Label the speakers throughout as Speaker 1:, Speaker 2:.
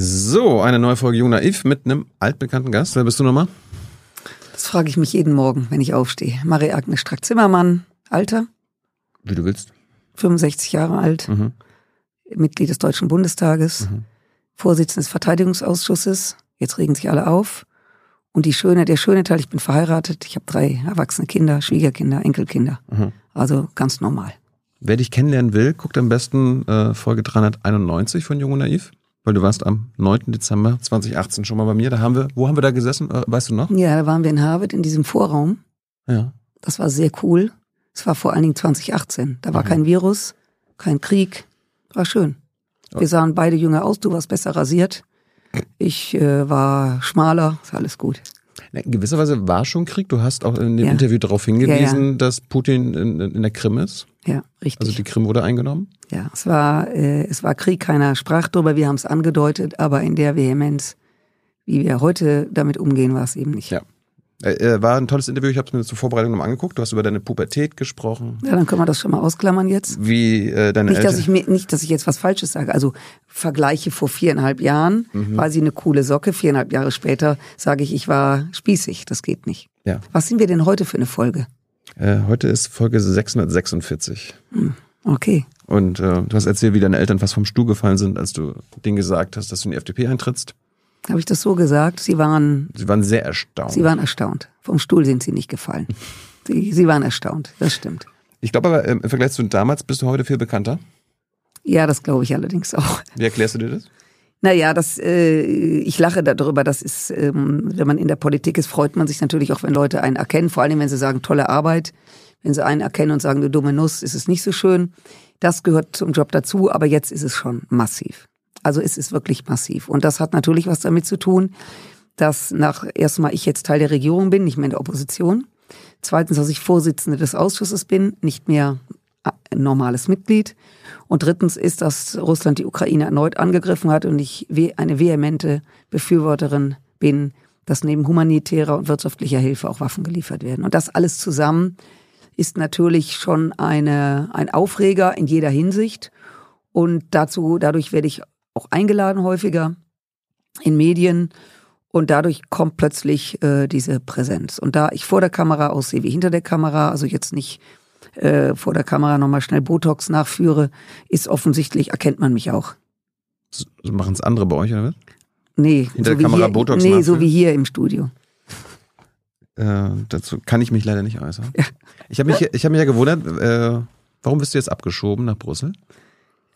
Speaker 1: So, eine neue Folge Jung Naiv mit einem altbekannten Gast. Wer bist du nochmal?
Speaker 2: Das frage ich mich jeden Morgen, wenn ich aufstehe. Marie-Agnes Strack-Zimmermann, Alter?
Speaker 1: Wie du willst.
Speaker 2: 65 Jahre alt, mhm. Mitglied des Deutschen Bundestages, mhm. Vorsitzender des Verteidigungsausschusses. Jetzt regen sich alle auf. Und die schöne, der schöne Teil, ich bin verheiratet, ich habe drei erwachsene Kinder, Schwiegerkinder, Enkelkinder. Mhm. Also ganz normal.
Speaker 1: Wer dich kennenlernen will, guckt am besten äh, Folge 391 von Jung und Naiv. Weil du warst am 9. Dezember 2018 schon mal bei mir. Da haben wir, wo haben wir da gesessen? Äh, weißt du noch?
Speaker 2: Ja, da waren wir in Harvard in diesem Vorraum. Ja. Das war sehr cool. Es war vor allen Dingen 2018. Da war mhm. kein Virus, kein Krieg. War schön. Wir sahen beide jünger aus. Du warst besser rasiert. Ich äh, war schmaler. Ist alles gut.
Speaker 1: In gewisser Weise war schon Krieg. Du hast auch in dem ja. Interview darauf hingewiesen, ja, ja. dass Putin in, in, der Krim ist.
Speaker 2: Ja, richtig.
Speaker 1: Also die Krim wurde eingenommen.
Speaker 2: Ja, es war, äh, es war Krieg. Keiner sprach darüber. Wir haben es angedeutet, aber in der Vehemenz, wie wir heute damit umgehen, war es eben nicht.
Speaker 1: Ja. Äh, äh, war ein tolles Interview, ich habe es mir zur Vorbereitung nochmal angeguckt. Du hast über deine Pubertät gesprochen.
Speaker 2: Ja, dann können wir das schon mal ausklammern jetzt.
Speaker 1: Wie äh, deine
Speaker 2: nicht,
Speaker 1: Eltern.
Speaker 2: Dass ich mir, nicht, dass ich jetzt was Falsches sage. Also Vergleiche vor viereinhalb Jahren mhm. war sie eine coole Socke. Viereinhalb Jahre später sage ich, ich war spießig. Das geht nicht. Ja. Was sind wir denn heute für eine Folge?
Speaker 1: Äh, heute ist Folge 646.
Speaker 2: Hm, okay.
Speaker 1: Und äh, du hast erzählt, wie deine Eltern fast vom Stuhl gefallen sind, als du denen gesagt hast, dass du in die FDP eintrittst.
Speaker 2: Habe ich das so gesagt? Sie waren.
Speaker 1: Sie waren sehr erstaunt.
Speaker 2: Sie waren erstaunt. Vom Stuhl sind sie nicht gefallen. sie, sie waren erstaunt. Das stimmt.
Speaker 1: Ich glaube aber, im Vergleich zu damals bist du heute viel bekannter.
Speaker 2: Ja, das glaube ich allerdings auch.
Speaker 1: Wie erklärst du dir das?
Speaker 2: Naja, das, äh, ich lache darüber. Das ist, ähm, wenn man in der Politik ist, freut man sich natürlich auch, wenn Leute einen erkennen. Vor allem, wenn sie sagen, tolle Arbeit. Wenn sie einen erkennen und sagen, du dumme Nuss, ist es nicht so schön. Das gehört zum Job dazu, aber jetzt ist es schon massiv. Also es ist wirklich massiv. Und das hat natürlich was damit zu tun, dass nach erstmal ich jetzt Teil der Regierung bin, nicht mehr in der Opposition. Zweitens, dass ich Vorsitzende des Ausschusses bin, nicht mehr ein normales Mitglied. Und drittens ist, dass Russland die Ukraine erneut angegriffen hat und ich eine vehemente Befürworterin bin, dass neben humanitärer und wirtschaftlicher Hilfe auch Waffen geliefert werden. Und das alles zusammen ist natürlich schon eine, ein Aufreger in jeder Hinsicht. Und dazu, dadurch werde ich auch eingeladen häufiger in Medien und dadurch kommt plötzlich äh, diese Präsenz. Und da ich vor der Kamera aussehe wie hinter der Kamera, also jetzt nicht äh, vor der Kamera nochmal schnell Botox nachführe, ist offensichtlich, erkennt man mich auch.
Speaker 1: So machen es andere bei euch, oder was?
Speaker 2: Nee,
Speaker 1: hinter so der Kamera
Speaker 2: hier,
Speaker 1: Botox
Speaker 2: Nee, nachführen? so wie hier im Studio.
Speaker 1: Äh, dazu kann ich mich leider nicht äußern. Ja. Ich habe mich, hab mich ja gewundert, äh, warum bist du jetzt abgeschoben nach Brüssel?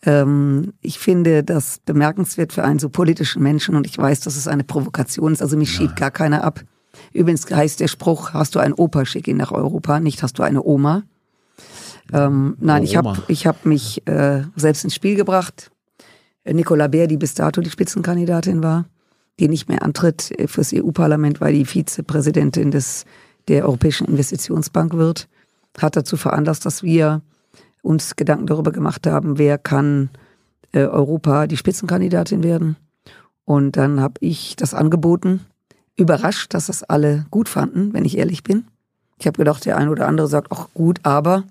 Speaker 2: Ähm, ich finde das bemerkenswert für einen so politischen Menschen und ich weiß, dass es eine Provokation ist. Also mich schiebt gar keiner ab. Übrigens heißt der Spruch, hast du einen Opa, schick ihn nach Europa, nicht hast du eine Oma. Ähm, nein, oh, ich habe ich hab mich äh, selbst ins Spiel gebracht. Nicola Bär, die bis dato die Spitzenkandidatin war, die nicht mehr antritt fürs EU-Parlament, weil die Vizepräsidentin des, der Europäischen Investitionsbank wird, hat dazu veranlasst, dass wir uns Gedanken darüber gemacht haben, wer kann äh, Europa die Spitzenkandidatin werden. Und dann habe ich das angeboten, überrascht, dass das alle gut fanden, wenn ich ehrlich bin. Ich habe gedacht, der eine oder andere sagt, auch gut, aber.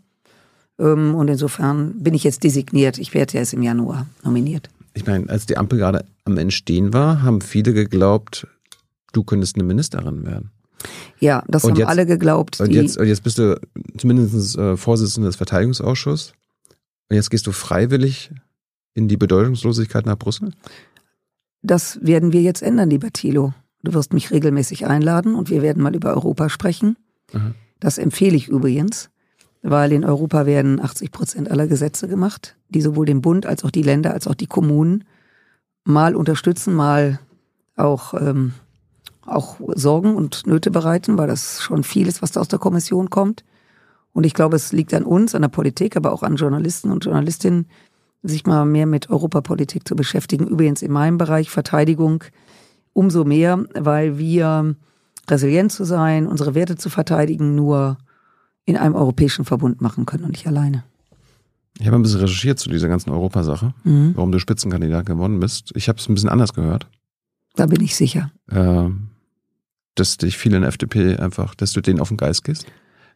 Speaker 2: Ähm, und insofern bin ich jetzt designiert. Ich werde erst im Januar nominiert.
Speaker 1: Ich meine, als die Ampel gerade am Entstehen war, haben viele geglaubt, du könntest eine Ministerin werden.
Speaker 2: Ja, das und haben jetzt, alle geglaubt.
Speaker 1: Und jetzt, und jetzt bist du zumindest äh, Vorsitzender des Verteidigungsausschusses. Und jetzt gehst du freiwillig in die Bedeutungslosigkeit nach Brüssel?
Speaker 2: Das werden wir jetzt ändern, lieber Thilo. Du wirst mich regelmäßig einladen und wir werden mal über Europa sprechen. Aha. Das empfehle ich übrigens, weil in Europa werden 80 Prozent aller Gesetze gemacht, die sowohl den Bund als auch die Länder als auch die Kommunen mal unterstützen, mal auch ähm, auch Sorgen und Nöte bereiten, weil das schon viel ist, was da aus der Kommission kommt. Und ich glaube, es liegt an uns, an der Politik, aber auch an Journalisten und Journalistinnen, sich mal mehr mit Europapolitik zu beschäftigen. Übrigens in meinem Bereich Verteidigung umso mehr, weil wir resilient zu sein, unsere Werte zu verteidigen, nur in einem europäischen Verbund machen können und nicht alleine.
Speaker 1: Ich habe ein bisschen recherchiert zu dieser ganzen Europasache, mhm. warum du Spitzenkandidat geworden bist. Ich habe es ein bisschen anders gehört.
Speaker 2: Da bin ich sicher.
Speaker 1: Ähm, dass dich viele in der FDP einfach, dass du denen auf den Geist gehst?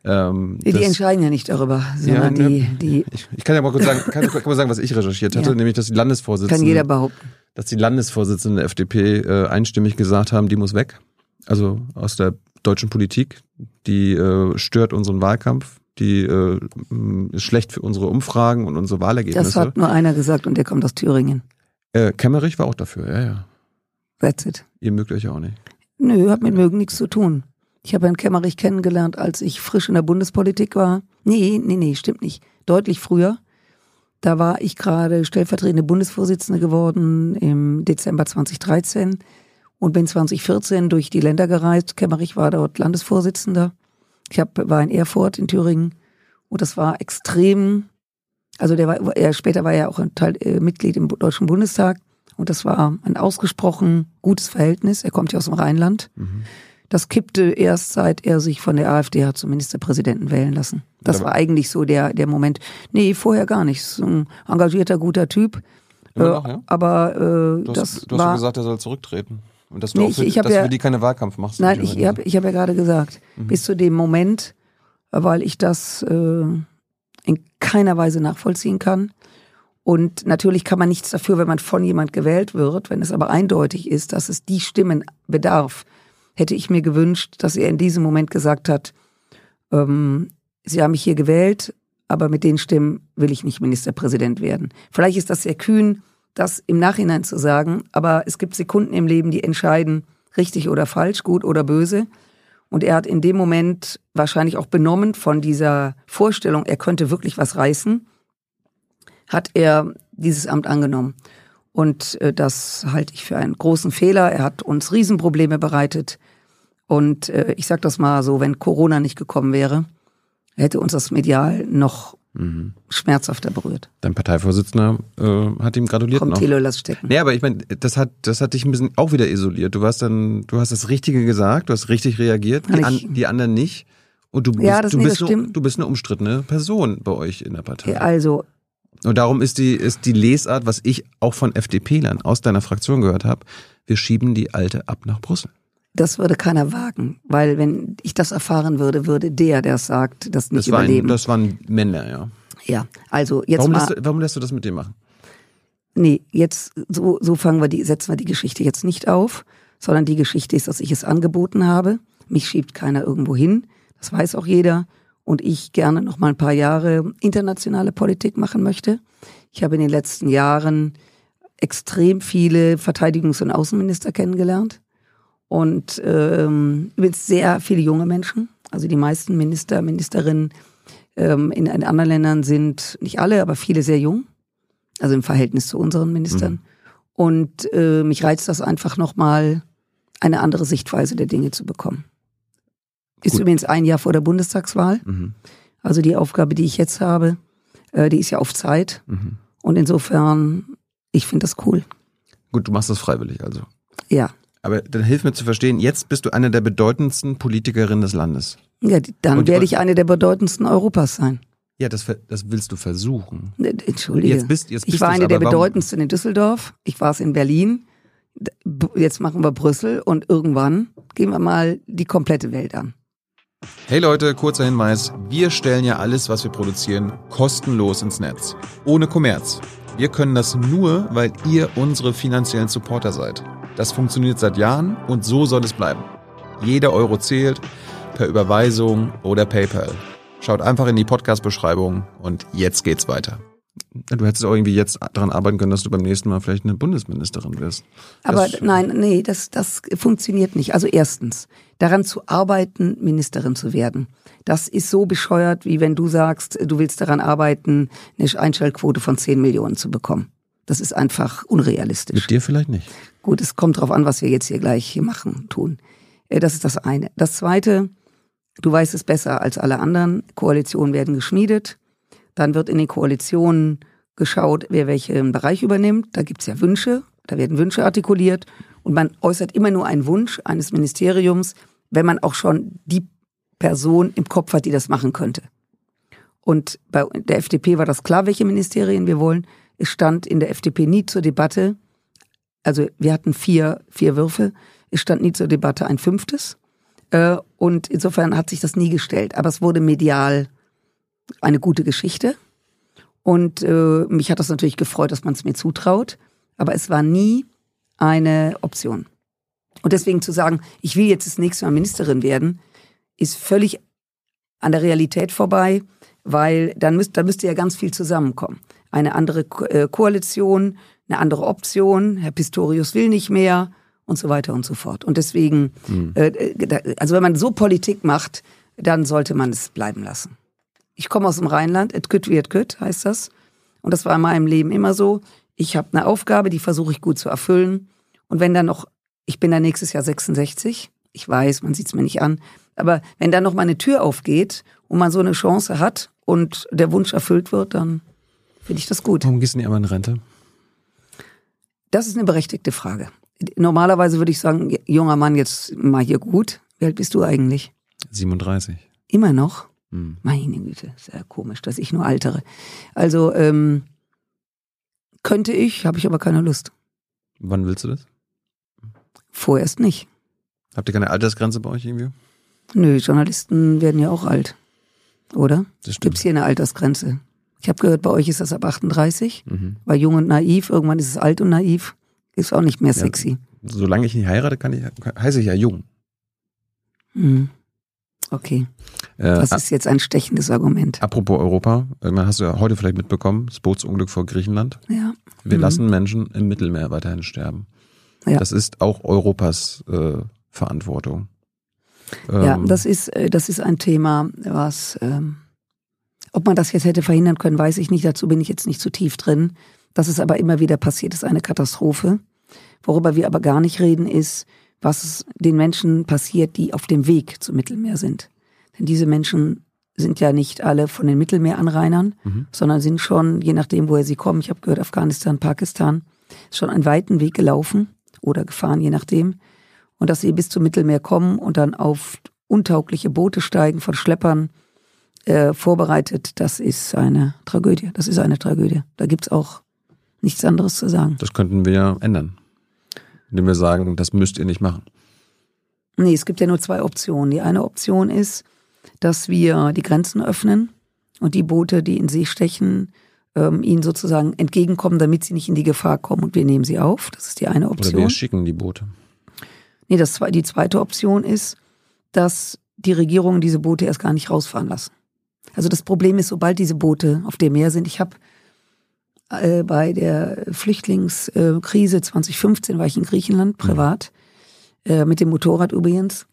Speaker 2: Ähm, die, die entscheiden ja nicht darüber, sondern ja, ne, die, die.
Speaker 1: Ich, ich, kann ja mal kurz sagen, kann, kann mal sagen, was ich recherchiert hatte, ja. nämlich dass die Landesvorsitzende.
Speaker 2: Kann jeder behaupten.
Speaker 1: dass die Landesvorsitzenden der FDP äh, einstimmig gesagt haben, die muss weg. Also aus der deutschen Politik. Die äh, stört unseren Wahlkampf. Die äh, ist schlecht für unsere Umfragen und unsere Wahlergebnisse.
Speaker 2: Das hat nur einer gesagt und der kommt aus Thüringen.
Speaker 1: Äh, Kemmerich war auch dafür, ja, ja.
Speaker 2: That's it.
Speaker 1: Ihr mögt euch auch nicht.
Speaker 2: Nö, hat mit mögen nichts zu tun. Ich habe Herrn Kemmerich kennengelernt, als ich frisch in der Bundespolitik war. Nee, nee, nee, stimmt nicht. Deutlich früher. Da war ich gerade stellvertretende Bundesvorsitzende geworden im Dezember 2013 und bin 2014 durch die Länder gereist. Kemmerich war dort Landesvorsitzender. Ich hab, war in Erfurt in Thüringen und das war extrem, also der war, er, später war er auch ein Teil, äh, Mitglied im Deutschen Bundestag und das war ein ausgesprochen gutes Verhältnis. Er kommt ja aus dem Rheinland. Mhm. Das kippte erst seit er sich von der AfD hat zum Ministerpräsidenten wählen lassen. Das war eigentlich so der, der Moment. Nee, vorher gar nicht. So ein engagierter, guter Typ. Äh, noch, ja? Aber äh,
Speaker 1: du hast,
Speaker 2: das
Speaker 1: du hast
Speaker 2: war,
Speaker 1: gesagt, er soll zurücktreten. Und dass du
Speaker 2: Nee,
Speaker 1: auch für,
Speaker 2: ich- ich
Speaker 1: dass
Speaker 2: ja-
Speaker 1: für die keine Wahlkampf machst.
Speaker 2: Nein, ich habe ich hab ja gerade gesagt,
Speaker 1: Mhm.
Speaker 2: bis zu dem Moment, weil ich das äh, in keiner Weise nachvollziehen kann. Und natürlich kann man nichts dafür, wenn man von jemand gewählt wird. Wenn es aber eindeutig ist, dass es die Stimmen bedarf, hätte ich mir gewünscht, dass er in diesem Moment gesagt hat, ähm, Sie haben mich hier gewählt, aber mit den Stimmen will ich nicht Ministerpräsident werden. Vielleicht ist das sehr kühn, das im Nachhinein zu sagen, aber es gibt Sekunden im Leben, die entscheiden, richtig oder falsch, gut oder böse. Und er hat in dem Moment wahrscheinlich auch benommen von dieser Vorstellung, er könnte wirklich was reißen, hat er dieses Amt angenommen. Und äh, das halte ich für einen großen Fehler. Er hat uns Riesenprobleme bereitet. Und äh, ich sage das mal so, wenn Corona nicht gekommen wäre, hätte uns das medial noch
Speaker 1: Mhm.
Speaker 2: schmerzhafter berührt.
Speaker 1: Dein Parteivorsitzender äh, hat ihm gratuliert
Speaker 2: Kommt. Thilo, lass stecken.
Speaker 1: Nee, aber ich meine, das hat, das hat dich ein bisschen auch wieder isoliert. Du warst dann, du hast das Richtige gesagt, du hast richtig reagiert, die, an, die anderen nicht. Und du bist,
Speaker 2: Ja, das-
Speaker 1: du,
Speaker 2: nee,
Speaker 1: bist eine, du bist eine umstrittene Person bei euch in der Partei.
Speaker 2: Also,
Speaker 1: Und darum ist die, ist die Lesart, was ich auch von FDP-Lern aus deiner Fraktion gehört habe, wir schieben die Alte ab nach Brüssel.
Speaker 2: das würde keiner wagen, weil wenn ich das erfahren würde, würde der, der es sagt, das nicht
Speaker 1: Das, war ein,
Speaker 2: überleben.
Speaker 1: das waren Männer, ja.
Speaker 2: ja, also jetzt
Speaker 1: Warum
Speaker 2: mal.
Speaker 1: lässt, du, warum lässt du das mit dem machen?
Speaker 2: Nee, jetzt so, so fangen wir die, setzen wir die Geschichte jetzt nicht auf, sondern die Geschichte ist, dass ich es angeboten habe. Mich schiebt keiner irgendwo hin, das weiß auch jeder. Und ich gerne noch mal ein paar Jahre internationale Politik machen möchte. Ich habe in den letzten Jahren extrem viele Verteidigungs- und Außenminister kennengelernt und ähm, übrigens sehr viele junge Menschen. Also die meisten Minister, Ministerinnen ähm, in, in anderen Ländern sind nicht alle, aber viele sehr jung also im Verhältnis zu unseren Ministern. Und äh, mich reizt das einfach nochmal, eine andere Sichtweise der Dinge zu bekommen. Ist
Speaker 1: Gut.
Speaker 2: übrigens ein Jahr vor der Bundestagswahl.
Speaker 1: Mhm.
Speaker 2: Also die Aufgabe, die ich jetzt habe, äh, die ist ja auf Zeit.
Speaker 1: Mhm.
Speaker 2: Und insofern, ich finde das cool.
Speaker 1: Gut, du machst das freiwillig also.
Speaker 2: Ja.
Speaker 1: Aber dann hilf mir zu verstehen, jetzt bist du eine der bedeutendsten Politikerinnen des Landes.
Speaker 2: ja dann werde ich eine der bedeutendsten Europas sein.
Speaker 1: Ja, das, das willst du versuchen.
Speaker 2: Ne, Entschuldige.
Speaker 1: Jetzt bist, jetzt
Speaker 2: ich
Speaker 1: bist
Speaker 2: war
Speaker 1: du's,
Speaker 2: eine der bedeutendsten in Düsseldorf. Ich war es in Berlin. Jetzt machen wir Brüssel und irgendwann gehen wir mal die komplette Welt an.
Speaker 1: Hey Leute, kurzer Hinweis. Wir stellen ja alles, was wir produzieren, kostenlos ins Netz. Ohne Kommerz. Wir können das nur, weil ihr unsere finanziellen Supporter seid. Das funktioniert seit Jahren und so soll es bleiben. Jeder Euro zählt, per Überweisung oder PayPal. Schaut einfach in die Podcast-Beschreibung und jetzt geht's weiter. Du hättest auch irgendwie jetzt daran arbeiten können, dass du beim nächsten Mal vielleicht eine Bundesministerin wirst.
Speaker 2: Aber
Speaker 1: Das-
Speaker 2: nein, nee, das, das funktioniert nicht. Also erstens, daran zu arbeiten, Ministerin zu werden. Das ist so bescheuert, wie wenn du sagst, du willst daran arbeiten, eine Einstellquote von 10 Millionen zu bekommen. Das ist einfach unrealistisch.
Speaker 1: Mit dir vielleicht nicht.
Speaker 2: Gut, es kommt drauf an, was wir jetzt hier gleich hier machen, tun. Äh, Das ist das eine. Das zweite, du weißt es besser als alle anderen. Koalitionen werden geschmiedet. Dann wird in den Koalitionen geschaut, wer welchen Bereich übernimmt. Da gibt's ja Wünsche, da werden Wünsche artikuliert. Und man äußert immer nur einen Wunsch eines Ministeriums, wenn man auch schon die Person im Kopf hat, die das machen könnte. Und bei der FDP war das klar, welche Ministerien wir wollen. Es stand in der FDP nie zur Debatte, also wir hatten vier, vier Würfe, es stand nie zur Debatte ein fünftes. Äh, Und insofern hat sich das nie gestellt. Aber es wurde medial eine gute Geschichte. Und äh, mich hat das natürlich gefreut, dass man es mir zutraut. Aber es war nie eine Option. Und deswegen zu sagen, ich will jetzt das nächste Mal Ministerin werden, ist völlig an der Realität vorbei, weil dann, müsst, dann müsste ja ganz viel zusammenkommen. Eine andere äh, Koalition, eine andere Option, Herr Pistorius will nicht mehr und so weiter und so fort. Und deswegen,
Speaker 1: Hm.
Speaker 2: äh, da- also wenn man so Politik macht, dann sollte man es bleiben lassen. Ich komme aus dem Rheinland, et güt wie et güt heißt das. Und das war in meinem Leben immer so. Ich habe eine Aufgabe, die versuche ich gut zu erfüllen. Und wenn dann noch, ich bin dann nächstes Jahr 66, ich weiß, man sieht es mir nicht an, aber wenn dann noch mal eine Tür aufgeht und man so eine Chance hat und der Wunsch erfüllt wird, dann finde ich das gut.
Speaker 1: Warum gehst du nicht einmal in Rente?
Speaker 2: Das ist eine berechtigte Frage. Normalerweise würde ich sagen, junger Mann, jetzt mal hier gut. Wie alt bist du eigentlich?
Speaker 1: 37.
Speaker 2: Immer noch?
Speaker 1: Hm.
Speaker 2: Meine Güte, sehr komisch, dass ich nur altere. Also ähm, könnte ich, habe ich aber keine Lust.
Speaker 1: Wann willst du das?
Speaker 2: Vorerst nicht.
Speaker 1: Habt ihr keine Altersgrenze bei euch irgendwie?
Speaker 2: Nö, Journalisten werden ja auch alt. Oder?
Speaker 1: Das
Speaker 2: Gibt's hier eine Altersgrenze? Ich habe gehört, bei euch ist das ab 38.
Speaker 1: Mhm.
Speaker 2: War jung und naiv, irgendwann ist es alt und naiv. Ist auch nicht mehr sexy.
Speaker 1: Solange ich nicht heirate, kann ich, heiße ich ja jung.
Speaker 2: Hm. Okay,
Speaker 1: Äh,
Speaker 2: das
Speaker 1: a-
Speaker 2: ist jetzt ein stechendes Argument.
Speaker 1: apropos Europa, äh, hast du ja heute vielleicht mitbekommen, das Bootsunglück vor Griechenland.
Speaker 2: Ja.
Speaker 1: Wir
Speaker 2: Mhm.
Speaker 1: lassen Menschen im Mittelmeer weiterhin sterben.
Speaker 2: Ja.
Speaker 1: Das ist auch Europas äh, Verantwortung.
Speaker 2: Ja,
Speaker 1: Ähm,
Speaker 2: das ist, äh, das ist ein Thema, was, ähm, ob man das jetzt hätte verhindern können, weiß ich nicht. Dazu bin ich jetzt nicht zu tief drin. Dass es aber immer wieder passiert, ist eine Katastrophe. Worüber wir aber gar nicht reden, ist, was es den Menschen passiert, die auf dem Weg zum Mittelmeer sind. Denn diese Menschen sind ja nicht alle von den Mittelmeeranrainern,
Speaker 1: Mhm.
Speaker 2: sondern sind schon, je nachdem, woher sie kommen, ich habe gehört, Afghanistan, Pakistan, schon einen weiten Weg gelaufen oder gefahren, je nachdem. Und dass sie bis zum Mittelmeer kommen und dann auf untaugliche Boote steigen von Schleppern äh, vorbereitet, das ist eine Tragödie. Das ist eine Tragödie. Da gibt's auch nichts anderes zu sagen.
Speaker 1: das könnten wir ja ändern. Indem wir sagen, das müsst ihr nicht machen.
Speaker 2: Nee, es gibt ja nur zwei Optionen. Die eine Option ist, dass wir die Grenzen öffnen und die Boote, die in See stechen, ähm, ihnen sozusagen entgegenkommen, damit sie nicht in die Gefahr kommen und wir nehmen sie auf. Das ist die eine
Speaker 1: Oder
Speaker 2: Option.
Speaker 1: wir schicken die Boote.
Speaker 2: Nee, das, die zweite Option ist, dass die Regierungen diese Boote erst gar nicht rausfahren lassen. Also das Problem ist, sobald diese Boote auf dem Meer sind, ich habe äh, bei der Flüchtlingskrise 2015 war ich in Griechenland privat, äh, mit dem Motorrad übrigens.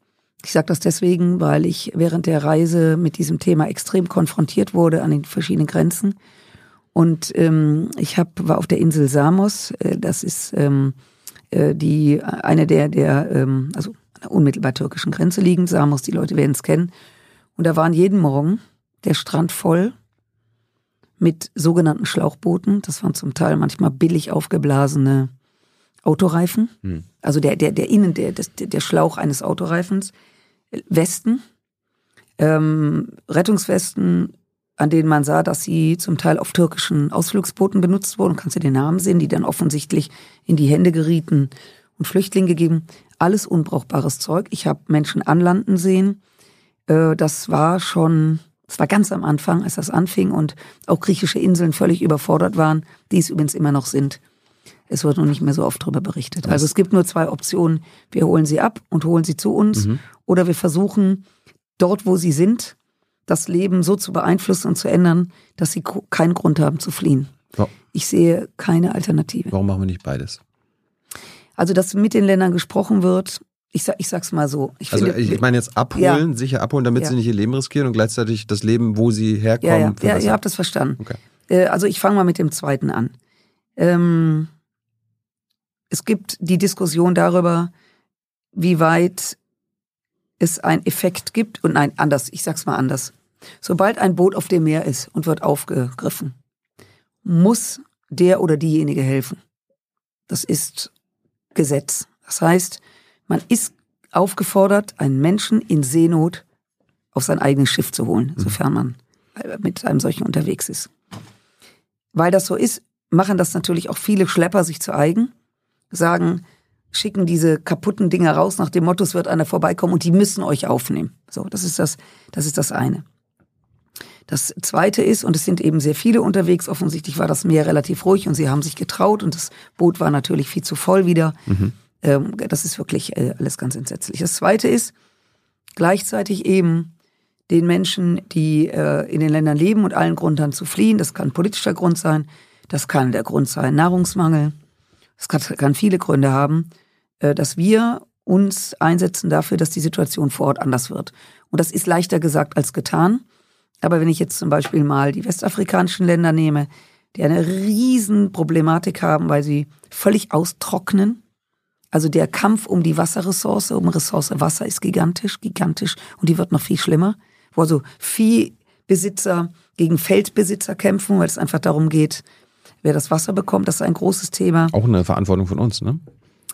Speaker 2: Ich sage das deswegen, weil ich während der Reise mit diesem Thema extrem konfrontiert wurde an den verschiedenen Grenzen. Und ähm, ich hab, war auf der Insel Samos, äh, das ist ähm, äh, die eine der, der ähm, also an der unmittelbar türkischen Grenze liegend, Samos, die Leute werden es kennen. Und da waren jeden Morgen der Strand voll mit sogenannten Schlauchbooten. Das waren zum Teil manchmal billig aufgeblasene Autoreifen.
Speaker 1: Hm.
Speaker 2: Also der, der, der Innen, der, der Schlauch eines Autoreifens. Westen, ähm, Rettungswesten, an denen man sah, dass sie zum Teil auf türkischen Ausflugsbooten benutzt wurden. Kannst du den Namen sehen, die dann offensichtlich in die Hände gerieten und Flüchtlinge gegeben. Alles unbrauchbares Zeug. Ich habe Menschen anlanden sehen. Äh, das war schon, das war ganz am Anfang, als das anfing und auch griechische Inseln völlig überfordert waren, die es übrigens immer noch sind. Es wird nun nicht mehr so oft darüber berichtet. Also es gibt nur zwei Optionen. Wir holen sie ab und holen sie zu uns oder wir versuchen dort, wo sie sind, das Leben so zu beeinflussen und zu ändern, dass sie keinen Grund haben zu fliehen.
Speaker 1: Wa-
Speaker 2: Ich sehe keine Alternative.
Speaker 1: Warum machen wir nicht beides?
Speaker 2: Also, dass mit den Ländern gesprochen wird, ich, sag, ich sag's mal so. Ich
Speaker 1: Also
Speaker 2: finde,
Speaker 1: ich meine jetzt abholen, sicher abholen, damit
Speaker 2: Ja.
Speaker 1: sie nicht ihr Leben riskieren und gleichzeitig das Leben, wo sie herkommen,
Speaker 2: ja, ja, ja, ihr habt das verstanden.
Speaker 1: Okay.
Speaker 2: Äh, also ich fange mal mit dem zweiten an. Ähm, es gibt die Diskussion darüber, wie weit es einen Effekt gibt und nein, anders, ich sag's mal anders. Sobald ein Boot auf dem Meer ist und wird aufgegriffen, muss der oder diejenige helfen. Das ist Gesetz. Das heißt, man ist aufgefordert, einen Menschen in Seenot auf sein eigenes Schiff zu holen, sofern man äh, mit einem solchen unterwegs ist. Weil das so ist, machen das natürlich auch viele Schlepper sich zu eigen, sagen, schicken diese kaputten Dinger raus nach dem Motto, es wird einer vorbeikommen und die müssen euch aufnehmen. So, das ist das, das ist das eine. Das Zweite ist, und es sind eben sehr viele unterwegs, offensichtlich war das Meer relativ ruhig und sie haben sich getraut und das Boot war natürlich viel zu voll wieder. Mhm. Ähm, das ist wirklich äh, alles ganz entsetzlich. Das Zweite ist, gleichzeitig eben den Menschen, die äh, in den Ländern leben und allen Grund haben zu fliehen. Das kann politischer Grund sein, das kann der Grund sein Nahrungsmangel, das kann, kann viele Gründe haben, äh, dass wir uns einsetzen dafür, dass die Situation vor Ort anders wird. Und das ist leichter gesagt als getan. Aber wenn ich jetzt zum Beispiel mal die westafrikanischen Länder nehme, die eine riesen Problematik haben, weil sie völlig austrocknen. Also der Kampf um die Wasserressource, um Ressource Wasser ist gigantisch, gigantisch und die wird noch viel schlimmer. Wo also Viehbesitzer gegen Feldbesitzer kämpfen, weil es einfach darum geht, wer das Wasser bekommt, das ist ein großes Thema.
Speaker 1: Auch eine Verantwortung von uns, ne?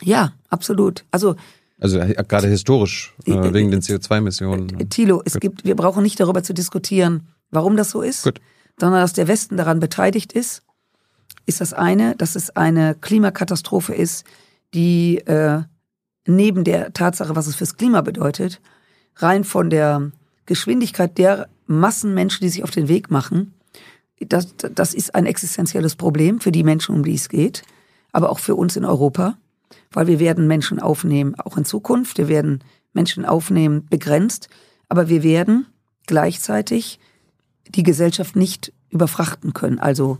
Speaker 2: Ja, absolut. Also
Speaker 1: also äh, gerade historisch, äh, äh wegen den CO2-Emissionen.
Speaker 2: Äh, Thilo, es Gut. gibt, wir brauchen nicht darüber zu diskutieren, warum das so ist, Gut. sondern dass der Westen daran beteiligt ist, ist das eine, dass es eine Klimakatastrophe ist, die äh, neben der Tatsache, was es fürs Klima bedeutet, rein von der Geschwindigkeit der Massenmenschen, die sich auf den Weg machen, das, das ist ein existenzielles Problem für die Menschen, um die es geht, aber auch für uns in Europa weil wir werden Menschen aufnehmen, auch in Zukunft. Wir werden Menschen aufnehmen, begrenzt, aber wir werden gleichzeitig die Gesellschaft nicht überfrachten können, also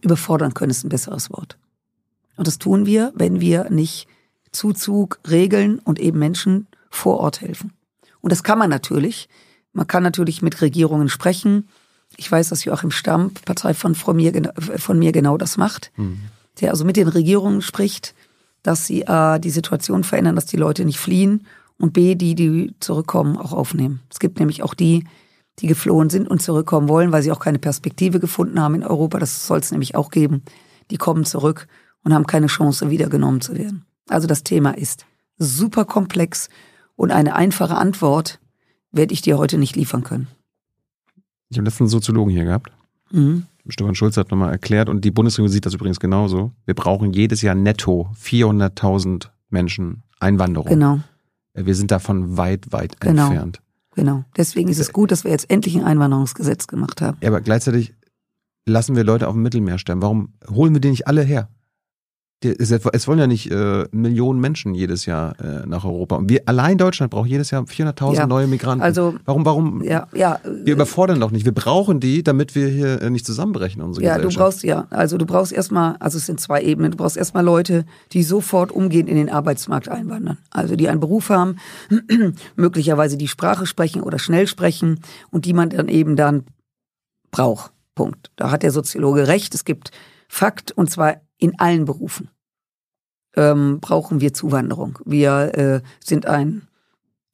Speaker 2: überfordern können ist ein besseres Wort. Und das tun wir, wenn wir nicht Zuzug regeln und eben Menschen vor Ort helfen. Und das kann man natürlich. Man kann natürlich mit Regierungen sprechen. Ich weiß, dass Joachim Stamm, Partei von, von, mir, von mir genau das macht. Mhm. Der also mit den Regierungen spricht, dass sie A, die Situation verändern, dass die Leute nicht fliehen und B, die, die zurückkommen, auch aufnehmen. Es gibt nämlich auch die, die geflohen sind und zurückkommen wollen, weil sie auch keine Perspektive gefunden haben in Europa. Das soll es nämlich auch geben. Die kommen zurück und haben keine Chance, wiedergenommen zu werden. Also das Thema ist super komplex und eine einfache Antwort werde ich dir heute nicht liefern können.
Speaker 1: Ich habe letzten Soziologen hier gehabt. Mhm. Stefan Schulz hat nochmal erklärt und die Bundesregierung sieht das übrigens genauso. Wir brauchen jedes Jahr netto 400.000 Menschen Einwanderung.
Speaker 2: Genau.
Speaker 1: Wir sind davon weit, weit genau. entfernt.
Speaker 2: Genau. Deswegen ist es gut, dass wir jetzt endlich ein Einwanderungsgesetz gemacht haben.
Speaker 1: Ja, aber gleichzeitig lassen wir Leute auf dem Mittelmeer sterben. Warum holen wir die nicht alle her? Es wollen ja nicht äh, Millionen Menschen jedes Jahr äh, nach Europa. Und wir allein Deutschland braucht jedes Jahr 400.000 ja. neue Migranten. Also warum, warum?
Speaker 2: Ja, ja.
Speaker 1: Wir überfordern doch nicht. Wir brauchen die, damit wir hier äh, nicht zusammenbrechen unsere
Speaker 2: ja, Gesellschaft. Ja, du brauchst ja. Also du brauchst erstmal, also es sind zwei Ebenen. Du brauchst erstmal Leute, die sofort umgehend in den Arbeitsmarkt einwandern. Also die einen Beruf haben, möglicherweise die Sprache sprechen oder schnell sprechen und die man dann eben dann braucht. Punkt. Da hat der Soziologe recht. Es gibt Fakt und zwar in allen Berufen ähm, brauchen wir Zuwanderung. Wir äh, sind ein,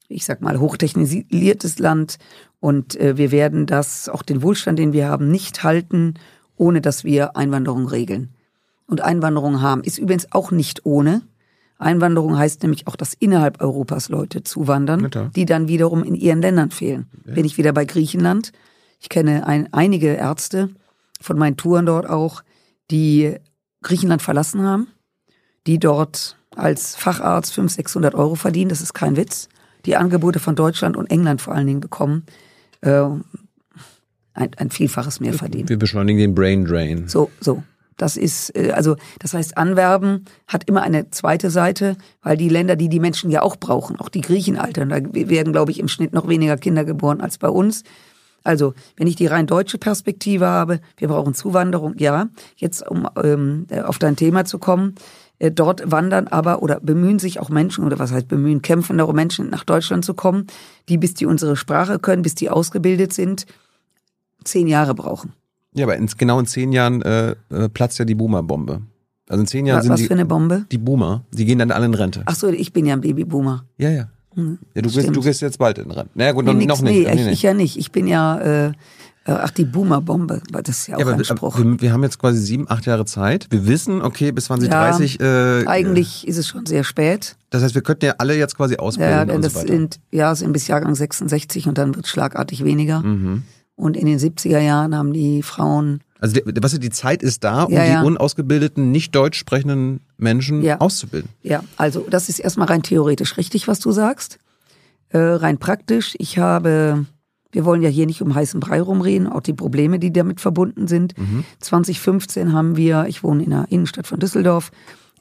Speaker 2: ich sag mal, hochtechnisiertes Land und äh, wir werden das, auch den Wohlstand, den wir haben, nicht halten, ohne dass wir Einwanderung regeln. Und Einwanderung haben ist übrigens auch nicht ohne. Einwanderung heißt nämlich auch, dass innerhalb Europas Leute zuwandern, Bitte. die dann wiederum in ihren Ländern fehlen. Ja. Bin ich wieder bei Griechenland. Ich kenne ein, einige Ärzte von meinen Touren dort auch, die Griechenland verlassen haben die dort als Facharzt 500, 600 Euro verdienen, das ist kein Witz, die Angebote von Deutschland und England vor allen Dingen bekommen, äh, ein, ein Vielfaches mehr verdienen.
Speaker 1: Wir beschleunigen den Brain Drain.
Speaker 2: So, so. Das ist, äh, also, das heißt, Anwerben hat immer eine zweite Seite, weil die Länder, die die Menschen ja auch brauchen, auch die Griechen altern, da werden, glaube ich, im Schnitt noch weniger Kinder geboren als bei uns. Also, wenn ich die rein deutsche Perspektive habe, wir brauchen Zuwanderung, ja. Jetzt, um ähm, auf dein Thema zu kommen, äh, dort wandern aber oder bemühen sich auch Menschen, oder was heißt bemühen, kämpfen darum, Menschen nach Deutschland zu kommen, die bis die unsere Sprache können, bis die ausgebildet sind, zehn Jahre brauchen.
Speaker 1: Ja, aber in, genau in zehn Jahren äh, äh platzt ja die Boomer-Bombe. Also in zehn Jahren
Speaker 2: was,
Speaker 1: sind
Speaker 2: was
Speaker 1: die,
Speaker 2: für eine Bombe?
Speaker 1: Die Boomer, die gehen dann alle in Rente.
Speaker 2: Ach so, ich bin ja ein Babyboomer.
Speaker 1: Ja, ja. Hm, ja, du, gehst, du gehst jetzt bald in Rente. Naja, gut, nee, noch, nix,
Speaker 2: nicht. Nee, ich, ich ja nicht. Ich bin ja äh, äh, ach, die Boomer-Bombe, das ist ja auch ja, ein Spruch.
Speaker 1: Wir, wir, haben jetzt quasi sieben, acht Jahre Zeit. Wir wissen, okay, bis 2030. Ja,
Speaker 2: äh, eigentlich ist es schon sehr spät.
Speaker 1: Das heißt, wir könnten ja alle jetzt quasi ausbilden. Ja, denn
Speaker 2: das
Speaker 1: so
Speaker 2: sind, ja, sind bis Jahrgang 66 und dann wird es schlagartig weniger. Mhm. Und in den 70er Jahren haben die Frauen.
Speaker 1: Also, die, was die Zeit ist da, um ja, ja. die unausgebildeten, nicht deutsch sprechenden Menschen ja. auszubilden.
Speaker 2: Ja, also das ist erstmal rein theoretisch richtig, was du sagst. Äh, rein praktisch. Ich habe Wir wollen ja hier nicht um heißen Brei rumreden, auch die Probleme, die damit verbunden sind. Mhm. 2015 haben wir, ich wohne in der Innenstadt von Düsseldorf,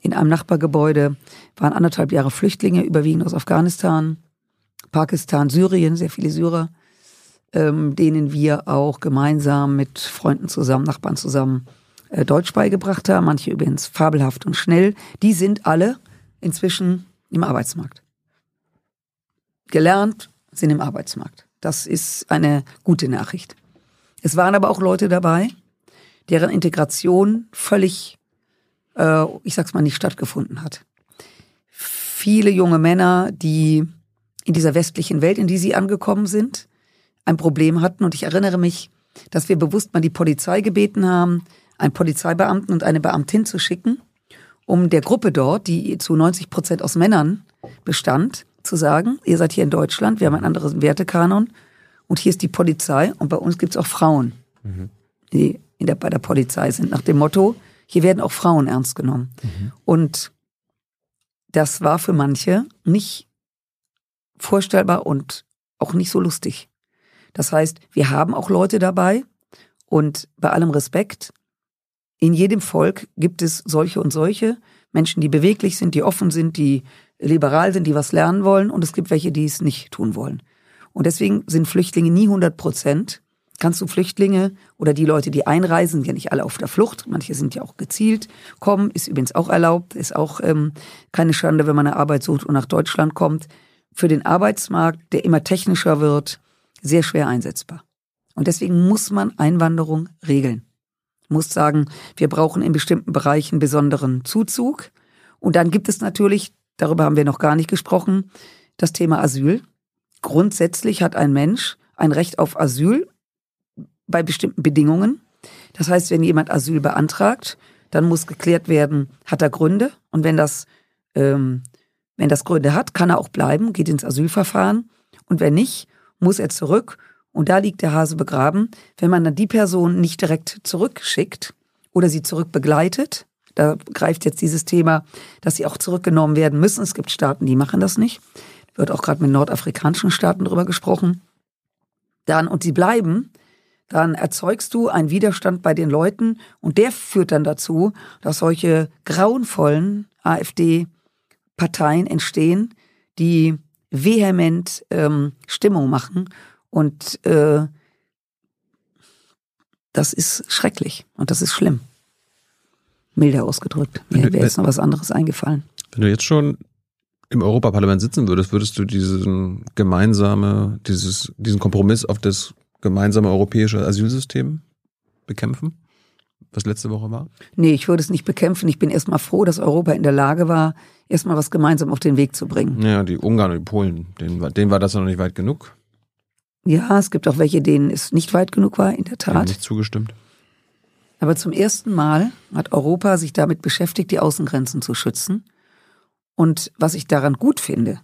Speaker 2: in einem Nachbargebäude waren anderthalb Jahre Flüchtlinge, überwiegend aus Afghanistan, Pakistan, Syrien, sehr viele Syrer, ähm, denen wir auch gemeinsam mit Freunden zusammen, Nachbarn zusammen äh, Deutsch beigebracht haben. Manche übrigens fabelhaft und schnell. Die sind alle inzwischen im Arbeitsmarkt. Gelernt sind im Arbeitsmarkt. Das ist eine gute Nachricht. Es waren aber auch Leute dabei, deren Integration völlig, äh, ich sag's mal, nicht stattgefunden hat. Viele junge Männer, die in dieser westlichen Welt, in die sie angekommen sind, ein Problem hatten. Und ich erinnere mich, dass wir bewusst mal die Polizei gebeten haben, einen Polizeibeamten und eine Beamtin zu schicken, um der Gruppe dort, die zu 90 Prozent aus Männern bestand, zu sagen, ihr seid hier in Deutschland, wir haben einen anderen Wertekanon und hier ist die Polizei und bei uns gibt es auch Frauen, mhm. die der, bei der Polizei sind, nach dem Motto, hier werden auch Frauen ernst genommen. Mhm. Und das war für manche nicht vorstellbar und auch nicht so lustig. Das heißt, wir haben auch Leute dabei und bei allem Respekt, in jedem Volk gibt es solche und solche Menschen, die beweglich sind, die offen sind, die liberal sind, die was lernen wollen und es gibt welche, die es nicht tun wollen. Und deswegen sind Flüchtlinge nie 100 Prozent. Kannst du Flüchtlinge oder die Leute, die einreisen, ja nicht alle auf der Flucht, manche sind ja auch gezielt kommen, ist übrigens auch erlaubt, ist auch ähm, keine Schande, wenn man eine Arbeit sucht und nach Deutschland kommt. Für den Arbeitsmarkt, der immer technischer wird, sehr schwer einsetzbar. Und deswegen muss man Einwanderung regeln. Muss sagen, wir brauchen in bestimmten Bereichen besonderen Zuzug. Und dann gibt es natürlich darüber haben wir noch gar nicht gesprochen, das Thema Asyl. Grundsätzlich hat ein Mensch ein Recht auf Asyl bei bestimmten Bedingungen. Das heißt, wenn jemand Asyl beantragt, dann muss geklärt werden, hat er Gründe? Und wenn das, ähm, wenn das Gründe hat, kann er auch bleiben, geht ins Asylverfahren. Und wenn nicht, muss er zurück. Und da liegt der Hase begraben. Wenn man dann die Person nicht direkt zurückschickt oder sie zurückbegleitet, da greift jetzt dieses Thema, dass sie auch zurückgenommen werden müssen. Es gibt Staaten, die machen das nicht. Wird auch gerade mit nordafrikanischen Staaten darüber gesprochen. Dann, und sie bleiben, dann erzeugst du einen Widerstand bei den Leuten und der führt dann dazu, dass solche grauenvollen AfD-Parteien entstehen, die vehement ähm, Stimmung machen und äh, das ist schrecklich und das ist schlimm milder ausgedrückt. Mir wäre jetzt noch was anderes eingefallen.
Speaker 1: Wenn du jetzt schon im Europaparlament sitzen würdest, würdest du diesen gemeinsame, dieses, diesen Kompromiss auf das gemeinsame europäische Asylsystem bekämpfen? Was letzte Woche war?
Speaker 2: Nee, ich würde es nicht bekämpfen. Ich bin erstmal froh, dass Europa in der Lage war, erstmal was gemeinsam auf den Weg zu bringen.
Speaker 1: Ja, die Ungarn und die Polen, denen, denen war das noch nicht weit genug.
Speaker 2: Ja, es gibt auch welche, denen es nicht weit genug war, in der Tat. Haben
Speaker 1: nicht zugestimmt.
Speaker 2: Aber zum ersten Mal hat Europa sich damit beschäftigt, die Außengrenzen zu schützen. Und was ich daran gut finde,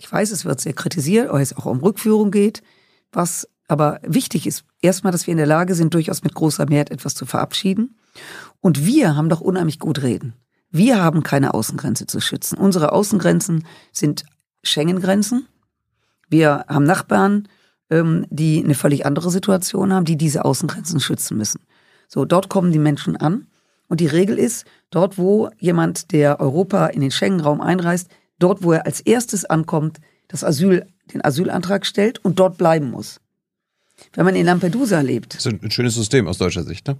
Speaker 2: ich weiß, es wird sehr kritisiert, weil es auch um Rückführung geht, was aber wichtig ist, erstmal, dass wir in der Lage sind, durchaus mit großer Mehrheit etwas zu verabschieden. Und wir haben doch unheimlich gut reden. Wir haben keine Außengrenze zu schützen. Unsere Außengrenzen sind Schengen-Grenzen. Wir haben Nachbarn, ähm, die eine völlig andere Situation haben, die diese Außengrenzen schützen müssen. So, dort kommen die Menschen an. Und die Regel ist, dort, wo jemand, der Europa in den Schengen-Raum einreist, dort, wo er als erstes ankommt, das Asyl, den Asylantrag stellt und dort bleiben muss. Wenn man in Lampedusa lebt.
Speaker 1: Das ist ein schönes System aus deutscher Sicht, ne?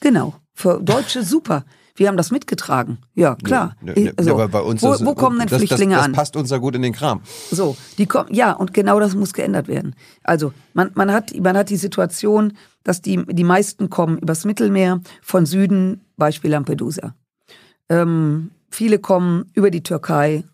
Speaker 2: Genau. Für Deutsche super. Wir haben das mitgetragen. Ja, klar.
Speaker 1: Ja, ja, also, ja, bei uns
Speaker 2: wo, wo kommen denn
Speaker 1: das,
Speaker 2: Flüchtlinge
Speaker 1: das, das
Speaker 2: an?
Speaker 1: Das passt uns ja gut in den Kram.
Speaker 2: So, die kommen, ja, und genau das muss geändert werden. Also, man, man, hat, man hat die Situation, dass die, die meisten kommen übers Mittelmeer, von Süden, Beispiel Lampedusa. Ähm, viele kommen über die Türkei,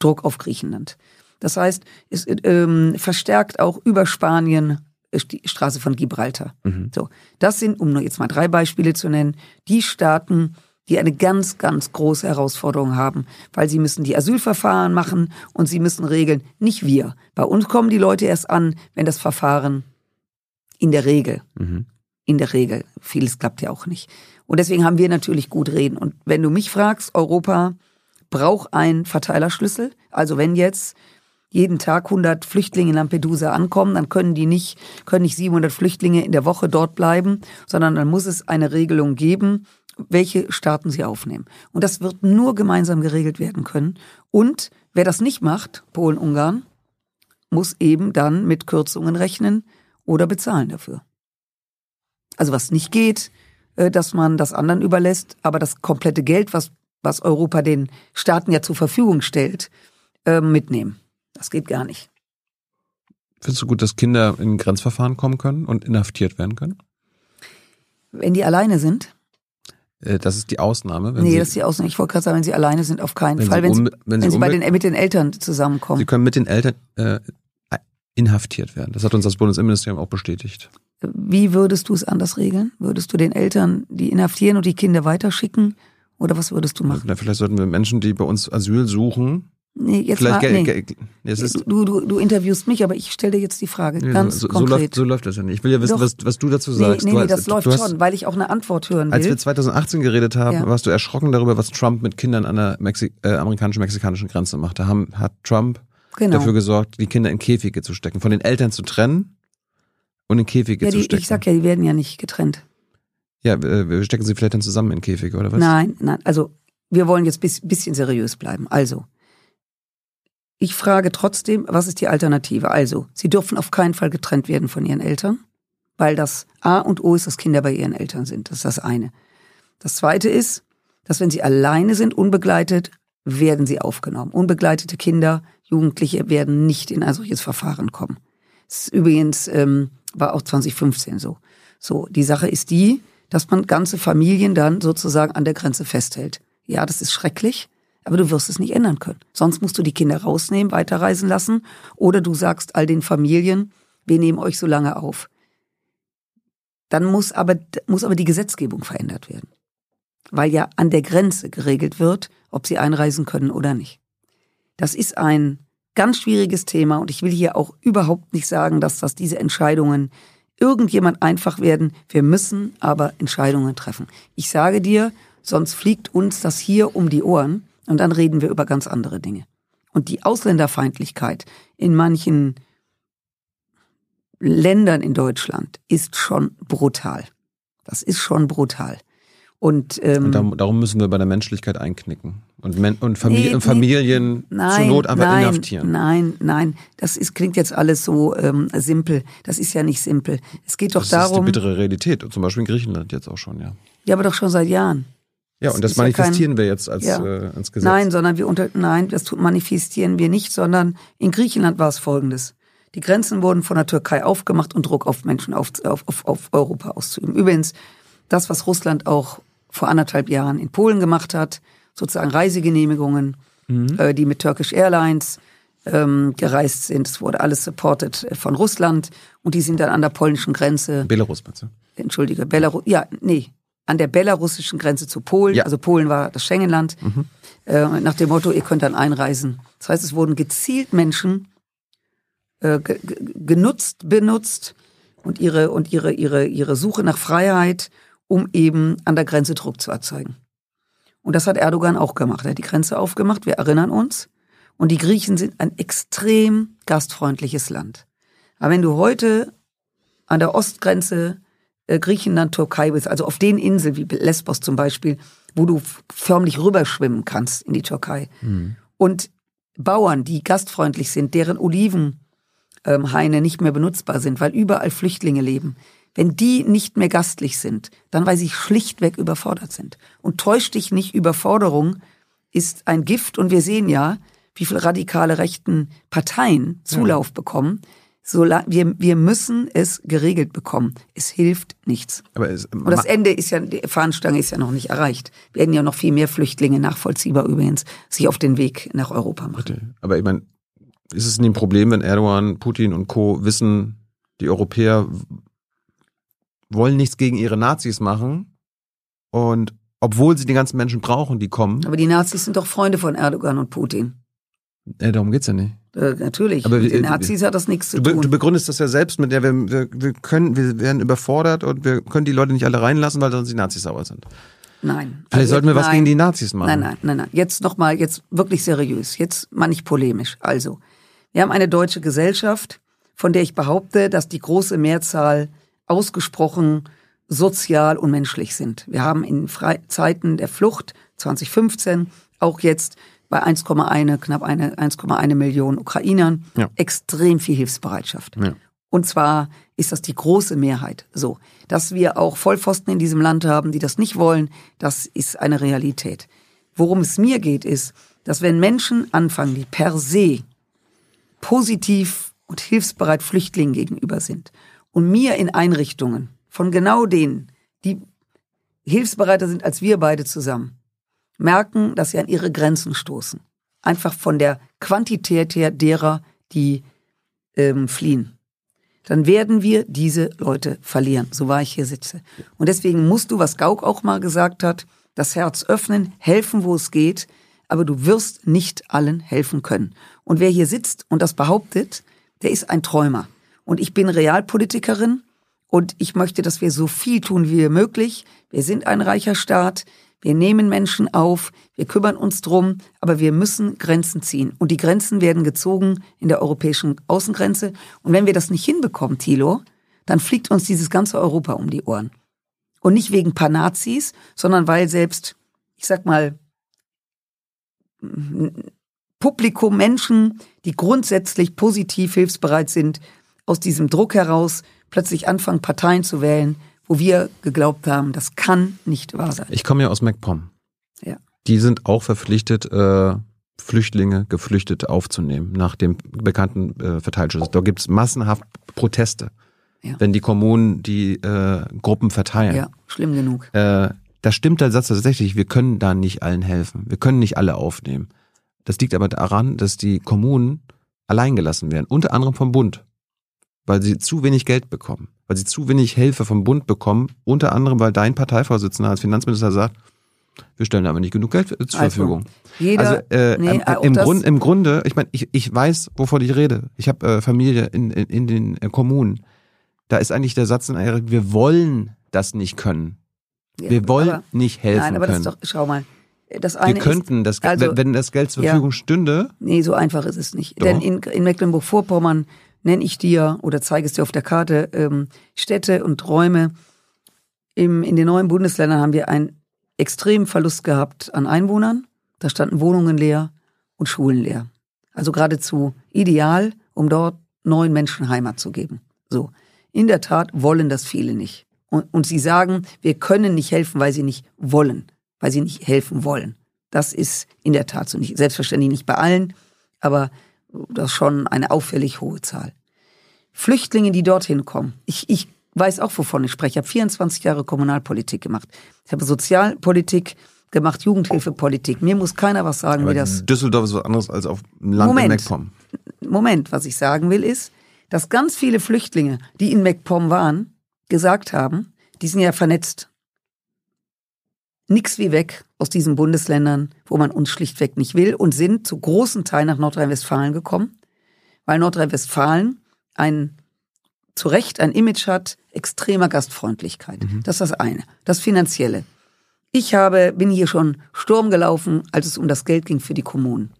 Speaker 2: Druck auf Griechenland. Das heißt, es ähm, verstärkt auch über Spanien die Straße von Gibraltar. Mhm. So, das sind, um nur jetzt mal drei Beispiele zu nennen, die Staaten, die eine ganz, ganz große Herausforderung haben, weil sie müssen die Asylverfahren machen und sie müssen regeln, nicht wir. Bei uns kommen die Leute erst an, wenn das Verfahren in der Regel, mhm. in der Regel, vieles klappt ja auch nicht. Und deswegen haben wir natürlich gut reden. Und wenn du mich fragst, Europa braucht einen Verteilerschlüssel, also wenn jetzt jeden Tag 100 Flüchtlinge in Lampedusa ankommen, dann können die nicht, können nicht 700 Flüchtlinge in der Woche dort bleiben, sondern dann muss es eine Regelung geben, welche Staaten sie aufnehmen. Und das wird nur gemeinsam geregelt werden können. Und wer das nicht macht, Polen, Ungarn, muss eben dann mit Kürzungen rechnen oder bezahlen dafür. Also was nicht geht, äh, dass man das anderen überlässt, aber das komplette Geld, was, was Europa den Staaten ja zur Verfügung stellt, äh, mitnehmen. Das geht gar nicht.
Speaker 1: Findest du gut, dass Kinder in Grenzverfahren kommen können und inhaftiert werden können?
Speaker 2: Wenn die alleine sind?
Speaker 1: Äh, das ist die Ausnahme.
Speaker 2: Wenn nee, Sie, das ist die Ausnahme. Ich wollte gerade sagen, wenn sie alleine sind, auf keinen wenn Fall.
Speaker 1: Sie
Speaker 2: wenn,
Speaker 1: sie, wenn,
Speaker 2: wenn
Speaker 1: sie,
Speaker 2: bei den, mit den Eltern zusammenkommen.
Speaker 1: Sie können mit den Eltern äh, inhaftiert werden. Das hat uns das Bundesinnenministerium auch bestätigt.
Speaker 2: Wie würdest du es anders regeln? Würdest du den Eltern die inhaftieren und die Kinder weiterschicken? Oder was würdest du machen?
Speaker 1: Na, vielleicht sollten wir Menschen, die bei uns Asyl suchen,
Speaker 2: Nee, jetzt
Speaker 1: Vielleicht
Speaker 2: mal,
Speaker 1: nee.
Speaker 2: du, du, du interviewst mich, aber ich stelle dir jetzt die Frage nee, ganz
Speaker 1: so,
Speaker 2: konkret.
Speaker 1: So läuft, so läuft das ja nicht. Ich will ja wissen, was, was du dazu sagst.
Speaker 2: Nee, nee,
Speaker 1: nee
Speaker 2: das du läuft hast, schon, weil ich auch eine Antwort hören will.
Speaker 1: Als wir 2018 geredet haben, ja. warst du erschrocken darüber, was Trump mit Kindern an der Mexi äh, amerikanisch-mexikanischen Grenze macht. Da haben, hat Trump genau. dafür gesorgt, die Kinder in Käfige zu stecken, von den Eltern zu trennen und in Käfige
Speaker 2: ja,
Speaker 1: die, zu stecken.
Speaker 2: Ich sag ja, die werden ja nicht getrennt.
Speaker 1: Ja, äh, wir stecken sie vielleicht dann zusammen in Käfige, oder was?
Speaker 2: Nein, nein, also wir wollen jetzt ein bisschen seriös bleiben. Also, ich frage trotzdem, was ist die Alternative? Also, sie dürfen auf keinen Fall getrennt werden von ihren Eltern, weil das A und O ist, dass Kinder bei ihren Eltern sind. Das ist das eine. Das zweite ist, dass wenn sie alleine sind, unbegleitet, werden sie aufgenommen. Unbegleitete Kinder, Jugendliche werden nicht in ein solches Verfahren kommen. Das ist übrigens ähm, war auch 2015 so. So, die Sache ist die, dass man ganze Familien dann sozusagen an der Grenze festhält. Ja, das ist schrecklich, aber du wirst es nicht ändern können. Sonst musst du die Kinder rausnehmen, weiterreisen lassen oder du sagst all den Familien, wir nehmen euch so lange auf. Dann muss aber, muss aber die Gesetzgebung verändert werden. Weil ja an der Grenze geregelt wird, ob sie einreisen können oder nicht. Das ist ein ganz schwieriges Thema und ich will hier auch überhaupt nicht sagen, dass das diese Entscheidungen irgendjemand einfach werden. Wir müssen aber Entscheidungen treffen. Ich sage dir, sonst fliegt uns das hier um die Ohren und dann reden wir über ganz andere Dinge. Und die Ausländerfeindlichkeit in manchen Ländern in Deutschland ist schon brutal. Das ist schon brutal. Und, ähm,
Speaker 1: und darum müssen wir bei der Menschlichkeit einknicken und, Men und Famili nee, Familien nein, zur Not einfach
Speaker 2: nein,
Speaker 1: inhaftieren.
Speaker 2: Nein, nein, das ist, klingt jetzt alles so ähm, simpel. Das ist ja nicht simpel. Es geht doch
Speaker 1: das
Speaker 2: darum. Das
Speaker 1: ist die bittere Realität, zum Beispiel in Griechenland jetzt auch schon, ja.
Speaker 2: Ja, aber doch schon seit Jahren.
Speaker 1: Ja, und das, manifestieren ja kein, wir jetzt als, ja. äh, als Gesetz.
Speaker 2: Nein, sondern wir unter, nein, das manifestieren wir nicht, sondern in Griechenland war es folgendes. Die Grenzen wurden von der Türkei aufgemacht und Druck auf Menschen auf, auf, auf, Europa auszuüben. Übrigens, das, was Russland auch vor anderthalb Jahren in Polen gemacht hat, sozusagen Reisegenehmigungen, mhm. äh, die mit Turkish Airlines ähm, gereist sind. Es wurde alles supported von Russland und die sind dann an der polnischen Grenze.
Speaker 1: Belarus, bitte.
Speaker 2: Entschuldige, Belarus, ja, nee, an der belarussischen Grenze zu Polen. Ja. Also Polen war das Schengenland. Mhm. Äh, nach dem Motto, ihr könnt dann einreisen. Das heißt, es wurden gezielt Menschen äh, genutzt, benutzt und ihre und ihre ihre ihre Suche nach Freiheit, um eben an der Grenze Druck zu erzeugen. Und das hat Erdogan auch gemacht. Er hat die Grenze aufgemacht. Wir erinnern uns. Und die Griechen sind ein extrem gastfreundliches Land. Aber wenn du heute an der Ostgrenze Griechenland, Türkei bist, also auf den Inseln wie Lesbos zum Beispiel, wo du förmlich rüberschwimmen kannst in die Türkei. Mhm. Und Bauern, die gastfreundlich sind, deren Olivenhaine ähm, nicht mehr benutzbar sind, weil überall Flüchtlinge leben. Wenn die nicht mehr gastlich sind, dann weil sie schlichtweg überfordert sind. Und täusch dich nicht, Überforderung ist ein Gift und wir sehen ja, wie viele radikale rechten Parteien Zulauf ja. bekommen, so, wir, wir müssen es geregelt bekommen. Es hilft nichts.
Speaker 1: Aber es,
Speaker 2: Und das Ende ist ja, die Fahnenstange ist ja noch nicht erreicht. Wir werden ja noch viel mehr Flüchtlinge, nachvollziehbar übrigens, sich auf den Weg nach Europa machen.
Speaker 1: Aber ich meine, ist es nicht ein Problem, wenn Erdogan, Putin und Co. wissen, die Europäer wollen nichts gegen ihre Nazis machen und obwohl sie die ganzen Menschen brauchen, die kommen.
Speaker 2: Aber die Nazis sind doch Freunde von Erdogan und Putin.
Speaker 1: Ja, darum geht's ja nicht.
Speaker 2: Äh, natürlich. Aber mit den Nazis hat das nichts zu
Speaker 1: du,
Speaker 2: tun.
Speaker 1: Du begründest das ja selbst mit der, wir, wir, wir können, wir werden überfordert und wir können die Leute nicht alle reinlassen, weil sonst die Nazis sauer sind.
Speaker 2: Nein.
Speaker 1: Vielleicht also, sollten wir nein. was gegen die Nazis machen.
Speaker 2: Nein, nein, nein, nein. Jetzt nochmal, jetzt wirklich seriös. Jetzt mal nicht polemisch. Also, Wir haben eine deutsche Gesellschaft, von der ich behaupte, dass die große Mehrzahl ausgesprochen sozial und menschlich sind. Wir haben in Fre Zeiten der Flucht 2015 auch jetzt bei 1,1, knapp 1,1 Millionen Ukrainern ja. extrem viel Hilfsbereitschaft. Ja. Und zwar ist das die große Mehrheit so. Dass wir auch Vollpfosten in diesem Land haben, die das nicht wollen, das ist eine Realität. Worum es mir geht, ist, dass wenn Menschen anfangen, die per se positiv und hilfsbereit Flüchtlingen gegenüber sind und mir in Einrichtungen von genau denen, die hilfsbereiter sind als wir beide zusammen, merken, dass sie an ihre Grenzen stoßen. Einfach von der Quantität her derer, die ähm, fliehen. Dann werden wir diese Leute verlieren, so war ich hier sitze. Und deswegen musst du, was Gauck auch mal gesagt hat, das Herz öffnen, helfen, wo es geht, aber du wirst nicht allen helfen können. Und wer hier sitzt und das behauptet, der ist ein Träumer. Und ich bin Realpolitikerin und ich möchte, dass wir so viel tun wie möglich. Wir sind ein reicher Staat. Wir nehmen Menschen auf, wir kümmern uns drum, aber wir müssen Grenzen ziehen. Und die Grenzen werden gezogen in der europäischen Außengrenze. Und wenn wir das nicht hinbekommen, Thilo, dann fliegt uns dieses ganze Europa um die Ohren. Und nicht wegen paar Nazis, sondern weil selbst, ich sag mal, Publikum, Menschen, die grundsätzlich positiv hilfsbereit sind, aus diesem Druck heraus plötzlich anfangen, Parteien zu wählen, wo wir geglaubt haben, das kann nicht wahr sein.
Speaker 1: Ich komme ja aus MacPom. Ja. Die sind auch verpflichtet, äh, Flüchtlinge, Geflüchtete aufzunehmen nach dem bekannten äh, Verteilschuss. Da gibt es massenhaft Proteste, ja. wenn die Kommunen die äh, Gruppen verteilen. Ja,
Speaker 2: schlimm genug.
Speaker 1: Äh, da stimmt der Satz tatsächlich, wir können da nicht allen helfen. Wir können nicht alle aufnehmen. Das liegt aber daran, dass die Kommunen alleingelassen werden, unter anderem vom Bund, weil sie zu wenig Geld bekommen, weil sie zu wenig Hilfe vom Bund bekommen, unter anderem, weil dein Parteivorsitzender als Finanzminister sagt, wir stellen aber nicht genug Geld zur also, Verfügung. Jeder, also äh, nee, äh, im, Grund, im Grunde, ich meine, ich, ich weiß, wovon ich rede. Ich habe äh, Familie in, in, in den äh, Kommunen. Da ist eigentlich der Satz in Erik, wir wollen das nicht können. Ja, wir wollen aber, nicht helfen nein, aber können. Das
Speaker 2: ist doch, schau mal, das eine
Speaker 1: Wir könnten, das, also, wenn das Geld zur Verfügung ja, stünde.
Speaker 2: Nee, so einfach ist es nicht. Doch. Denn in, in Mecklenburg-Vorpommern nenne ich dir oder zeige es dir auf der Karte ähm, Städte und Räume. Im, in den neuen Bundesländern haben wir einen extremen Verlust gehabt an Einwohnern. Da standen Wohnungen leer und Schulen leer. Also geradezu ideal, um dort neuen Menschen Heimat zu geben. So. In der Tat wollen das viele nicht. Und, und sie sagen, wir können nicht helfen, weil sie nicht wollen weil sie nicht helfen wollen. Das ist in der Tat so nicht. Selbstverständlich nicht bei allen, aber das ist schon eine auffällig hohe Zahl. Flüchtlinge, die dorthin kommen. Ich, ich weiß auch, wovon ich spreche. Ich habe 24 Jahre Kommunalpolitik gemacht. Ich habe Sozialpolitik gemacht, Jugendhilfepolitik. Mir muss keiner was sagen,
Speaker 1: aber
Speaker 2: wie das.
Speaker 1: Düsseldorf ist was anderes als auf dem Land Moment, in MacPom.
Speaker 2: Moment, was ich sagen will, ist, dass ganz viele Flüchtlinge, die in MacPom waren, gesagt haben, die sind ja vernetzt nix wie weg aus diesen Bundesländern, wo man uns schlichtweg nicht will und sind zu großen Teilen nach Nordrhein-Westfalen gekommen, weil Nordrhein-Westfalen ein zu Recht ein Image hat extremer Gastfreundlichkeit. Mhm. Das ist das eine. Das Finanzielle. Ich habe, bin hier schon Sturm gelaufen, als es um das Geld ging für die Kommunen.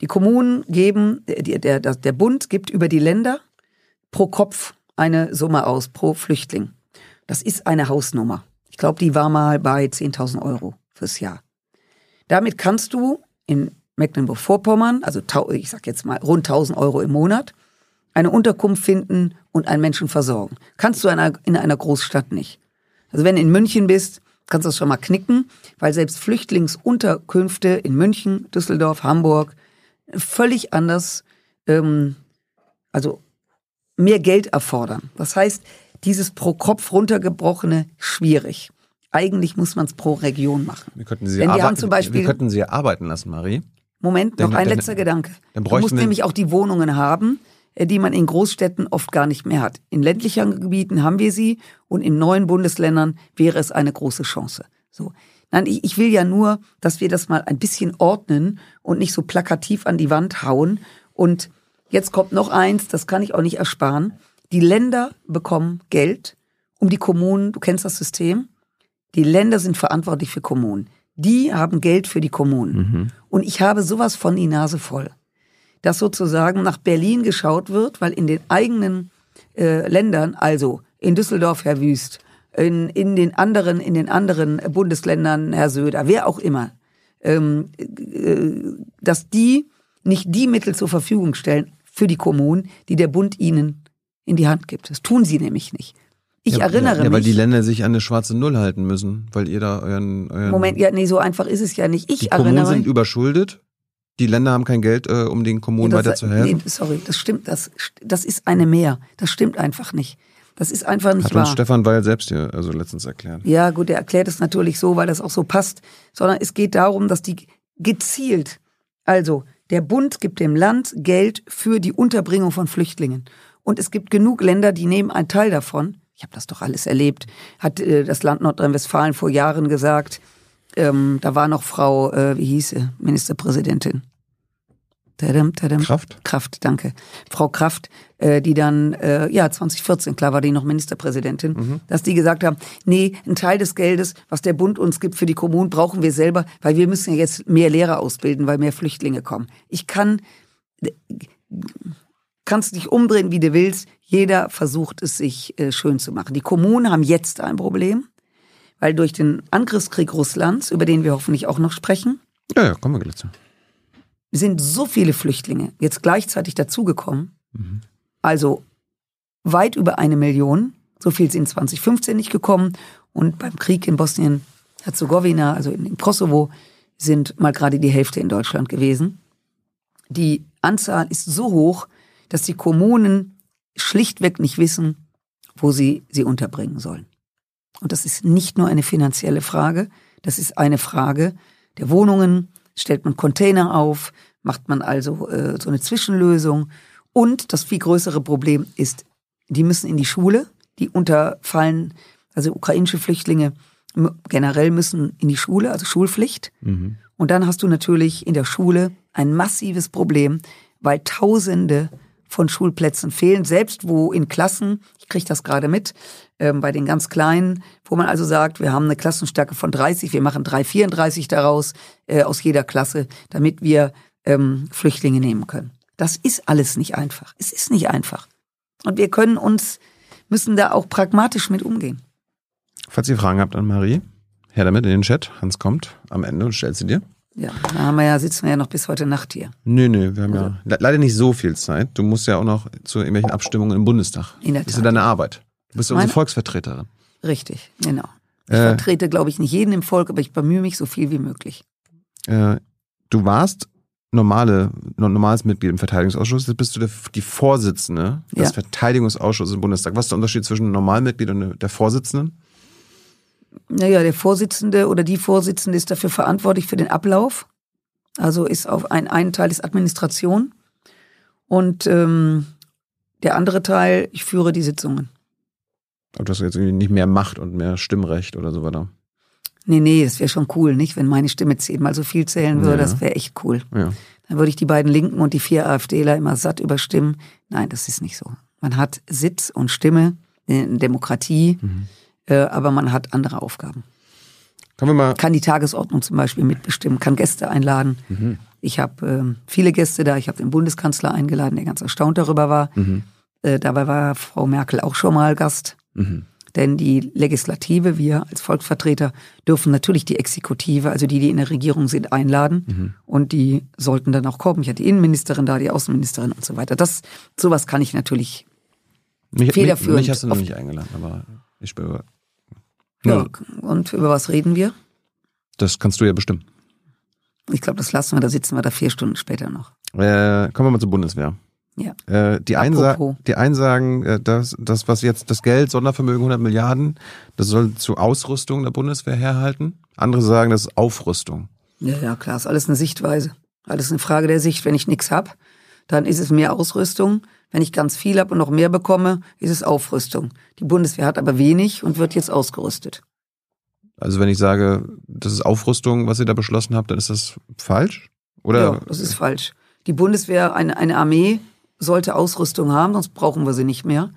Speaker 2: Die Kommunen geben, der, der, der Bund gibt über die Länder pro Kopf eine Summe aus, pro Flüchtling. Das ist eine Hausnummer. Ich glaube, die war mal bei 10.000 Euro fürs Jahr. Damit kannst du in Mecklenburg-Vorpommern, also ich sag jetzt mal rund 1000 Euro im Monat, eine Unterkunft finden und einen Menschen versorgen. Kannst du in einer, in einer Großstadt nicht. Also wenn du in München bist, kannst du das schon mal knicken, weil selbst Flüchtlingsunterkünfte in München, Düsseldorf, Hamburg völlig anders, ähm, also mehr Geld erfordern. Das heißt, dieses pro Kopf runtergebrochene schwierig. Eigentlich muss man es pro Region machen.
Speaker 1: Wir könnten sie, Denn wir haben zum Beispiel, wir könnten sie arbeiten lassen, Marie.
Speaker 2: Moment, noch ein letzter Gedanke. Dann du musst nämlich auch die Wohnungen haben, äh, die man in Großstädten oft gar nicht mehr hat. In ländlichen Gebieten haben wir sie und in neuen Bundesländern wäre es eine große Chance. So. Nein, ich, ich will ja nur, dass wir das mal ein bisschen ordnen und nicht so plakativ an die Wand hauen. Und jetzt kommt noch eins, das kann ich auch nicht ersparen. Die Länder bekommen Geld, um die Kommunen, du kennst das System, die Länder sind verantwortlich für Kommunen. Die haben Geld für die Kommunen. Mhm. Und ich habe sowas von die Nase voll, dass sozusagen nach Berlin geschaut wird, weil in den eigenen äh, Ländern, also in Düsseldorf Herr Wüst, in, in den anderen, in den anderen Bundesländern Herr Söder, wer auch immer, ähm, äh, dass die nicht die Mittel zur Verfügung stellen für die Kommunen, die der Bund ihnen in die Hand gibt. Das tun sie nämlich nicht. Ich
Speaker 1: ja,
Speaker 2: erinnere
Speaker 1: ja, ja,
Speaker 2: mich.
Speaker 1: weil die Länder sich an eine schwarze Null halten müssen, weil ihr da euren, euren
Speaker 2: Moment, ja, nee, so einfach ist es ja nicht. Ich
Speaker 1: die
Speaker 2: erinnere
Speaker 1: Kommunen sind überschuldet, die Länder haben kein Geld, äh, um den Kommunen
Speaker 2: Ja, das-
Speaker 1: weiter zu helfen.
Speaker 2: Nee, sorry, das stimmt, das, das ist eine Mehr. Das stimmt einfach nicht. Das ist einfach nicht
Speaker 1: Hat
Speaker 2: wahr.
Speaker 1: uns Stefan Weil selbst hier also letztens erklärt.
Speaker 2: Ja, gut, er erklärt es natürlich so, weil das auch so passt, sondern es geht darum, dass die gezielt, also der Bund gibt dem Land Geld für die Unterbringung von Flüchtlingen. Und es gibt genug Länder, die nehmen einen Teil davon. Ich habe das doch alles erlebt. Hat äh, das Land Nordrhein-Westfalen vor Jahren gesagt. Ähm, da war noch Frau, äh, wie hieß sie, Ministerpräsidentin. Tadam, tadam.
Speaker 1: Kraft?
Speaker 2: Kraft, danke. Frau Kraft, äh, die dann, äh, ja, 2014, klar war die noch Ministerpräsidentin,
Speaker 1: Mhm.
Speaker 2: dass die gesagt haben, nee, ein Teil des Geldes, was der Bund uns gibt für die Kommunen, brauchen wir selber, weil wir müssen ja jetzt mehr Lehrer ausbilden, weil mehr Flüchtlinge kommen. Ich kann, kannst dich umdrehen, wie du willst. Jeder versucht es sich äh, schön zu machen. Die Kommunen haben jetzt ein Problem, weil durch den Angriffskrieg Russlands, über den wir hoffentlich auch noch sprechen,
Speaker 1: Ja, ja, kommen wir gleich zu.
Speaker 2: sind so viele Flüchtlinge jetzt gleichzeitig dazugekommen. Also weit über eine Million. So viel sind 2015 nicht gekommen. Und beim Krieg in Bosnien-Herzegowina, also in, im Kosovo, sind mal gerade die Hälfte in Deutschland gewesen. Die Anzahl ist so hoch, dass die Kommunen schlichtweg nicht wissen, wo sie sie unterbringen sollen. Und das ist nicht nur eine finanzielle Frage, das ist eine Frage der Wohnungen. Stellt man Container auf, macht man also äh, so eine Zwischenlösung. Und das viel größere Problem ist, die müssen in die Schule, die unterfallen, also ukrainische Flüchtlinge generell müssen in die Schule, also Schulpflicht. Und dann hast du natürlich in der Schule ein massives Problem, weil Tausende von Schulplätzen fehlen, selbst wo in Klassen, ich kriege das gerade mit, ähm, bei den ganz Kleinen, wo man also sagt, wir haben eine Klassenstärke von 30, wir machen 334 daraus äh, aus jeder Klasse, damit wir ähm, Flüchtlinge nehmen können. Das ist alles nicht einfach. Es ist nicht einfach. Und wir können uns, müssen da auch pragmatisch mit umgehen.
Speaker 1: Falls ihr Fragen habt an Marie, her damit in den Chat. Hans kommt am Ende und stellt sie dir.
Speaker 2: Ja, da haben wir ja, sitzen wir ja noch bis heute Nacht hier.
Speaker 1: Nö, nö, wir haben
Speaker 2: Also
Speaker 1: ja le leider nicht so viel Zeit. Du musst ja auch noch zu irgendwelchen Abstimmungen im Bundestag.
Speaker 2: In der
Speaker 1: Das ist ja
Speaker 2: Tat.
Speaker 1: deine Arbeit. Du bist ja unsere Volksvertreterin.
Speaker 2: Richtig, genau. Ich
Speaker 1: Äh.
Speaker 2: vertrete, glaube ich, nicht jeden im Volk, aber ich bemühe mich so viel wie möglich.
Speaker 1: Äh, du warst normale, no- normales Mitglied im Verteidigungsausschuss. Jetzt bist du der, die Vorsitzende des
Speaker 2: Ja.
Speaker 1: Verteidigungsausschusses im Bundestag. Was ist der Unterschied zwischen einem Normalmitglied und der Vorsitzenden?
Speaker 2: Naja, der Vorsitzende oder die Vorsitzende ist dafür verantwortlich für den Ablauf. Also ist auf ein, ein Teil ist Administration und ähm, der andere Teil, ich führe die Sitzungen.
Speaker 1: Aber du hast jetzt irgendwie nicht mehr Macht und mehr Stimmrecht oder so weiter.
Speaker 2: Nee, nee, das wäre schon cool, nicht? Wenn meine Stimme zehnmal so viel zählen würde,
Speaker 1: Ja.
Speaker 2: das wäre echt cool.
Speaker 1: Ja.
Speaker 2: Dann würde ich die beiden Linken und die vier AfDler immer satt überstimmen. Nein, das ist nicht so. Man hat Sitz und Stimme in Demokratie, äh, aber man hat andere Aufgaben.
Speaker 1: Kommen wir mal.
Speaker 2: Kann die Tagesordnung zum Beispiel mitbestimmen, kann Gäste einladen. Ich habe ähm, viele Gäste da. Ich habe den Bundeskanzler eingeladen, der ganz erstaunt darüber war. Äh, dabei war Frau Merkel auch schon mal Gast. Denn die Legislative, wir als Volksvertreter, dürfen natürlich die Exekutive, also die, die in der Regierung sind, einladen. Und die sollten dann auch kommen. Ich hatte die Innenministerin da, die Außenministerin und so weiter. Das, sowas kann ich natürlich.
Speaker 1: Mich, mich,
Speaker 2: federführend
Speaker 1: mich hast du noch nicht eingeladen, aber ich bin.
Speaker 2: Ja. Und über was reden wir?
Speaker 1: Das kannst du ja bestimmen.
Speaker 2: Ich glaube, das lassen wir, da sitzen wir da vier Stunden später noch.
Speaker 1: Äh, kommen wir mal zur Bundeswehr.
Speaker 2: Ja.
Speaker 1: Äh, die, einen die einen sagen, äh, dass das, was jetzt das Geld, Sondervermögen 100 Milliarden, das soll zur Ausrüstung der Bundeswehr herhalten. Andere sagen, das ist Aufrüstung.
Speaker 2: Ja, ja, klar, ist alles eine Sichtweise. Alles eine Frage der Sicht. Wenn ich nichts hab, dann ist es mehr Ausrüstung. Wenn ich ganz viel hab und noch mehr bekomme, ist es Aufrüstung. Die Bundeswehr hat aber wenig und wird jetzt ausgerüstet.
Speaker 1: Also wenn ich sage, das ist Aufrüstung, was ihr da beschlossen habt, dann ist das falsch? Oder?
Speaker 2: Ja, das ist falsch. Die Bundeswehr, eine, eine Armee, sollte Ausrüstung haben, sonst brauchen wir sie nicht mehr.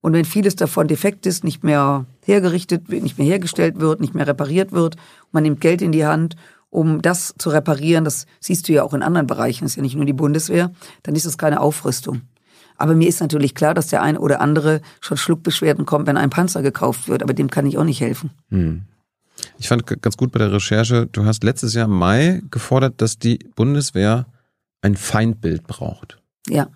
Speaker 2: Und wenn vieles davon defekt ist, nicht mehr hergerichtet wird, nicht mehr hergestellt wird, nicht mehr repariert wird, man nimmt Geld in die Hand, um das zu reparieren, das siehst du ja auch in anderen Bereichen, das ist ja nicht nur die Bundeswehr, dann ist es keine Aufrüstung. Aber mir ist natürlich klar, dass der eine oder andere schon Schluckbeschwerden kommt, wenn ein Panzer gekauft wird, aber dem kann ich auch nicht helfen. Hm.
Speaker 1: Ich fand ganz gut bei der Recherche, du hast letztes Jahr im Mai gefordert, dass die Bundeswehr ein Feindbild braucht.
Speaker 2: Ja.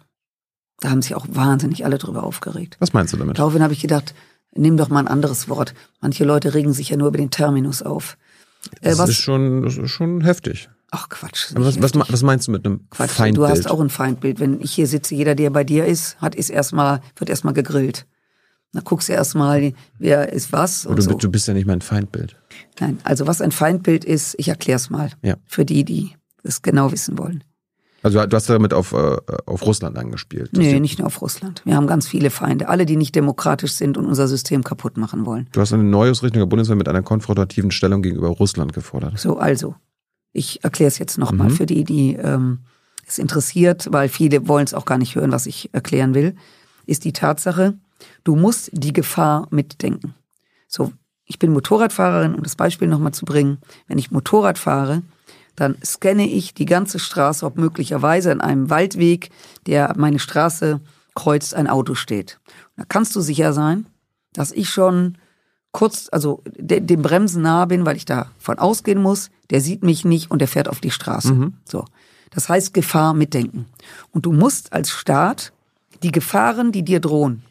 Speaker 2: Da haben sich auch wahnsinnig alle drüber aufgeregt.
Speaker 1: Was meinst du damit?
Speaker 2: Daraufhin habe ich gedacht, nimm doch mal ein anderes Wort. Manche Leute regen sich ja nur über den Terminus auf.
Speaker 1: Äh, das, was, ist schon, das ist schon heftig.
Speaker 2: Ach Quatsch.
Speaker 1: Was, was, was, meinst du mit einem Quatsch, Feindbild?
Speaker 2: Du hast auch ein Feindbild. Wenn ich hier sitze, jeder, der bei dir ist, hat ist erstmal, wird erstmal gegrillt. Da guckst du erstmal, wer ist was.
Speaker 1: Und du, so. du bist ja nicht mein Feindbild.
Speaker 2: Nein, also was ein Feindbild ist, ich erkläre es mal. Ja. Für die, die es genau wissen wollen.
Speaker 1: Also du hast damit auf, äh, auf Russland angespielt?
Speaker 2: Nee, nicht nur auf Russland. Wir haben ganz viele Feinde, alle, die nicht demokratisch sind und unser System kaputt machen wollen.
Speaker 1: Du hast eine Neuausrichtung der Bundeswehr mit einer konfrontativen Stellung gegenüber Russland gefordert.
Speaker 2: So, also, ich erkläre es jetzt nochmal mhm. für die, die ähm, es interessiert, weil viele wollen es auch gar nicht hören, was ich erklären will, ist die Tatsache, du musst die Gefahr mitdenken. So, ich bin Motorradfahrerin, um das Beispiel nochmal zu bringen. Wenn ich Motorrad fahre, dann scanne ich die ganze Straße, ob möglicherweise an einem Waldweg, der meine Straße kreuzt, ein Auto steht. Da kannst du sicher sein, dass ich schon kurz, also de, dem Bremsen nahe bin, weil ich davon ausgehen muss, der sieht mich nicht und der fährt auf die Straße. Mhm. So. Das heißt Gefahr mitdenken. Und du musst als Staat die Gefahren, die dir drohen,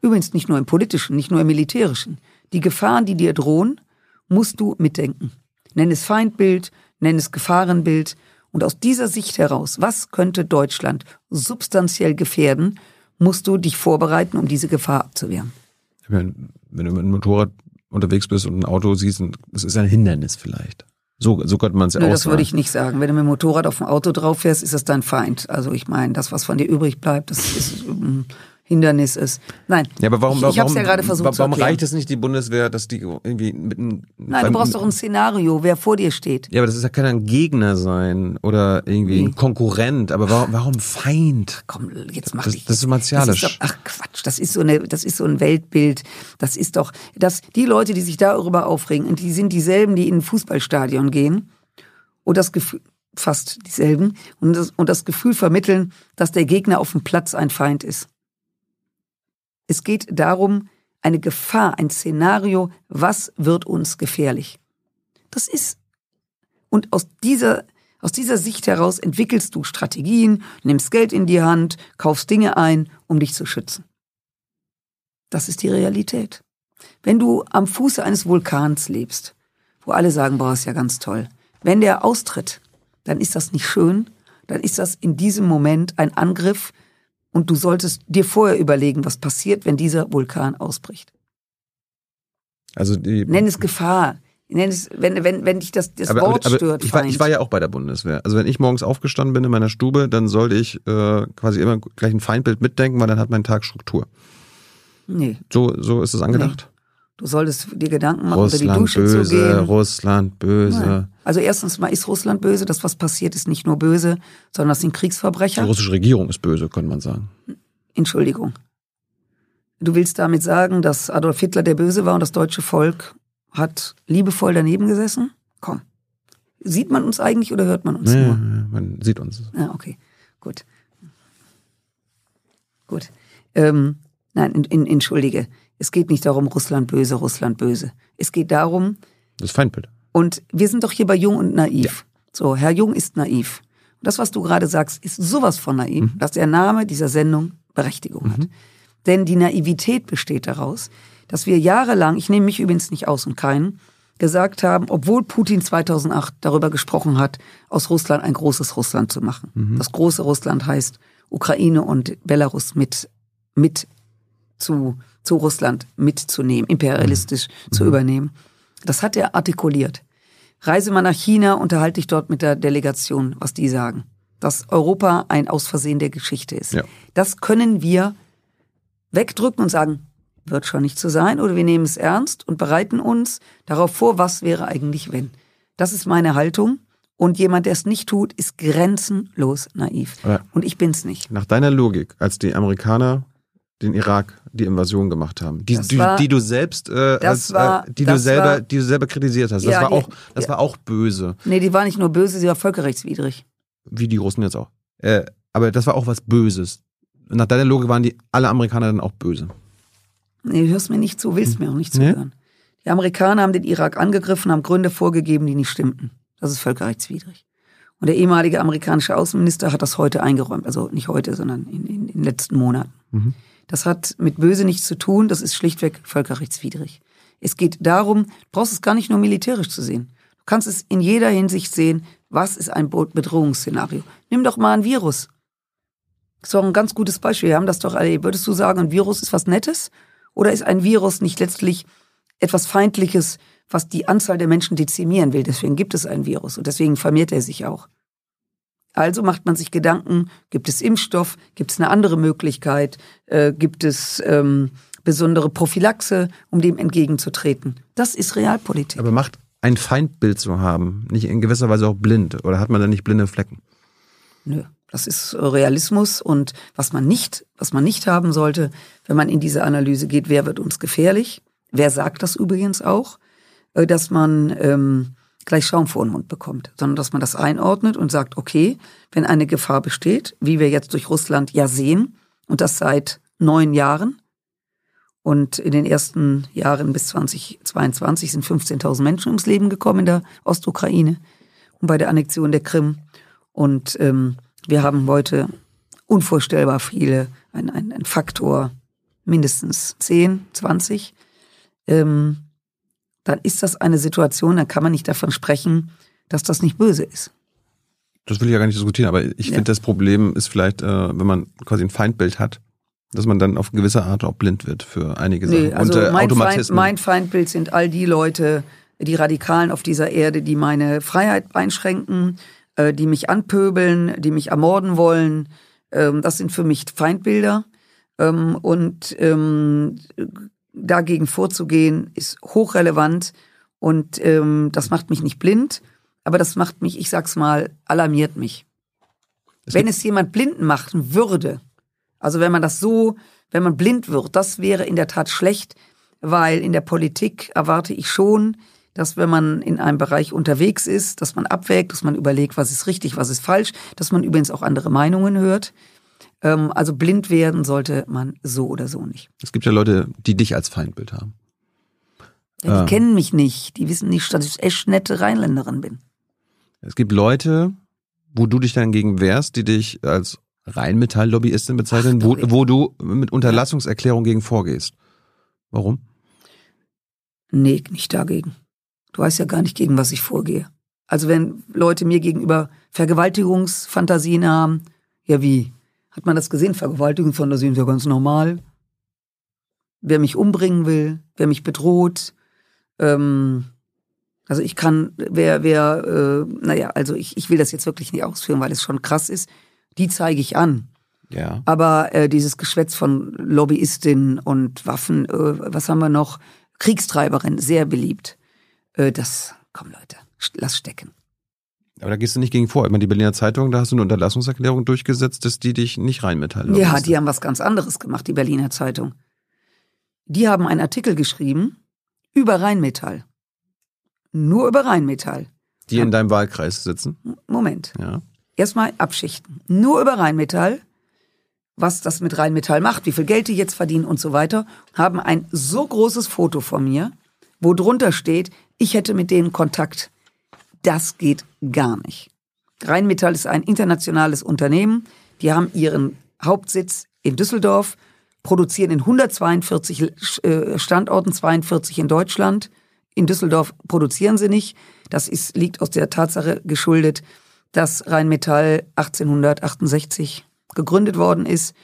Speaker 2: übrigens nicht nur im politischen, nicht nur im militärischen, die Gefahren, die dir drohen, musst du mitdenken. Nenn es Feindbild, nenn es Gefahrenbild. Und aus dieser Sicht heraus, was könnte Deutschland substanziell gefährden, musst du dich vorbereiten, um diese Gefahr abzuwehren.
Speaker 1: Wenn du mit einem Motorrad unterwegs bist und ein Auto siehst, das ist ein Hindernis vielleicht. So, so könnte man es ja
Speaker 2: das würde ich nicht sagen. Wenn du mit dem Motorrad auf dem Auto drauf fährst, ist das dein Feind. Also ich meine, das, was von dir übrig bleibt, das ist ähm, Hindernis ist. Nein.
Speaker 1: Ja, aber warum, ich, ich warum, ja gerade versucht warum reicht es nicht die Bundeswehr, dass die irgendwie mit einem
Speaker 2: Nein, du brauchst doch ein Szenario, wer vor dir steht.
Speaker 1: Ja, aber das ist ja kann ein Gegner sein oder irgendwie nee. ein Konkurrent, aber warum, warum Feind?
Speaker 2: Komm, jetzt mach
Speaker 1: das,
Speaker 2: dich.
Speaker 1: Das ist martialisch.
Speaker 2: Das ist doch, ach Quatsch, das ist so eine das ist so ein Weltbild. Das ist doch das die Leute, die sich darüber aufregen, und die sind dieselben, die in ein Fußballstadion gehen und das Gefühl fast dieselben und das, und das Gefühl vermitteln, dass der Gegner auf dem Platz ein Feind ist. Es geht darum, eine Gefahr, ein Szenario, was wird uns gefährlich? Das ist, und aus dieser, aus dieser Sicht heraus entwickelst du Strategien, nimmst Geld in die Hand, kaufst Dinge ein, um dich zu schützen. Das ist die Realität. Wenn du am Fuße eines Vulkans lebst, wo alle sagen, boah, ist ja ganz toll. Wenn der austritt, dann ist das nicht schön, dann ist das in diesem Moment ein Angriff, und du solltest dir vorher überlegen, was passiert, wenn dieser Vulkan ausbricht.
Speaker 1: Also die
Speaker 2: Nenn es Gefahr. Nenn es, wenn, wenn, wenn dich das, das aber, Wort aber, stört.
Speaker 1: Ich war, ich war ja auch bei der Bundeswehr. Also wenn ich morgens aufgestanden bin in meiner Stube, dann sollte ich äh, quasi immer gleich ein Feindbild mitdenken, weil dann hat mein Tag Struktur.
Speaker 2: Nee.
Speaker 1: So, so ist es angedacht? Nee.
Speaker 2: Du solltest dir Gedanken machen,
Speaker 1: Russland
Speaker 2: unter die Dusche
Speaker 1: böse,
Speaker 2: zu gehen.
Speaker 1: Russland böse. Nein.
Speaker 2: Also erstens mal ist Russland böse. Das, was passiert, ist nicht nur böse, sondern das sind Kriegsverbrecher.
Speaker 1: Die russische Regierung ist böse, könnte man sagen.
Speaker 2: Entschuldigung. Du willst damit sagen, dass Adolf Hitler der Böse war und das deutsche Volk hat liebevoll daneben gesessen? Komm. Sieht man uns eigentlich oder hört man uns
Speaker 1: nee,
Speaker 2: nur?
Speaker 1: Man sieht uns.
Speaker 2: Ja, okay. Gut. Gut. Ähm, nein, in, in, entschuldige. Es geht nicht darum, Russland böse, Russland böse. Es geht darum.
Speaker 1: Das Feindbild.
Speaker 2: Und wir sind doch hier bei Jung und naiv. Ja. So, Herr Jung ist naiv. Und das, was du gerade sagst, ist sowas von naiv, mhm. dass der Name dieser Sendung Berechtigung mhm. hat. Denn die Naivität besteht daraus, dass wir jahrelang, ich nehme mich übrigens nicht aus und keinen, gesagt haben, obwohl Putin 2008 darüber gesprochen hat, aus Russland ein großes Russland zu machen. Mhm. Das große Russland heißt Ukraine und Belarus mit, mit zu zu Russland mitzunehmen, imperialistisch mhm. zu übernehmen. Das hat er artikuliert. Reise mal nach China, unterhalte dich dort mit der Delegation, was die sagen. Dass Europa ein Ausversehen der Geschichte ist. Ja. Das können wir wegdrücken und sagen, wird schon nicht so sein, oder wir nehmen es ernst und bereiten uns darauf vor, was wäre eigentlich wenn. Das ist meine Haltung. Und jemand, der es nicht tut, ist grenzenlos naiv. Ja. Und ich bin's nicht.
Speaker 1: Nach deiner Logik, als die Amerikaner den Irak die Invasion gemacht haben, die, die,
Speaker 2: war-
Speaker 1: die du selbst, äh, als,
Speaker 2: war-
Speaker 1: äh, die du selber,
Speaker 2: war-
Speaker 1: die du selber kritisiert hast. Das
Speaker 2: Ja,
Speaker 1: war
Speaker 2: die-
Speaker 1: auch, das
Speaker 2: ja.
Speaker 1: war auch böse,
Speaker 2: Nee, die war nicht nur böse, sie war völkerrechtswidrig.
Speaker 1: wie die Russen jetzt auch. Äh, aber das war auch was Böses. Nach deiner Logik waren die alle Amerikaner dann auch böse.
Speaker 2: Nee, du hörst mir nicht zu, willst mir auch nicht
Speaker 1: Nee.
Speaker 2: zuhören. Die Amerikaner haben den Irak angegriffen, haben Gründe vorgegeben, die nicht stimmten. Das ist völkerrechtswidrig. Und der ehemalige amerikanische Außenminister hat das heute eingeräumt. Also nicht heute, sondern in, in, in den letzten Monaten.
Speaker 1: Mhm.
Speaker 2: Das hat mit Böse nichts zu tun, das ist schlichtweg völkerrechtswidrig. Es geht darum, du brauchst es gar nicht nur militärisch zu sehen. Du kannst es in jeder Hinsicht sehen, was ist ein Bedrohungsszenario. Nimm doch mal ein Virus. Das ist doch ein ganz gutes Beispiel. Wir haben das doch alle. Würdest du sagen, ein Virus ist was Nettes? Oder ist ein Virus nicht letztlich etwas Feindliches, was die Anzahl der Menschen dezimieren will? Deswegen gibt es ein Virus und deswegen vermehrt er sich auch. Also macht man sich Gedanken, gibt es Impfstoff, gibt es eine andere Möglichkeit, äh, gibt es ähm, besondere Prophylaxe, um dem entgegenzutreten. Das ist Realpolitik.
Speaker 1: Aber macht ein Feindbild zu haben, nicht in gewisser Weise auch blind? Oder hat man da nicht blinde Flecken?
Speaker 2: Nö, das ist Realismus und was man nicht, was man nicht haben sollte, wenn man in diese Analyse geht, wer wird uns gefährlich? Wer sagt das übrigens auch, äh, dass man ähm, gleich Schaum vor den Mund bekommt, sondern dass man das einordnet und sagt, okay, wenn eine Gefahr besteht, wie wir jetzt durch Russland ja sehen, und das seit neun Jahren, und in den ersten Jahren bis 2022 sind 15.000 Menschen ums Leben gekommen in der Ostukraine und bei der Annexion der Krim. Und ähm, wir haben heute unvorstellbar viele, ein, ein, ein Faktor mindestens 10, 20. Ähm, dann ist das eine Situation, dann kann man nicht davon sprechen, dass das nicht böse ist.
Speaker 1: Das will ich ja gar nicht diskutieren, aber ich
Speaker 2: Ja.
Speaker 1: finde, das Problem ist vielleicht, äh, wenn man quasi ein Feindbild hat, dass man dann auf gewisse Art auch blind wird für einige Sachen.
Speaker 2: Nee, also
Speaker 1: Und äh,
Speaker 2: mein, Feind, mein Feindbild sind all die Leute, die Radikalen auf dieser Erde, die meine Freiheit einschränken, äh, die mich anpöbeln, die mich ermorden wollen. Ähm, das sind für mich Feindbilder. Ähm, und ähm, dagegen vorzugehen, ist hochrelevant. Und ähm, das macht mich nicht blind, aber das macht mich, ich sag's mal, alarmiert mich.
Speaker 1: Es
Speaker 2: wenn es jemand blind machen würde, also wenn man das so, wenn man blind wird, das wäre in der Tat schlecht, weil in der Politik erwarte ich schon, dass wenn man in einem Bereich unterwegs ist, dass man abwägt, dass man überlegt, was ist richtig, was ist falsch, dass man übrigens auch andere Meinungen hört. Ähm, also blind werden sollte man so oder so nicht.
Speaker 1: Es gibt ja Leute, die dich als Feindbild haben.
Speaker 2: Ja, die
Speaker 1: Ah.
Speaker 2: kennen mich nicht, die wissen nicht, dass ich echt nette Rheinländerin bin.
Speaker 1: Es gibt Leute, wo du dich dann gegen wehrst, die dich als Rheinmetall-Lobbyistin bezeichnen,
Speaker 2: Ach,
Speaker 1: wo, wo du mit Unterlassungserklärung gegen vorgehst. Warum?
Speaker 2: Nee, nicht dagegen. Du weißt ja gar nicht, gegen was ich vorgehe. Also wenn Leute mir gegenüber Vergewaltigungsfantasien haben, ja wie? Hat man das gesehen? Vergewaltigungsfantasien ist ja ganz normal. Wer mich umbringen will, wer mich bedroht, ähm, also ich kann, wer, wer, äh, naja, also ich, ich will das jetzt wirklich nicht ausführen, weil es schon krass ist. Die zeige ich an.
Speaker 1: Ja.
Speaker 2: Aber äh, dieses Geschwätz von Lobbyistinnen und Waffen, äh, was haben wir noch? Kriegstreiberin, sehr beliebt. Äh, das, komm Leute, lass stecken.
Speaker 1: Aber da gehst du nicht gegen vor. Ich meine, die Berliner Zeitung, da hast du eine Unterlassungserklärung durchgesetzt, dass die dich nicht reinmitteilen.
Speaker 2: Ja, die haben was ganz anderes gemacht, die Berliner Zeitung. Die haben einen Artikel geschrieben über Rheinmetall. Nur über Rheinmetall.
Speaker 1: die in deinem Wahlkreis sitzen.
Speaker 2: Moment.
Speaker 1: Ja.
Speaker 2: Erstmal abschichten. Nur über Rheinmetall, was das mit Rheinmetall macht, wie viel Geld die jetzt verdienen und so weiter, haben ein so großes Foto von mir, wo drunter steht, ich hätte mit denen Kontakt. Das geht gar nicht. Rheinmetall ist ein internationales Unternehmen. Die haben ihren Hauptsitz in Düsseldorf, produzieren in 142 äh, Standorten, 42 in Deutschland. In Düsseldorf produzieren sie nicht. Das ist, liegt aus der Tatsache geschuldet, dass Rheinmetall 1868 gegründet worden ist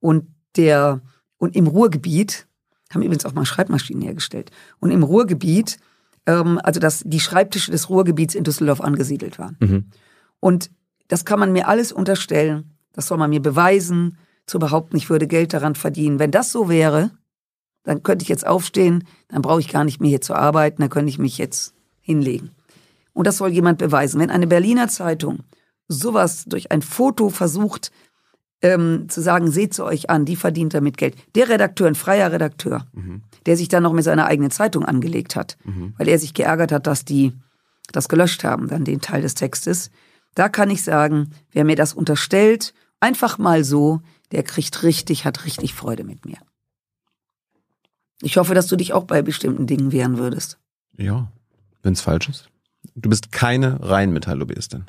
Speaker 2: und der und im Ruhrgebiet haben übrigens auch mal Schreibmaschinen hergestellt und im Ruhrgebiet ähm, also dass die Schreibtische des Ruhrgebiets in Düsseldorf angesiedelt waren. Und das kann man mir alles unterstellen. Das soll man mir beweisen. Zu behaupten ich würde Geld daran verdienen. Wenn das so wäre dann könnte ich jetzt aufstehen. Dann brauche ich gar nicht mehr hier zu arbeiten. Dann könnte ich mich jetzt hinlegen. Und das soll jemand beweisen. Wenn eine Berliner Zeitung sowas durch ein Foto versucht ähm, zu sagen, seht sie euch an, die verdient damit Geld. Der Redakteur, ein freier Redakteur, der sich dann noch mit seiner eigenen Zeitung angelegt hat, weil er sich geärgert hat, dass die das gelöscht haben, dann den Teil des Textes. Da kann ich sagen, wer mir das unterstellt, einfach mal so, der kriegt richtig, hat richtig Freude mit mir. Ich hoffe, dass du dich auch bei bestimmten Dingen wehren würdest.
Speaker 1: Ja, wenn es falsch ist. Du bist keine Rheinmetall-Lobbyistin.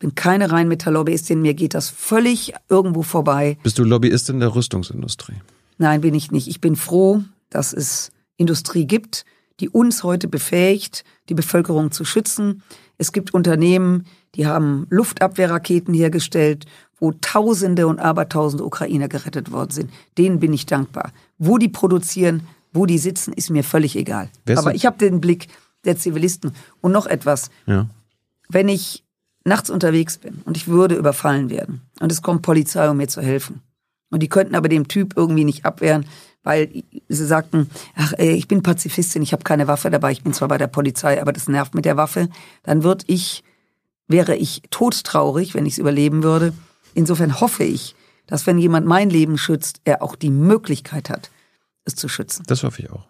Speaker 2: Ich bin keine Rheinmetall-Lobbyistin, mir geht das völlig irgendwo vorbei.
Speaker 1: Bist du Lobbyistin der Rüstungsindustrie?
Speaker 2: Nein, bin ich nicht. Ich bin froh, dass es Industrie gibt, die uns heute befähigt, die Bevölkerung zu schützen. Es gibt Unternehmen, die haben Luftabwehrraketen hergestellt, wo Tausende und Abertausende Ukrainer gerettet worden sind. Denen bin ich dankbar. Wo die produzieren, wo die sitzen, ist mir völlig egal.
Speaker 1: Wer ist
Speaker 2: Aber ich habe den Blick der Zivilisten. Und noch etwas.
Speaker 1: Ja.
Speaker 2: Wenn ich nachts unterwegs bin und ich würde überfallen werden und es kommt Polizei, um mir zu helfen und die könnten aber dem Typ irgendwie nicht abwehren, weil sie sagten, ach, ey, ich bin Pazifistin, ich habe keine Waffe dabei, ich bin zwar bei der Polizei, aber das nervt mit der Waffe, dann würde ich, wäre ich todtraurig, wenn ich es überleben würde. Insofern hoffe ich, dass wenn jemand mein Leben schützt, er auch die Möglichkeit hat, es zu schützen.
Speaker 1: Das hoffe ich auch.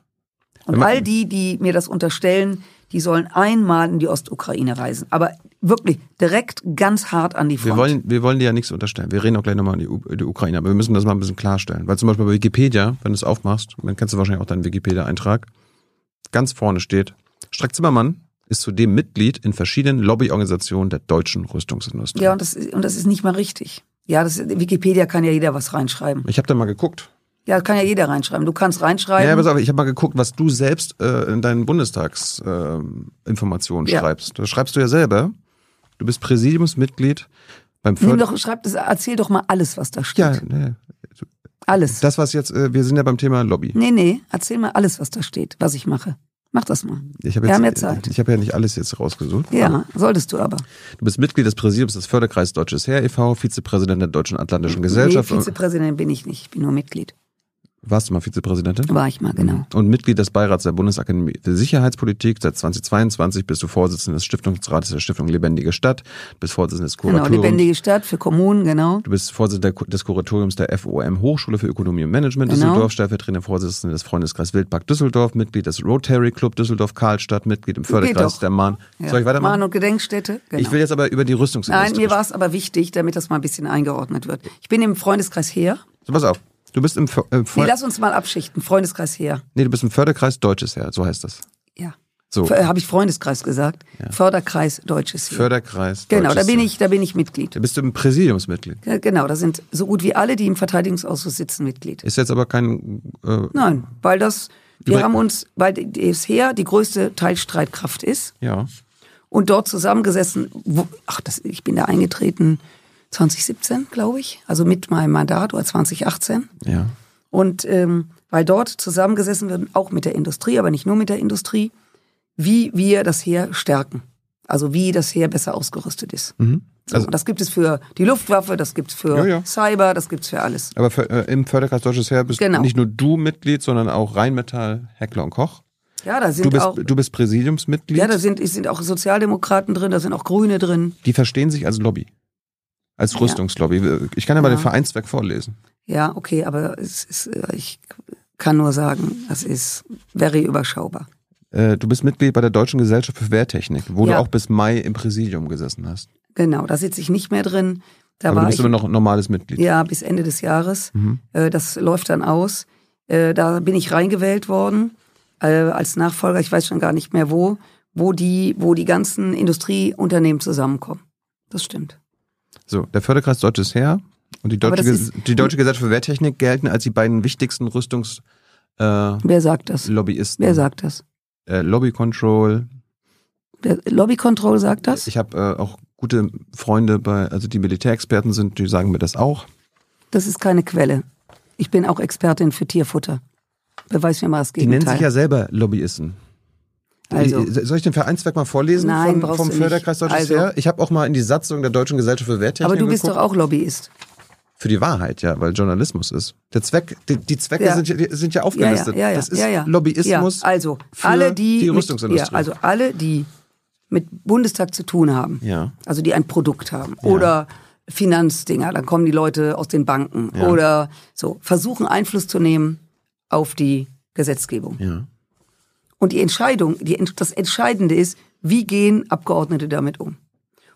Speaker 2: Und all die, die mir das unterstellen, die sollen einmal in die Ostukraine reisen. Aber wirklich direkt ganz hart an die Front.
Speaker 1: Wir wollen, wir wollen dir ja nichts unterstellen. Wir reden auch gleich nochmal in die, U die Ukraine, aber wir müssen das mal ein bisschen klarstellen. Weil zum Beispiel bei Wikipedia, wenn du es aufmachst, dann kennst du wahrscheinlich auch deinen Wikipedia-Eintrag, ganz vorne steht, Strack Zimmermann ist zudem Mitglied in verschiedenen Lobbyorganisationen der deutschen Rüstungsindustrie.
Speaker 2: ja, und das, ist- und das ist nicht mal richtig. Ja, das, Wikipedia kann ja jeder was reinschreiben.
Speaker 1: Ich habe da mal geguckt.
Speaker 2: Ja, kann ja jeder reinschreiben. Du kannst reinschreiben.
Speaker 1: Ja, pass auf, ich habe mal geguckt, was du selbst äh, in deinen Bundestagsinformationen äh,
Speaker 2: Ja.
Speaker 1: schreibst. Da schreibst du ja selber, du bist Präsidiumsmitglied beim
Speaker 2: Nimm
Speaker 1: Förder...
Speaker 2: doch, schreib das, erzähl doch mal alles, was da steht.
Speaker 1: Ja, nee,
Speaker 2: Alles.
Speaker 1: das was jetzt, äh, wir sind ja beim Thema Lobby.
Speaker 2: nee, nee, erzähl mal alles, was da steht, was ich mache. Mach das mal.
Speaker 1: Ich hab
Speaker 2: Wir
Speaker 1: jetzt,
Speaker 2: haben ja Zeit.
Speaker 1: Ich habe ja nicht alles jetzt rausgesucht.
Speaker 2: Ja, solltest du aber.
Speaker 1: Du bist Mitglied des Präsidiums des Förderkreises Deutsches Heer e.V., Vizepräsident der Deutschen Atlantischen
Speaker 2: Nee,
Speaker 1: Gesellschaft.
Speaker 2: Vizepräsident bin ich nicht. Ich bin nur Mitglied.
Speaker 1: Warst du mal Vizepräsidentin?
Speaker 2: War ich mal, genau.
Speaker 1: Und Mitglied des Beirats der Bundesakademie für Sicherheitspolitik. Seit 2022 bist du Vorsitzender des Stiftungsrates der Stiftung Lebendige Stadt, bist Vorsitzender des
Speaker 2: Genau,
Speaker 1: Kuratoriums.
Speaker 2: lebendige Stadt für Kommunen, genau.
Speaker 1: Du bist Vorsitzender des Kuratoriums der FOM Hochschule für Ökonomie und Management
Speaker 2: Genau.
Speaker 1: Düsseldorf, stellvertretender Vorsitzender des Freundeskreis Wildpark Düsseldorf, Mitglied des Rotary Club Düsseldorf Karlstadt, Mitglied im Förderkreis der Mahn.
Speaker 2: Ja.
Speaker 1: Soll ich weitermachen?
Speaker 2: Mahn- und Gedenkstätte, genau.
Speaker 1: Ich will jetzt aber über die Rüstungsindustrie.
Speaker 2: Nein, mir war es aber wichtig, damit das mal ein bisschen eingeordnet wird. Ich bin im Freundeskreis Heer.
Speaker 1: So, pass auf. Du bist im, Fö- äh,
Speaker 2: Nee, lass uns mal abschichten. Freundeskreis Heer.
Speaker 1: nee, du bist im Förderkreis Deutsches Heer, so heißt das.
Speaker 2: Ja.
Speaker 1: So,
Speaker 2: Habe ich Freundeskreis gesagt? Förderkreis Deutsches Heer.
Speaker 1: Förderkreis
Speaker 2: genau, da bin ich, da bin ich Mitglied.
Speaker 1: Da bist du im Präsidiumsmitglied.
Speaker 2: Ja, Genau, da sind so gut wie alle, die im Verteidigungsausschuss sitzen, Mitglied.
Speaker 1: Ist jetzt aber kein. Äh,
Speaker 2: Nein, weil das, wir
Speaker 1: Über-
Speaker 2: haben uns, weil das Heer die größte Teilstreitkraft ist
Speaker 1: ja.
Speaker 2: und dort zusammengesessen, wo, ach, das, ich bin da eingetreten 2017, glaube ich, also mit meinem Mandat oder 2018.
Speaker 1: Ja.
Speaker 2: Und ähm, weil dort zusammengesessen wird, auch mit der Industrie, aber nicht nur mit der Industrie, wie wir das Heer stärken. Also wie das Heer besser ausgerüstet ist.
Speaker 1: Mhm.
Speaker 2: So,
Speaker 1: Also-
Speaker 2: und das gibt es für die Luftwaffe, das gibt es für
Speaker 1: Ja, ja.
Speaker 2: Cyber, das gibt es für alles.
Speaker 1: Aber für, äh, im Förderkreis Deutsches Heer bist
Speaker 2: Genau.
Speaker 1: nicht nur du Mitglied, sondern auch Rheinmetall, Heckler und Koch.
Speaker 2: Ja, da sind
Speaker 1: Du bist,
Speaker 2: auch,
Speaker 1: du bist Präsidiumsmitglied.
Speaker 2: ja, da sind, sind auch Sozialdemokraten drin, da sind auch Grüne drin.
Speaker 1: Die verstehen sich als Lobby. Als Rüstungslobby. Ich kann ja mal den Vereinszweck vorlesen.
Speaker 2: Ja, okay, aber es ist, äh, ich kann nur sagen, das ist very überschaubar.
Speaker 1: Äh, Du bist Mitglied bei der Deutschen Gesellschaft für Wehrtechnik, wo
Speaker 2: Ja.
Speaker 1: du auch bis Mai im Präsidium gesessen hast.
Speaker 2: Genau, da sitze ich nicht mehr drin. Da
Speaker 1: Aber du bist
Speaker 2: ich
Speaker 1: immer noch ein normales Mitglied.
Speaker 2: Ja, bis Ende des Jahres.
Speaker 1: Mhm.
Speaker 2: Äh, Das läuft dann aus. Äh, Da bin ich reingewählt worden äh, als Nachfolger. Ich weiß schon gar nicht mehr wo, wo die, wo die ganzen Industrieunternehmen zusammenkommen. Das stimmt.
Speaker 1: So, der Förderkreis Deutsches Heer und die Deutsche, Ge- die Deutsche Gesellschaft für Wehrtechnik gelten als die beiden wichtigsten Rüstungslobbyisten. Äh,
Speaker 2: Wer sagt das?
Speaker 1: Lobbyisten.
Speaker 2: Wer sagt das?
Speaker 1: Äh, Lobby Control.
Speaker 2: Der Lobby Control sagt das?
Speaker 1: Ich habe äh, auch gute Freunde bei, also die Militärexperten sind, die sagen mir das auch.
Speaker 2: Das ist keine Quelle. Ich bin auch Expertin für Tierfutter. Beweis mir mal das
Speaker 1: Die nennen
Speaker 2: Gegenteil.
Speaker 1: sich ja selber Lobbyisten.
Speaker 2: Also.
Speaker 1: Soll ich den Vereinszweck mal vorlesen
Speaker 2: Nein,
Speaker 1: vom,
Speaker 2: brauchst
Speaker 1: vom. Förderkreis Deutsches
Speaker 2: Also.
Speaker 1: Heer? Ich habe auch mal in die Satzung der Deutschen Gesellschaft für Wehrtechnik
Speaker 2: Aber du bist
Speaker 1: geguckt.
Speaker 2: doch auch Lobbyist.
Speaker 1: Für die Wahrheit, ja, weil Journalismus ist. Der Zweck, die, die Zwecke
Speaker 2: Ja.
Speaker 1: sind, sind ja aufgelistet.
Speaker 2: Ja, ja, ja,
Speaker 1: das ist. Lobbyismus
Speaker 2: also
Speaker 1: für
Speaker 2: alle die,
Speaker 1: die
Speaker 2: mit,
Speaker 1: Rüstungsindustrie.
Speaker 2: Ja, also alle die mit Bundestag zu tun haben.
Speaker 1: Ja.
Speaker 2: Also die ein Produkt haben oder Finanzdinger, dann kommen die Leute aus den Banken oder so, versuchen Einfluss zu nehmen auf die Gesetzgebung.
Speaker 1: Ja.
Speaker 2: Und die Entscheidung, die, das Entscheidende ist, wie gehen Abgeordnete damit um?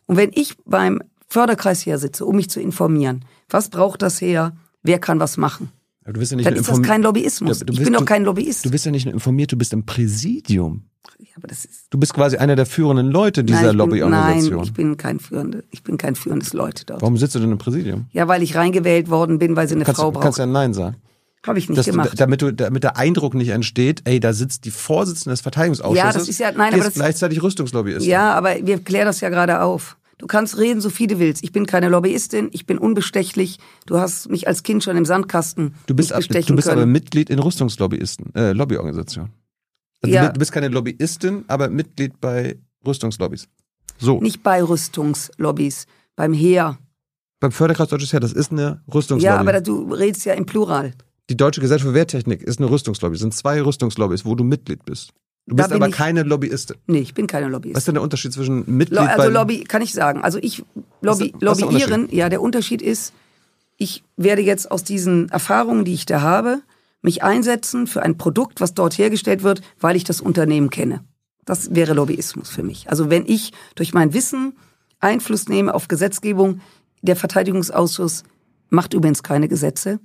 Speaker 2: Und wenn ich beim Förderkreis hier sitze, um mich zu informieren, was braucht das her, wer kann was machen,
Speaker 1: du bist ja nicht
Speaker 2: dann ist das kein Lobbyismus.
Speaker 1: Ja, du
Speaker 2: ich
Speaker 1: bist-
Speaker 2: bin doch kein Lobbyist.
Speaker 1: Du bist ja nicht nur informiert, du bist im Präsidium.
Speaker 2: Ja, aber das ist,
Speaker 1: Du bist quasi einer der führenden Leute dieser
Speaker 2: nein, ich bin,
Speaker 1: Lobbyorganisation.
Speaker 2: Nein, ich bin kein führende, ich bin kein führendes Leute dort.
Speaker 1: Warum sitzt du denn im Präsidium?
Speaker 2: Ja, weil ich reingewählt worden bin, weil sie eine
Speaker 1: Kannst,
Speaker 2: Frau
Speaker 1: du kannst
Speaker 2: braucht.
Speaker 1: ja Nein sagen.
Speaker 2: Habe ich nicht
Speaker 1: Dass du,
Speaker 2: gemacht.
Speaker 1: damit, du, damit der Eindruck nicht entsteht, ey, da sitzt die Vorsitzende des Verteidigungsausschusses,
Speaker 2: Ja, das ist ja- nein,
Speaker 1: die
Speaker 2: aber
Speaker 1: ist
Speaker 2: das-
Speaker 1: gleichzeitig Rüstungslobbyist.
Speaker 2: Ja, aber wir klären das ja gerade auf. Du kannst reden, so viel du willst. Ich bin keine Lobbyistin, ich bin unbestechlich. Du hast mich als Kind schon im Sandkasten
Speaker 1: Du bist, ab, du bist aber. Mitglied in Rüstungslobbyisten, äh, Lobbyorganisation. Also
Speaker 2: Ja.
Speaker 1: du bist keine Lobbyistin, aber Mitglied bei Rüstungslobbys. So,
Speaker 2: nicht bei Rüstungslobbys, beim Heer.
Speaker 1: beim Förderkreis Deutsches Heer, das ist eine Rüstungslobby.
Speaker 2: Ja, aber du redest ja im Plural.
Speaker 1: Die Deutsche Gesellschaft für Wehrtechnik ist eine Rüstungslobby. Es sind zwei Rüstungslobbys, wo du Mitglied bist. Du bist aber
Speaker 2: ich-
Speaker 1: keine Lobbyistin.
Speaker 2: Nee, ich bin keine
Speaker 1: Was
Speaker 2: Lobbyist.
Speaker 1: ist denn der Unterschied zwischen Mitglied
Speaker 2: Lo also. Lobby kann ich sagen. Also ich Lobby,
Speaker 1: Was ist- was der
Speaker 2: lobbyieren, ja, der Unterschied ist, ich werde jetzt aus diesen Erfahrungen, die ich da habe, mich einsetzen für ein Produkt, was dort hergestellt wird, weil ich das Unternehmen kenne. Das wäre Lobbyismus für mich. Also wenn ich durch mein Wissen Einfluss nehme auf Gesetzgebung, der Verteidigungsausschuss macht übrigens keine Gesetze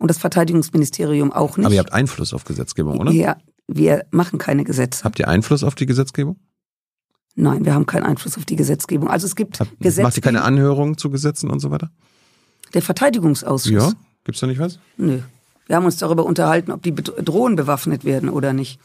Speaker 2: und das Verteidigungsministerium auch nicht.
Speaker 1: aber ihr habt Einfluss auf Gesetzgebung, oder?
Speaker 2: Ja, wir machen keine Gesetze.
Speaker 1: Habt ihr Einfluss auf die Gesetzgebung?
Speaker 2: Nein, wir haben keinen Einfluss auf die Gesetzgebung. Also es gibt
Speaker 1: Habt,
Speaker 2: Gesetze.
Speaker 1: macht ihr keine Anhörungen zu Gesetzen und so weiter?
Speaker 2: Der Verteidigungsausschuss?
Speaker 1: Ja? Gibt's da nicht was?
Speaker 2: Nö. Wir haben uns darüber unterhalten, ob die Drohnen bewaffnet werden oder nicht.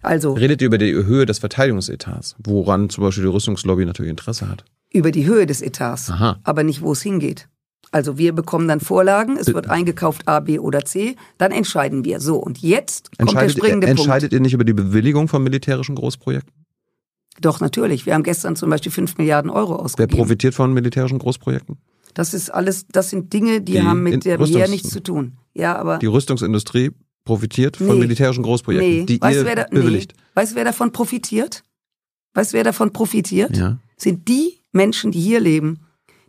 Speaker 2: Also
Speaker 1: Redet ihr über die Höhe des Verteidigungsetats, woran zum Beispiel die Rüstungslobby natürlich Interesse hat?
Speaker 2: über die Höhe des Etats,
Speaker 1: Aha.
Speaker 2: aber nicht, wo es hingeht. Also wir bekommen dann Vorlagen, es wird eingekauft A, B oder C, dann entscheiden wir. So, und jetzt kommt der springende
Speaker 1: entscheidet ihr nicht über die Bewilligung von militärischen Großprojekten?
Speaker 2: Punkt. Doch, natürlich. Wir haben gestern zum Beispiel 5 Milliarden Euro
Speaker 1: Wer
Speaker 2: ausgegeben.
Speaker 1: profitiert von militärischen Großprojekten?
Speaker 2: Das ist alles, das sind Dinge, die,
Speaker 1: Die
Speaker 2: haben mit der
Speaker 1: Rüstungs-
Speaker 2: nichts zu tun. Ja, aber
Speaker 1: Die Rüstungsindustrie profitiert von
Speaker 2: Nee.
Speaker 1: militärischen Großprojekten,
Speaker 2: nee.
Speaker 1: die
Speaker 2: weißt,
Speaker 1: ihr
Speaker 2: wer da,
Speaker 1: bewilligt.
Speaker 2: nee. weißt du, wer davon profitiert? Weißt du, wer davon profitiert?
Speaker 1: Ja.
Speaker 2: sind die Menschen, die hier leben,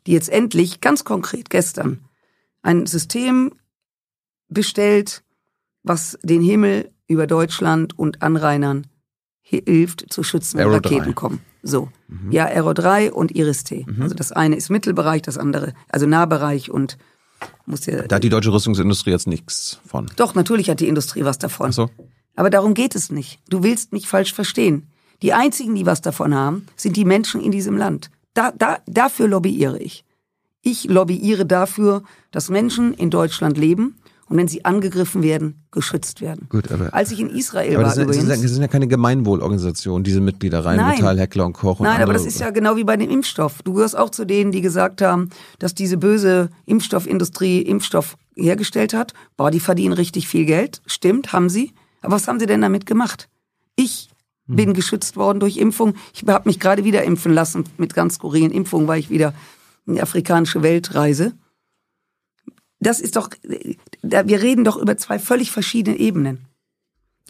Speaker 2: die jetzt endlich, ganz konkret gestern, ein System bestellt, was den Himmel über Deutschland und Anrainern hi- hilft zu schützen, wenn
Speaker 1: Aero
Speaker 2: Raketen
Speaker 1: 3.
Speaker 2: kommen. So. Ja, Aero 3 und Iris-T. Also das eine ist Mittelbereich, das andere, also Nahbereich und muss ja,
Speaker 1: Da hat die deutsche Rüstungsindustrie jetzt nichts von.
Speaker 2: doch, natürlich hat die Industrie was davon.
Speaker 1: Ach so.
Speaker 2: Aber darum geht es nicht. Du willst mich falsch verstehen. Die einzigen, die was davon haben, sind die Menschen in diesem Land. Da, da, dafür lobbyiere ich. Ich lobbyiere dafür, dass Menschen in Deutschland leben und wenn sie angegriffen werden, geschützt werden.
Speaker 1: Gut, aber,
Speaker 2: Als ich in Israel
Speaker 1: aber
Speaker 2: war
Speaker 1: das, sind,
Speaker 2: übrigens.
Speaker 1: das sind ja keine Gemeinwohlorganisationen, diese Mitglieder rein,
Speaker 2: Nein.
Speaker 1: Metall, Heckler und Koch und
Speaker 2: Nein, aber
Speaker 1: andere.
Speaker 2: das ist ja genau wie bei dem Impfstoff. Du gehörst auch zu denen, die gesagt haben, dass diese böse Impfstoffindustrie Impfstoff hergestellt hat. Boah, die verdienen richtig viel Geld. Stimmt, haben sie. Aber was haben sie denn damit gemacht? Ich. Bin geschützt worden durch Impfung. Ich habe mich gerade wieder impfen lassen mit ganz skurrilen Impfungen, weil ich wieder in die afrikanische Welt reise. Das ist doch, wir reden doch über zwei völlig verschiedene Ebenen.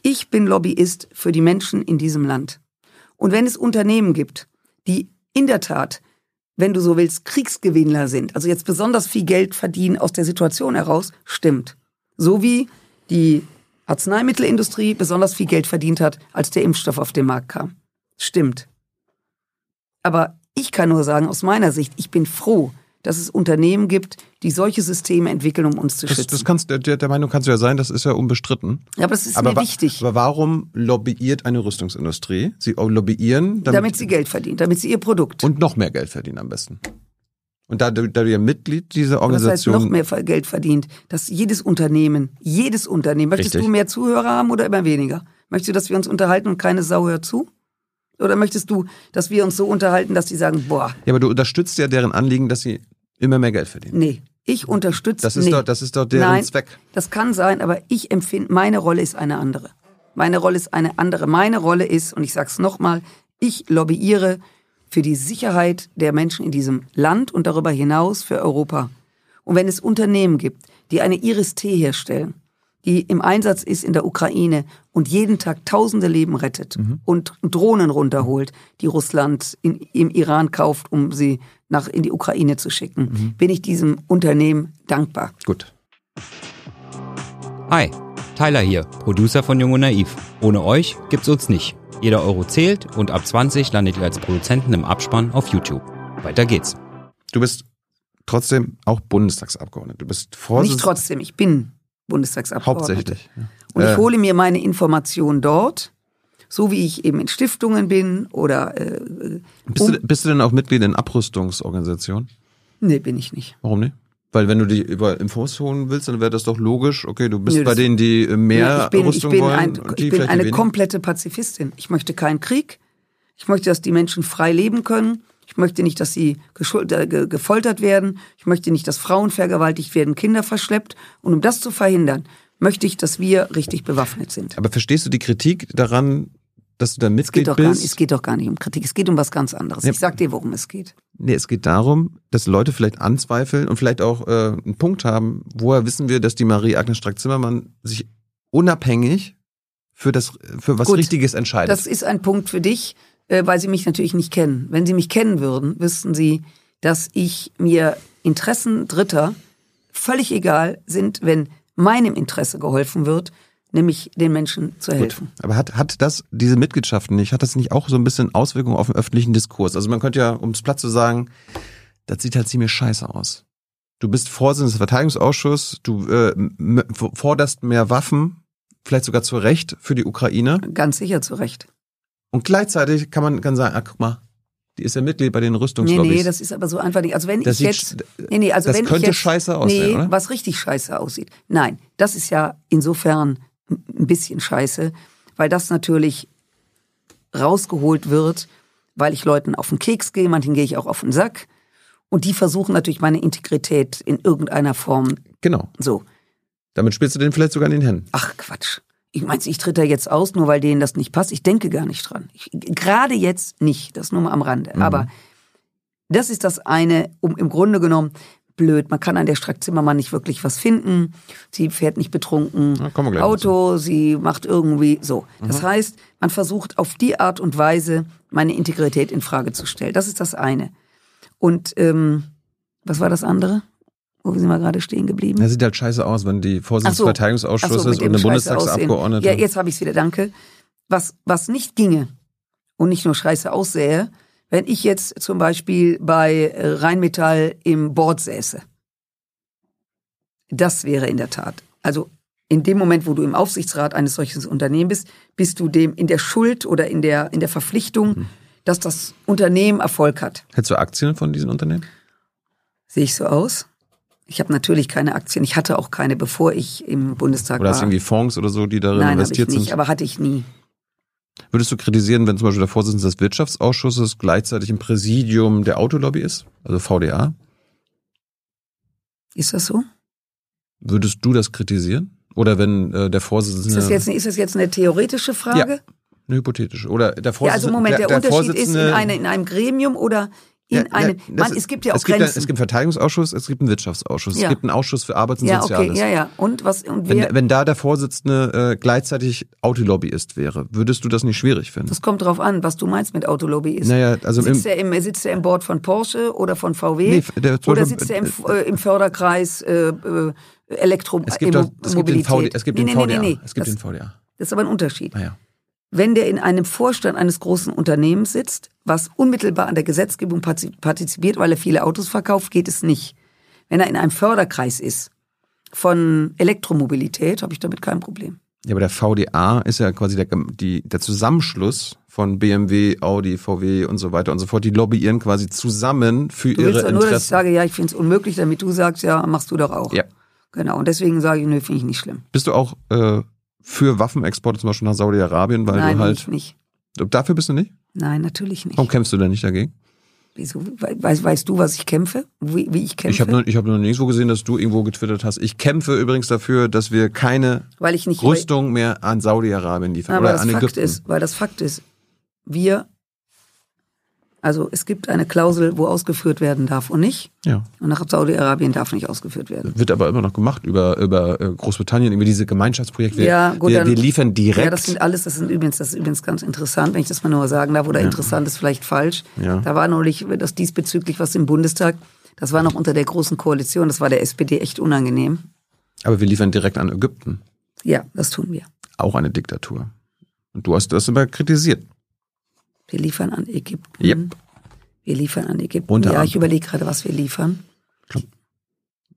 Speaker 2: Ich bin Lobbyist für die Menschen in diesem Land. Und wenn es Unternehmen gibt, die in der Tat, wenn du so willst, Kriegsgewinnler sind, also jetzt besonders viel Geld verdienen aus der Situation heraus, stimmt. So wie die Arzneimittelindustrie besonders viel Geld verdient hat, als der Impfstoff auf den Markt kam. Stimmt. Aber ich kann nur sagen, aus meiner Sicht, ich bin froh, dass es Unternehmen gibt, die solche Systeme entwickeln, um uns zu
Speaker 1: das,
Speaker 2: schützen.
Speaker 1: das kannst, der, der Meinung kannst du ja sein, das ist ja unbestritten.
Speaker 2: ja, aber es ist
Speaker 1: aber,
Speaker 2: mir wichtig,
Speaker 1: aber warum lobbyiert eine Rüstungsindustrie? Sie lobbyieren, damit,
Speaker 2: damit sie Geld verdient, damit sie ihr Produkt.
Speaker 1: und noch mehr Geld verdienen am besten. Und da, da du ja Mitglied dieser
Speaker 2: Was heißt
Speaker 1: Organisation
Speaker 2: noch mehr Geld verdient? Dass jedes Unternehmen, jedes Unternehmen, möchtest
Speaker 1: Richtig.
Speaker 2: du mehr Zuhörer haben oder immer weniger? Möchtest du, dass wir uns unterhalten und keine Sau hört zu? Oder möchtest du, dass wir uns so unterhalten, dass die sagen, boah,
Speaker 1: Ja, aber du unterstützt ja deren Anliegen, dass sie immer mehr Geld verdienen.
Speaker 2: nee, ich unterstütze
Speaker 1: Das ist
Speaker 2: nee.
Speaker 1: doch, das ist doch deren
Speaker 2: Nein,
Speaker 1: Zweck.
Speaker 2: Das kann sein, aber ich empfinde, meine Rolle ist eine andere. Meine Rolle ist eine andere. Meine Rolle ist, und ich sag's nochmal, ich lobbyiere für die Sicherheit der Menschen in diesem Land und darüber hinaus für Europa. Und wenn es Unternehmen gibt, die eine Iris-T herstellen, die im Einsatz ist in der Ukraine und jeden Tag tausende Leben rettet und Drohnen runterholt, die Russland in, im Iran kauft, um sie nach in die Ukraine zu schicken,
Speaker 1: Mhm.
Speaker 2: bin ich diesem Unternehmen dankbar.
Speaker 1: Gut.
Speaker 3: Hi, Tyler hier, Producer von Jung und Naiv. Ohne euch gibt's uns nicht. Jeder Euro zählt und ab 20 landet ihr als Produzenten im Abspann auf YouTube. Weiter geht's.
Speaker 1: Du bist trotzdem auch Bundestagsabgeordneter. Du bist
Speaker 2: Nicht
Speaker 1: Vorsitzender.
Speaker 2: trotzdem, ich bin Bundestagsabgeordnete.
Speaker 1: Hauptsächlich. ja.
Speaker 2: Und
Speaker 1: Äh.
Speaker 2: ich hole mir meine Informationen dort, so wie ich eben in Stiftungen bin oder äh,
Speaker 1: Bist, du, bist du denn auch Mitglied in Abrüstungsorganisationen?
Speaker 2: nee, bin ich nicht.
Speaker 1: Warum nicht? Weil wenn du die über Infos holen willst, dann wäre das doch logisch. Okay, du bist
Speaker 2: Nö,
Speaker 1: bei denen, die äh, mehr
Speaker 2: Nee, ich bin, ich
Speaker 1: Rüstung
Speaker 2: bin,
Speaker 1: wollen.
Speaker 2: ein, ich bin eine
Speaker 1: weniger.
Speaker 2: komplette Pazifistin. Ich möchte keinen Krieg. Ich möchte, dass die Menschen frei leben können. Ich möchte nicht, dass sie äh, ge- gefoltert werden. Ich möchte nicht, dass Frauen vergewaltigt werden, Kinder verschleppt. Und um das zu verhindern, möchte ich, dass wir richtig bewaffnet sind.
Speaker 1: Aber verstehst du die Kritik daran, dass du da
Speaker 2: Es geht,
Speaker 1: Mitglied
Speaker 2: doch gar
Speaker 1: bist?
Speaker 2: nicht, es geht doch gar nicht um Kritik. Es geht um was ganz anderes.
Speaker 1: Ja.
Speaker 2: Ich sag dir, worum es geht.
Speaker 1: Nee, es geht darum, dass Leute vielleicht anzweifeln und vielleicht auch äh, einen Punkt haben, woher wissen wir, dass die Marie-Agnes Strack-Zimmermann sich unabhängig für das für was
Speaker 2: Gut,
Speaker 1: Richtiges entscheidet.
Speaker 2: Das ist ein Punkt für dich, äh, weil sie mich natürlich nicht kennen. Wenn sie mich kennen würden, wüssten sie, dass ich mir Interessen Dritter völlig egal sind, wenn meinem Interesse geholfen wird, nämlich den Menschen zu
Speaker 1: Gut.
Speaker 2: helfen.
Speaker 1: Aber hat, hat das, diese Mitgliedschaften nicht, hat das nicht auch so ein bisschen Auswirkungen auf den öffentlichen Diskurs? Also man könnte ja, um es platt zu sagen, das sieht halt ziemlich scheiße aus. Du bist Vorsitzender des Verteidigungsausschusses, du äh, forderst mehr Waffen, vielleicht sogar zu Recht für die Ukraine.
Speaker 2: Ganz sicher zu Recht.
Speaker 1: Und gleichzeitig kann man kann sagen, ah, guck mal, die ist ja Mitglied bei den
Speaker 2: Nee,
Speaker 1: Rüstungslobbys.
Speaker 2: nee, das ist aber so einfach nicht. Also wenn
Speaker 1: Das
Speaker 2: ich jetzt, nee, nee, also
Speaker 1: das
Speaker 2: wenn
Speaker 1: könnte
Speaker 2: ich jetzt,
Speaker 1: scheiße aussehen,
Speaker 2: nee,
Speaker 1: oder?
Speaker 2: was richtig scheiße aussieht. Nein, das ist ja insofern ein bisschen scheiße, weil das natürlich rausgeholt wird, weil ich Leuten auf den Keks gehe, manchen gehe ich auch auf den Sack. Und die versuchen natürlich meine Integrität in irgendeiner Form
Speaker 1: genau.
Speaker 2: so.
Speaker 1: Damit spielst du den vielleicht sogar in den Händen.
Speaker 2: Ach Quatsch. Ich meinst, ich tritt da jetzt aus, nur weil denen das nicht passt? Ich denke gar nicht dran. Ich, gerade jetzt nicht, das nur mal am Rande. Aber das ist das eine, um im Grunde genommen blöd. Man kann an der Strack Zimmermann nicht wirklich was finden. Sie fährt nicht betrunken
Speaker 1: gleich
Speaker 2: Auto, sie macht irgendwie so. Das heißt, man versucht auf die Art und Weise meine Integrität in Frage zu stellen. Das ist das eine. Und ähm, was war das andere? Wo sind wir gerade stehen geblieben?
Speaker 1: Das sieht halt scheiße aus, wenn die Vorsitzende
Speaker 2: Ach
Speaker 1: des
Speaker 2: so.
Speaker 1: Verteidigungsausschusses
Speaker 2: so,
Speaker 1: und eine Bundestagsabgeordnete.
Speaker 2: Ja, jetzt habe ich es wieder, danke. Was, was nicht ginge und nicht nur scheiße aussähe, wenn ich jetzt zum Beispiel bei äh, Rheinmetall im Board säße. Das wäre in der Tat. Also in dem Moment, wo du im Aufsichtsrat eines solchen Unternehmens bist, bist du dem in der Schuld oder in der, in der Verpflichtung,
Speaker 1: Hm.
Speaker 2: dass das Unternehmen Erfolg hat.
Speaker 1: Hättest du Aktien von diesen Unternehmen?
Speaker 2: Sehe ich so aus? Ich habe natürlich keine Aktien. Ich hatte auch keine, bevor ich im Bundestag
Speaker 1: Oder hast
Speaker 2: war.
Speaker 1: du irgendwie Fonds oder so, die darin
Speaker 2: Nein, habe ich
Speaker 1: investiert
Speaker 2: nicht,
Speaker 1: sind?
Speaker 2: aber hatte ich nie.
Speaker 1: Würdest du kritisieren, wenn zum Beispiel der Vorsitzende des Wirtschaftsausschusses gleichzeitig im Präsidium der Autolobby ist, also VDA?
Speaker 2: Ist das so?
Speaker 1: Würdest du das kritisieren? Oder wenn äh, der Vorsitzende
Speaker 2: Ist das jetzt, ist das jetzt eine theoretische Frage?
Speaker 1: eine hypothetische oder der
Speaker 2: Ja,
Speaker 1: Vorsitzende
Speaker 2: also Moment, der,
Speaker 1: der,
Speaker 2: Unterschied ist in,
Speaker 1: Vorsitzende
Speaker 2: eine, in einem Gremium oder in
Speaker 1: Ja,
Speaker 2: einem.
Speaker 1: ja, das
Speaker 2: man,
Speaker 1: ist-
Speaker 2: es gibt ja auch
Speaker 1: es gibt,
Speaker 2: Grenzen.
Speaker 1: es gibt einen Verteidigungsausschuss, es gibt einen Wirtschaftsausschuss,
Speaker 2: Ja.
Speaker 1: es gibt einen Ausschuss für Arbeits- und
Speaker 2: ja, okay,
Speaker 1: Soziales.
Speaker 2: ja, ja. Und was und
Speaker 1: Wenn,
Speaker 2: wer?
Speaker 1: wenn da der Vorsitzende äh, gleichzeitig Autolobbyist wäre, würdest du das nicht schwierig finden?
Speaker 2: Das kommt drauf an, was du meinst mit Autolobby ist.
Speaker 1: Naja, also im,
Speaker 2: sitzt, er im, sitzt er im Board von Porsche oder von VW?
Speaker 1: Nee, der-
Speaker 2: oder
Speaker 1: Beispiel-
Speaker 2: sitzt er im, äh, im Förderkreis äh, äh, Elektro
Speaker 1: es gibt, doch, es gibt den
Speaker 2: Mobilität?
Speaker 1: VD, es gibt
Speaker 2: nee,
Speaker 1: den
Speaker 2: nee,
Speaker 1: VDA.
Speaker 2: Nee, nee,
Speaker 1: Es gibt
Speaker 2: das,
Speaker 1: den VDA.
Speaker 2: das ist aber ein Unterschied.
Speaker 1: Naja.
Speaker 2: Wenn der in einem Vorstand eines großen Unternehmens sitzt, was unmittelbar an der Gesetzgebung parti- partizipiert, weil er viele Autos verkauft, geht es nicht. Wenn er in einem Förderkreis ist von Elektromobilität, habe ich damit kein Problem.
Speaker 1: Ja, aber der VDA ist ja quasi der, die, der Zusammenschluss von BMW, Audi, VW und so weiter und so fort. Die lobbyieren quasi zusammen für
Speaker 2: Du
Speaker 1: ihre
Speaker 2: willst doch nur, dass ich
Speaker 1: Interessen.
Speaker 2: sage, ja, ich finde es unmöglich, damit du sagst, ja, machst du doch auch.
Speaker 1: Ja.
Speaker 2: Genau. Und deswegen sage ich, nö, finde ich nicht schlimm.
Speaker 1: Bist du auch äh, für Waffenexporte zum Beispiel nach Saudi-Arabien, weil
Speaker 2: Nein,
Speaker 1: du halt.
Speaker 2: ich nicht.
Speaker 1: Dafür bist du nicht?
Speaker 2: Nein, natürlich nicht.
Speaker 1: Warum kämpfst du denn nicht dagegen?
Speaker 2: Wieso? We- Weißt, weißt du, was ich kämpfe? Wie, wie ich kämpfe?
Speaker 1: Ich habe nur, ich hab nur nirgendwo gesehen, dass du irgendwo getwittert hast. Ich kämpfe übrigens dafür, dass wir keine Rüstung mehr an Saudi-Arabien liefern
Speaker 2: Aber
Speaker 1: oder
Speaker 2: das
Speaker 1: an
Speaker 2: Fakt
Speaker 1: Ägypten.
Speaker 2: ist, weil das Fakt ist, wir Also es gibt eine Klausel, wo ausgeführt werden darf und nicht.
Speaker 1: Ja.
Speaker 2: Und nach Saudi-Arabien darf nicht ausgeführt werden.
Speaker 1: Wird aber immer noch gemacht über, über äh, Großbritannien, über diese Gemeinschaftsprojekte. Wir,
Speaker 2: ja, gut,
Speaker 1: wir,
Speaker 2: dann,
Speaker 1: wir liefern direkt.
Speaker 2: Ja, das sind alles, das sind übrigens, das ist übrigens ganz interessant, wenn ich das mal nur sagen darf, oder
Speaker 1: Ja.
Speaker 2: interessant ist vielleicht falsch.
Speaker 1: Ja.
Speaker 2: Da war neulich das diesbezüglich was im Bundestag. Das war noch unter der großen Koalition, das war der SPD echt unangenehm.
Speaker 1: aber wir liefern direkt an Ägypten.
Speaker 2: Ja, das tun wir.
Speaker 1: Auch eine Diktatur. Und du hast das immer kritisiert.
Speaker 2: Wir liefern an Ägypten.
Speaker 1: Yep.
Speaker 2: Wir liefern an Ägypten.
Speaker 1: Unter
Speaker 2: ja, ich überlege gerade, was wir liefern.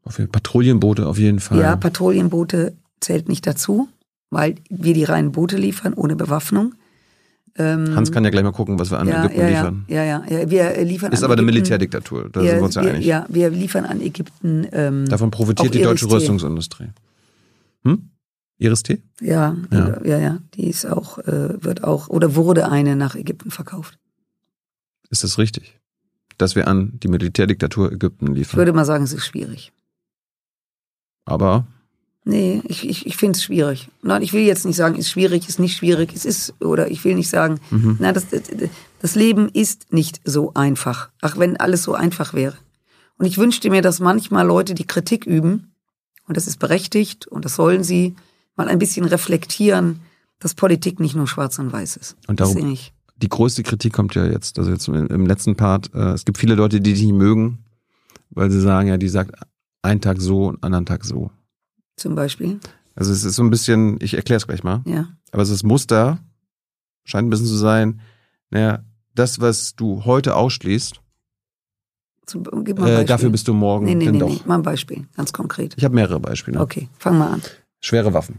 Speaker 1: Auf jeden Patrouillenboote auf jeden Fall.
Speaker 2: Ja, Patrouillenboote zählt nicht dazu, weil wir die reinen Boote liefern, ohne Bewaffnung. Ähm,
Speaker 1: Hans kann ja gleich mal gucken, was wir an
Speaker 2: ja,
Speaker 1: Ägypten
Speaker 2: ja,
Speaker 1: liefern.
Speaker 2: Ja, ja, ja. Wir äh, liefern
Speaker 1: Ist aber eine
Speaker 2: Ägypten,
Speaker 1: Militärdiktatur, da
Speaker 2: wir,
Speaker 1: sind wir uns ja
Speaker 2: wir,
Speaker 1: einig.
Speaker 2: Ja, wir liefern an Ägypten. Ähm,
Speaker 1: Davon profitiert die deutsche. Rüstungsindustrie. Hm? Iris T?
Speaker 2: Ja,
Speaker 1: Ja.
Speaker 2: ja, ja. Die ist auch, äh, wird auch, oder wurde eine nach Ägypten verkauft.
Speaker 1: Ist das richtig? Dass wir an die Militärdiktatur Ägypten
Speaker 2: Ich
Speaker 1: liefern.
Speaker 2: würde mal sagen, es ist schwierig.
Speaker 1: Aber
Speaker 2: Nee, ich, ich, ich finde es schwierig. Nein, ich will jetzt nicht sagen, ist schwierig, ist nicht schwierig, es ist, oder ich will nicht sagen,
Speaker 1: Mhm.
Speaker 2: nein, das, das, das Leben ist nicht so einfach. Ach, wenn alles so einfach wäre. Und ich wünschte mir, dass manchmal Leute, die Kritik üben, und das ist berechtigt, und das sollen sie, mal ein bisschen reflektieren, dass Politik nicht nur schwarz und weiß ist.
Speaker 1: Und darum- die größte Kritik kommt ja jetzt, also jetzt im letzten Part, äh, es gibt viele Leute, die dich nicht mögen, weil sie sagen, ja, die sagt einen Tag so, einen anderen Tag so.
Speaker 2: Zum Beispiel,
Speaker 1: Also es ist so ein bisschen, ich erkläre es gleich mal,
Speaker 2: ja.
Speaker 1: aber es ist Muster, scheint ein bisschen zu sein, naja, das, was du heute ausschließt,
Speaker 2: Zum,
Speaker 1: äh, dafür bist du morgen
Speaker 2: Nee, nee, nee,
Speaker 1: doch.
Speaker 2: nee, mal ein Beispiel, ganz konkret.
Speaker 1: Ich habe mehrere Beispiele.
Speaker 2: Okay, fang mal an.
Speaker 1: Schwere Waffen.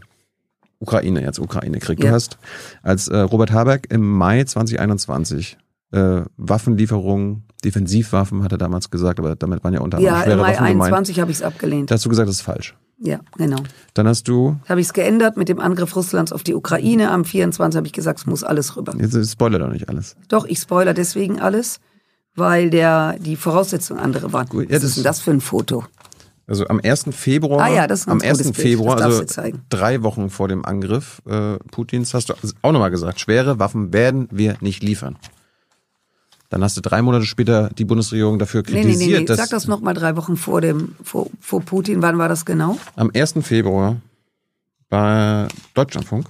Speaker 1: Ukraine, jetzt Ukraine-Krieg. Du
Speaker 2: Ja.
Speaker 1: hast als äh, Robert Habeck im Mai 2021 äh, Waffenlieferungen, Defensivwaffen, hat er damals gesagt, aber damit waren ja unter anderem
Speaker 2: Ja, im
Speaker 1: schwere
Speaker 2: Mai
Speaker 1: Waffen gemeint.
Speaker 2: 21 habe ich es abgelehnt.
Speaker 1: Da hast du gesagt, das ist falsch.
Speaker 2: Ja, genau.
Speaker 1: Dann hast du,
Speaker 2: habe ich es geändert mit dem Angriff Russlands auf die Ukraine. Am 24 habe ich gesagt, es muss alles rüber.
Speaker 1: jetzt spoiler doch nicht alles.
Speaker 2: Doch, ich spoiler deswegen alles, weil der die Voraussetzungen andere waren.
Speaker 1: Gut, ja,
Speaker 2: Was ist denn das für ein Foto?
Speaker 1: Also am 1. Februar,
Speaker 2: Ah ja,
Speaker 1: am
Speaker 2: ganz
Speaker 1: 1.
Speaker 2: gutes Bild.
Speaker 1: Februar, also drei Wochen vor dem Angriff äh, Putins, hast du auch nochmal gesagt, schwere Waffen werden wir nicht liefern. Dann hast du drei Monate später die Bundesregierung dafür
Speaker 2: Nee, nee,
Speaker 1: kritisiert,
Speaker 2: nee, nee.
Speaker 1: dass
Speaker 2: Sag das noch mal drei Wochen vor dem vor, vor Putin. Wann war das genau?
Speaker 1: am 1. Februar bei Deutschlandfunk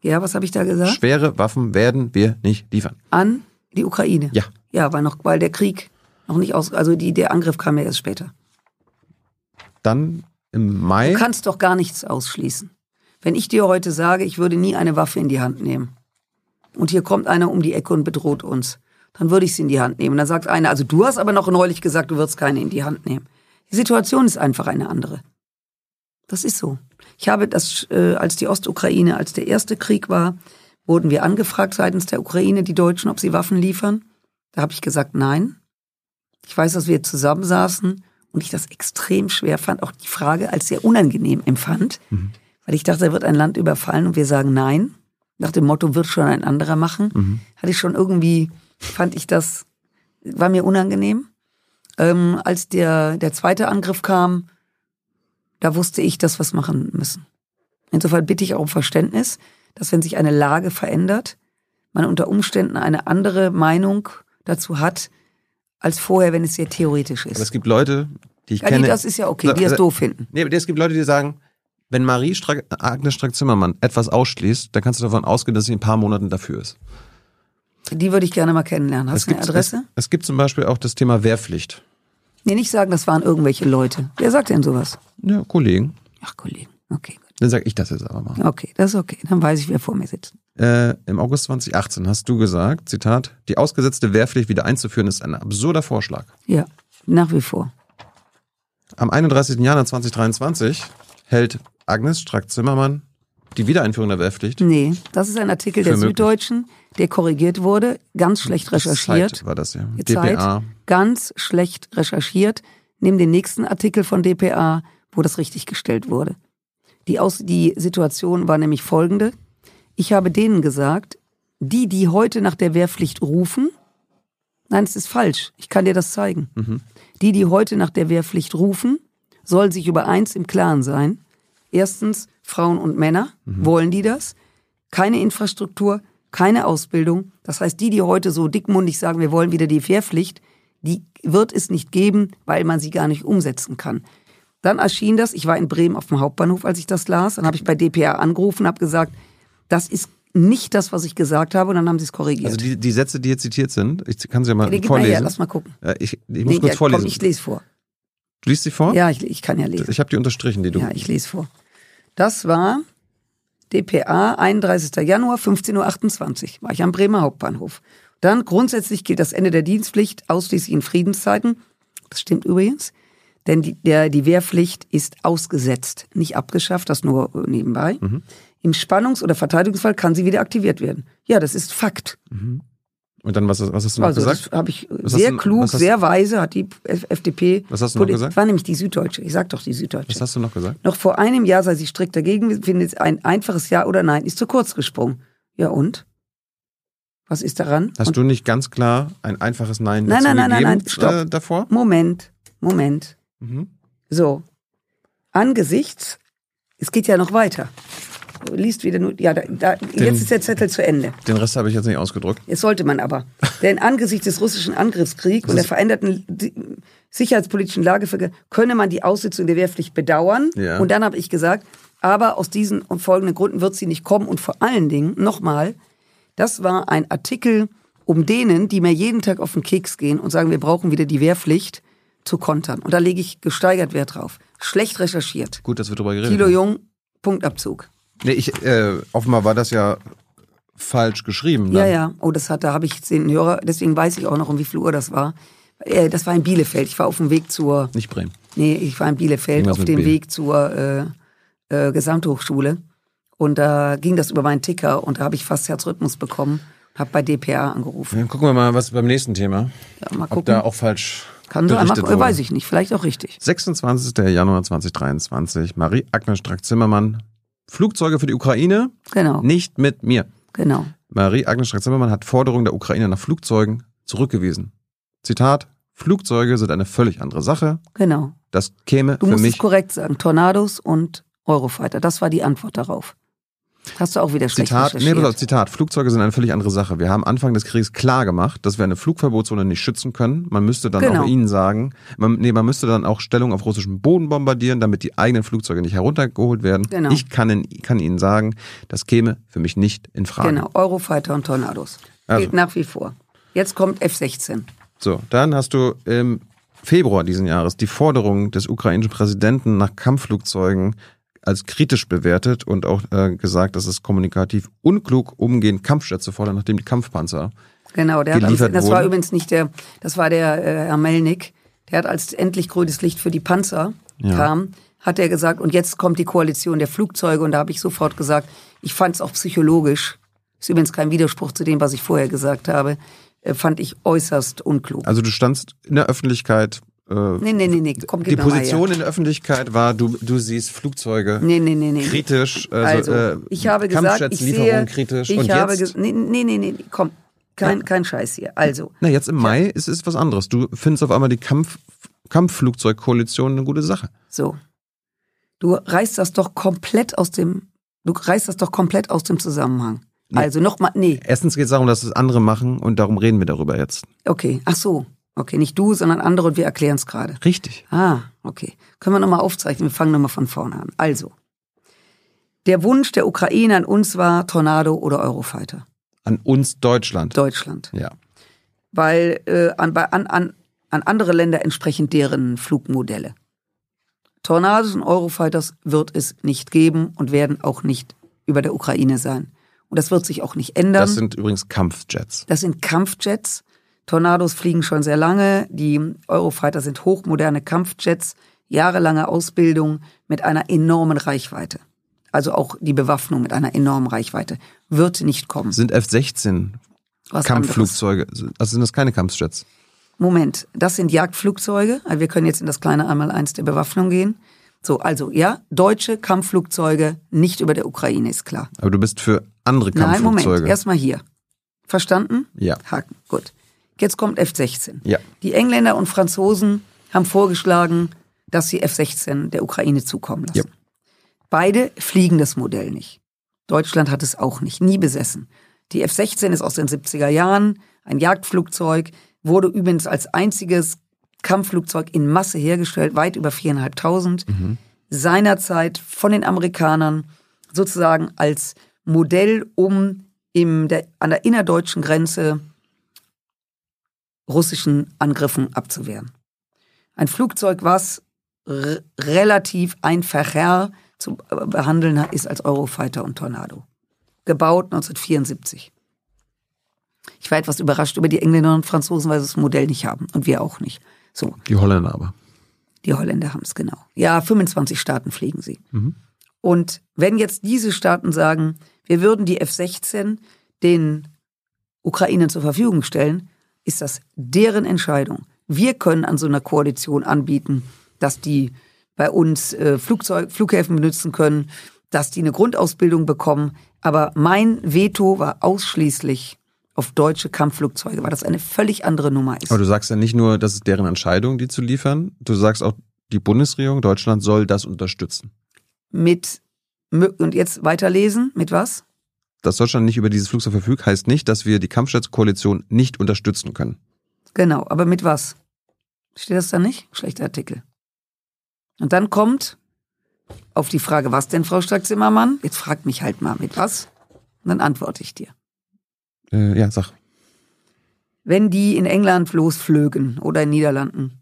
Speaker 2: Ja, was habe ich da gesagt?
Speaker 1: schwere Waffen werden wir nicht liefern.
Speaker 2: An die Ukraine.
Speaker 1: Ja.
Speaker 2: Ja, weil noch, weil der Krieg noch nicht aus, also die, der Angriff kam ja erst später.
Speaker 1: Dann im Mai,
Speaker 2: Du kannst doch gar nichts ausschließen. Wenn ich dir heute sage, ich würde nie eine Waffe in die Hand nehmen und hier kommt einer um die Ecke und bedroht uns, dann würde ich sie in die Hand nehmen. Dann sagt einer, also du hast aber noch neulich gesagt, du würdest keine in die Hand nehmen. Die Situation ist einfach eine andere. Das ist so. Ich habe das, äh, als die Ostukraine, als der erste Krieg war, wurden wir angefragt seitens der Ukraine, die Deutschen, ob sie Waffen liefern. Da habe ich gesagt, nein. Ich weiß, dass wir zusammensaßen und ich das extrem schwer fand, auch die Frage als sehr unangenehm empfand, weil ich dachte, da wird ein Land überfallen und wir sagen nein. Nach dem Motto, wird schon ein anderer machen. Hatte ich schon irgendwie, fand ich das, war mir unangenehm. Ähm, als der, der zweite Angriff kam, da wusste ich, dass wir was machen müssen. Insofern bitte ich auch um Verständnis, dass wenn sich eine Lage verändert, man unter Umständen eine andere Meinung dazu hat, als vorher, wenn es sehr theoretisch ist.
Speaker 1: aber es gibt Leute, die ich
Speaker 2: Ja,
Speaker 1: kenne.
Speaker 2: nee, das ist ja okay, die das
Speaker 1: Also-
Speaker 2: doof finden.
Speaker 1: Nee, aber es gibt Leute, die sagen, wenn Marie Strack, Agnes Strack-Zimmermann etwas ausschließt, dann kannst du davon ausgehen, dass sie in ein paar Monaten dafür ist.
Speaker 2: Die würde ich gerne mal kennenlernen. Hast du eine Adresse?
Speaker 1: Es, es gibt zum Beispiel auch das Thema Wehrpflicht.
Speaker 2: Nee, nicht sagen, das waren irgendwelche Leute. Wer sagt denn sowas?
Speaker 1: Ja, Kollegen.
Speaker 2: Ach, Kollegen. Okay, gut.
Speaker 1: Dann sage ich das jetzt aber mal.
Speaker 2: Okay, das ist okay. Dann weiß ich, wer vor mir sitzt.
Speaker 1: Äh, Im August 2018 hast du gesagt, Zitat, die ausgesetzte Wehrpflicht wieder einzuführen ist ein absurder Vorschlag.
Speaker 2: Ja, nach wie vor.
Speaker 1: Am 31. Januar 2023 hält Agnes Strack-Zimmermann die Wiedereinführung der Wehrpflicht.
Speaker 2: Nee, das ist ein Artikel der
Speaker 1: möglich.
Speaker 2: Süddeutschen, der korrigiert wurde, ganz schlecht recherchiert.
Speaker 1: Zeit war das ja. DPA.
Speaker 2: Zeit, ganz schlecht recherchiert. Nimm den nächsten Artikel von DPA, wo das richtig gestellt wurde. Die, Aus die Situation war nämlich folgende. Ich habe denen gesagt, die, die heute nach der Wehrpflicht rufen, nein, es ist falsch, ich kann dir das zeigen. Die, die heute nach der Wehrpflicht rufen, sollen sich über eins im Klaren sein. Erstens, Frauen und Männer, wollen die das? Keine Infrastruktur, keine Ausbildung. Das heißt, die, die heute so dickmundig sagen, wir wollen wieder die Wehrpflicht, die wird es nicht geben, weil man sie gar nicht umsetzen kann. Dann erschien das, ich war in Bremen auf dem Hauptbahnhof, als ich das las, dann habe ich bei DPA angerufen, habe gesagt, das ist nicht das, was ich gesagt habe, und dann haben sie es korrigiert.
Speaker 1: Also die, die Sätze, die jetzt zitiert sind, ich kann sie ja mal
Speaker 2: Nee, gib mal
Speaker 1: vorlesen.
Speaker 2: her, lass mal gucken.
Speaker 1: Ja, ich, ich muss
Speaker 2: Nee,
Speaker 1: kurz
Speaker 2: ja,
Speaker 1: vorlesen.
Speaker 2: Komm, ich lese vor.
Speaker 1: du liest sie vor?
Speaker 2: Ja, ich, ich kann ja lesen.
Speaker 1: Ich habe die unterstrichen, die du.
Speaker 2: Ja, ich lese vor. Das war DPA, 31. Januar, 15.28 Uhr, war ich am Bremer Hauptbahnhof. Dann grundsätzlich gilt das Ende der Dienstpflicht ausschließlich in Friedenszeiten. Das stimmt übrigens. Denn die, der, die Wehrpflicht ist ausgesetzt, nicht abgeschafft, das nur nebenbei.
Speaker 1: Mhm.
Speaker 2: Im Spannungs- oder Verteidigungsfall kann sie wieder aktiviert werden. Ja, das ist Fakt.
Speaker 1: Und dann, was, was hast du noch
Speaker 2: Also
Speaker 1: gesagt?
Speaker 2: das habe ich
Speaker 1: Was
Speaker 2: sehr
Speaker 1: du-
Speaker 2: klug,
Speaker 1: hast-
Speaker 2: sehr weise, hat die FDP.
Speaker 1: Was hast du noch gesagt?
Speaker 2: War nämlich die Süddeutsche. Ich sag doch die Süddeutsche.
Speaker 1: Was hast du noch gesagt?
Speaker 2: Noch vor einem Jahr sei sie strikt dagegen, findet ein einfaches Ja oder Nein, ist zu kurz gesprungen. Ja und? Was ist daran?
Speaker 1: Hast
Speaker 2: und
Speaker 1: du nicht ganz klar ein einfaches Nein
Speaker 2: Nein, nein, nein, nein,
Speaker 1: gegeben,
Speaker 2: nein, stopp.
Speaker 1: Äh, davor?
Speaker 2: Moment, Moment.
Speaker 1: Mhm.
Speaker 2: So. Angesichts, es geht ja noch weiter. Liest wieder nur, ja, da, da, jetzt ist der Zettel zu Ende.
Speaker 1: Den Rest habe ich jetzt nicht ausgedruckt.
Speaker 2: Jetzt sollte man aber. Denn angesichts des russischen Angriffskriegs und der veränderten sicherheitspolitischen Lage für- könne man die Aussitzung der Wehrpflicht bedauern.
Speaker 1: Ja.
Speaker 2: Und dann habe ich gesagt, aber aus diesen und folgenden Gründen wird sie nicht kommen. Und vor allen Dingen, nochmal, das war ein Artikel, um denen, die mir jeden Tag auf den Keks gehen und sagen, wir brauchen wieder die Wehrpflicht, zu kontern. Und da lege ich gesteigert Wert drauf. Schlecht recherchiert.
Speaker 1: Gut, dass wir drüber geredet
Speaker 2: Kilo
Speaker 1: haben.
Speaker 2: Jung, Punktabzug.
Speaker 1: Nee, ich, äh, offenbar war das ja falsch geschrieben.
Speaker 2: Ja,
Speaker 1: dann.
Speaker 2: ja. Oh, das hat, da habe ich den Hörer, deswegen weiß ich auch noch, um wie viel Uhr das war. Äh, das war in Bielefeld. Ich war auf dem Weg zur,
Speaker 1: Nicht Bremen.
Speaker 2: nee, ich war in Bielefeld auf dem. Weg zur äh, äh, Gesamthochschule. Und da ging das über meinen Ticker und da habe ich fast Herzrhythmus bekommen. Habe bei DPA angerufen.
Speaker 1: Dann gucken wir mal, was beim nächsten Thema.
Speaker 2: Ja, mal
Speaker 1: Ob
Speaker 2: gucken.
Speaker 1: da auch falsch
Speaker 2: Kann sein,
Speaker 1: wurde.
Speaker 2: weiß ich nicht. Vielleicht auch richtig.
Speaker 1: 26. Januar 2023. Marie-Agnes Strack-Zimmermann. Flugzeuge für die Ukraine?
Speaker 2: Genau,
Speaker 1: Nicht mit mir.
Speaker 2: genau.
Speaker 1: Marie-Agnes Strack-Zimmermann hat Forderungen der Ukraine nach Flugzeugen zurückgewiesen. Zitat, Flugzeuge sind eine völlig andere Sache.
Speaker 2: Genau.
Speaker 1: Das käme
Speaker 2: Du
Speaker 1: für
Speaker 2: musst es
Speaker 1: mich...
Speaker 2: korrekt sagen. Tornados und Eurofighter. Das war die Antwort darauf. Hast du auch wieder schlecht
Speaker 1: Zitat, nee, pass auf, Zitat, Flugzeuge sind eine völlig andere Sache. Wir haben Anfang des Krieges klar gemacht, dass wir eine Flugverbotszone nicht schützen können. Man müsste dann
Speaker 2: Genau.
Speaker 1: auch ihnen sagen, man, nee, man müsste dann auch Stellung auf russischem Boden bombardieren, damit die eigenen Flugzeuge nicht heruntergeholt werden.
Speaker 2: Genau.
Speaker 1: Ich kann, in, kann ihnen sagen, das käme für mich nicht in Frage.
Speaker 2: Genau, Eurofighter und Tornados.
Speaker 1: Also.
Speaker 2: Gilt nach wie vor. Jetzt kommt F-16.
Speaker 1: So, dann hast du im Februar diesen Jahres die Forderung des ukrainischen Präsidenten nach Kampfflugzeugen als kritisch bewertet und auch äh, gesagt, dass es kommunikativ unklug umgehen, Kampfjets zu fordern, nachdem die Kampfpanzer
Speaker 2: Genau, der hat
Speaker 1: Geliefert
Speaker 2: das war
Speaker 1: wurden.
Speaker 2: übrigens nicht der, das war der äh, Herr Melnick, der hat als endlich grünes Licht für die Panzer
Speaker 1: Ja.
Speaker 2: kam, hat er gesagt, und jetzt kommt die Koalition der Flugzeuge und da habe ich sofort gesagt, ich fand es auch psychologisch, ist übrigens kein Widerspruch zu dem, was ich vorher gesagt habe, äh, fand ich äußerst unklug.
Speaker 1: Also du standst in der Öffentlichkeit. Äh,
Speaker 2: nee, nee, nee, nee, komm,
Speaker 1: die
Speaker 2: mal
Speaker 1: Position
Speaker 2: her.
Speaker 1: in der Öffentlichkeit war, du, du siehst Flugzeuge
Speaker 2: Nee, nee, nee, nee.
Speaker 1: kritisch, also,
Speaker 2: Also,
Speaker 1: äh,
Speaker 2: ich habe gesagt, ich sehe,
Speaker 1: kritisch.
Speaker 2: ich
Speaker 1: und
Speaker 2: habe
Speaker 1: jetzt,
Speaker 2: gesagt, nee, nee, nee, nee, komm, kein, kein Scheiß hier. Also,
Speaker 1: na, jetzt im Mai ist es was anderes. Du findest auf einmal die Kampf, Kampfflugzeugkoalition eine gute Sache.
Speaker 2: So. Du reißt das doch komplett aus dem, du reißt das doch komplett aus dem Zusammenhang. Also nochmal, nee,
Speaker 1: Erstens geht es darum, dass es andere machen und darum reden wir darüber jetzt.
Speaker 2: okay, ach so. Okay, nicht du, sondern andere und wir erklären es gerade.
Speaker 1: Richtig.
Speaker 2: Ah, okay. Können wir nochmal aufzeichnen, wir fangen nochmal von vorne an. Also, der Wunsch der Ukraine an uns war Tornado oder Eurofighter.
Speaker 1: An uns Deutschland.
Speaker 2: Deutschland.
Speaker 1: Ja.
Speaker 2: Weil äh, an, bei, an, an, an andere Länder entsprechen deren Flugmodelle. Tornados und Eurofighters wird es nicht geben und werden auch nicht über der Ukraine sein. Und das wird sich auch nicht ändern.
Speaker 1: Das sind übrigens Kampfjets.
Speaker 2: Das sind Kampfjets. Tornados fliegen schon sehr lange. Die Eurofighter sind hochmoderne Kampfjets, jahrelange Ausbildung mit einer enormen Reichweite. Also auch die Bewaffnung mit einer enormen Reichweite wird nicht kommen.
Speaker 1: Sind F-16
Speaker 2: Was anderes.
Speaker 1: Kampfflugzeuge. Also sind das keine Kampfjets.
Speaker 2: Moment, das sind Jagdflugzeuge. Also wir können jetzt in das kleine Einmaleins der Bewaffnung gehen. So, also ja, deutsche Kampfflugzeuge nicht über der Ukraine, ist klar.
Speaker 1: Aber du bist für andere
Speaker 2: Nein, Moment,
Speaker 1: Kampfflugzeuge.
Speaker 2: erstmal hier. Verstanden?
Speaker 1: Ja.
Speaker 2: Haken, gut. Jetzt kommt F-16.
Speaker 1: Ja.
Speaker 2: Die Engländer und Franzosen haben vorgeschlagen, dass sie F-16 der Ukraine zukommen lassen.
Speaker 1: Ja.
Speaker 2: Beide fliegen das Modell nicht. Deutschland hat es auch nicht, nie besessen. Die F-16 ist aus den 70er Jahren, ein Jagdflugzeug, wurde übrigens als einziges Kampfflugzeug in Masse hergestellt, weit über viereinhalbtausend.
Speaker 1: Mhm.
Speaker 2: Seinerzeit von den Amerikanern sozusagen als Modell, um im, der, an der innerdeutschen Grenze russischen Angriffen abzuwehren. Ein Flugzeug, was relativ einfacher zu behandeln ist als Eurofighter und Tornado. Gebaut 1974. Ich war etwas überrascht über die Engländer und Franzosen, weil sie das Modell nicht haben und wir auch nicht. So,
Speaker 1: Die Holländer aber.
Speaker 2: die Holländer haben es genau. Ja, 25 Staaten fliegen sie. Und wenn jetzt diese Staaten sagen, wir würden die F-16 den Ukrainern zur Verfügung stellen, ist das deren Entscheidung. Wir können an so einer Koalition anbieten, dass die bei uns äh, Flugzeug, Flughäfen benutzen können, dass die eine Grundausbildung bekommen. Aber mein Veto war ausschließlich auf deutsche Kampfflugzeuge, weil das eine völlig andere Nummer ist.
Speaker 1: Aber du sagst ja nicht nur, das ist deren Entscheidung, die zu liefern. Du sagst auch, die Bundesregierung Deutschland soll das unterstützen.
Speaker 2: Mit und jetzt weiterlesen, mit was?
Speaker 1: Dass Deutschland nicht über dieses Flugzeug verfügt, heißt nicht, dass wir die Kampfjetkoalition nicht unterstützen können.
Speaker 2: Genau, aber mit was? Steht das da nicht? Schlechter Artikel. Und dann kommt auf die Frage, was denn, Frau Strack-Zimmermann? Jetzt fragt mich halt mal, mit was? Und dann antworte ich dir.
Speaker 1: Äh, ja, sag.
Speaker 2: Wenn die in England losflögen oder in Niederlanden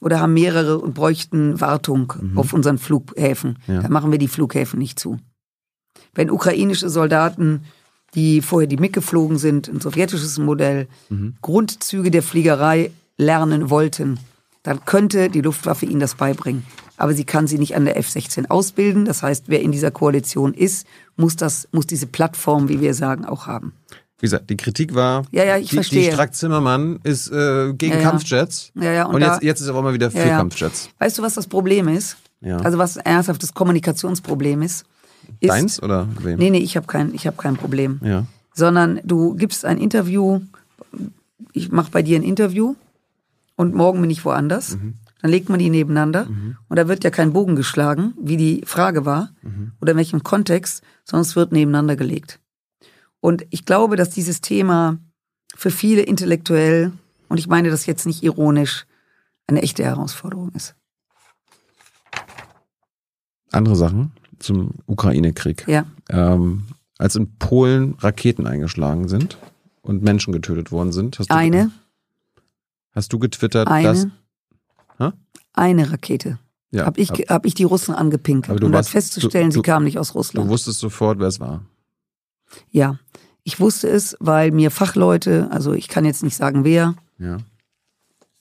Speaker 2: oder haben mehrere und bräuchten Wartung auf unseren Flughäfen,
Speaker 1: Ja.
Speaker 2: dann machen wir die Flughäfen nicht zu. Wenn ukrainische Soldaten, die vorher die MiG geflogen sind, ein sowjetisches Modell, Grundzüge der Fliegerei lernen wollten, dann könnte die Luftwaffe ihnen das beibringen. Aber sie kann sie nicht an der F-16 ausbilden. Das heißt, wer in dieser Koalition ist, muss das, muss diese Plattform, wie wir sagen, auch haben.
Speaker 1: Wie gesagt, die Kritik war,
Speaker 2: Ja, ja, ich
Speaker 1: die,
Speaker 2: verstehe.
Speaker 1: die Strack-Zimmermann ist äh, gegen
Speaker 2: Ja.
Speaker 1: Kampfjets.
Speaker 2: Ja, ja, und
Speaker 1: und
Speaker 2: da-
Speaker 1: jetzt, jetzt ist er auch mal wieder für. Kampfjets.
Speaker 2: Weißt du, was das Problem ist?
Speaker 1: Ja.
Speaker 2: Also was ein ernsthaftes Kommunikationsproblem ist? Ist
Speaker 1: Deins oder wem?
Speaker 2: Nee, nee, ich habe kein, ich hab kein Problem.
Speaker 1: Ja.
Speaker 2: Sondern du gibst ein Interview, ich mache bei dir ein Interview und morgen bin ich woanders.
Speaker 1: Mhm.
Speaker 2: Dann legt man die nebeneinander und da wird ja kein Bogen geschlagen, wie die Frage war
Speaker 1: Mhm.
Speaker 2: oder in welchem Kontext, sondern es wird nebeneinander gelegt. Und ich glaube, dass dieses Thema für viele intellektuell, und ich meine das jetzt nicht ironisch, eine echte Herausforderung ist.
Speaker 1: Andere Sachen zum Ukraine-Krieg.
Speaker 2: Ja.
Speaker 1: Ähm, als in Polen Raketen eingeschlagen sind und Menschen getötet worden sind, hast du,
Speaker 2: Eine,
Speaker 1: hast du getwittert,
Speaker 2: eine,
Speaker 1: dass. Hä?
Speaker 2: eine Rakete.
Speaker 1: Ja,
Speaker 2: Hab ich,
Speaker 1: ab-
Speaker 2: hab ich die Russen angepinkelt,
Speaker 1: du
Speaker 2: um das
Speaker 1: warst-
Speaker 2: festzustellen,
Speaker 1: du-
Speaker 2: sie
Speaker 1: du-
Speaker 2: kamen nicht aus
Speaker 1: du
Speaker 2: Russland.
Speaker 1: wusstest sofort, wer es war.
Speaker 2: Ja, ich wusste es, weil mir Fachleute, also ich kann jetzt nicht sagen wer,
Speaker 1: Ja.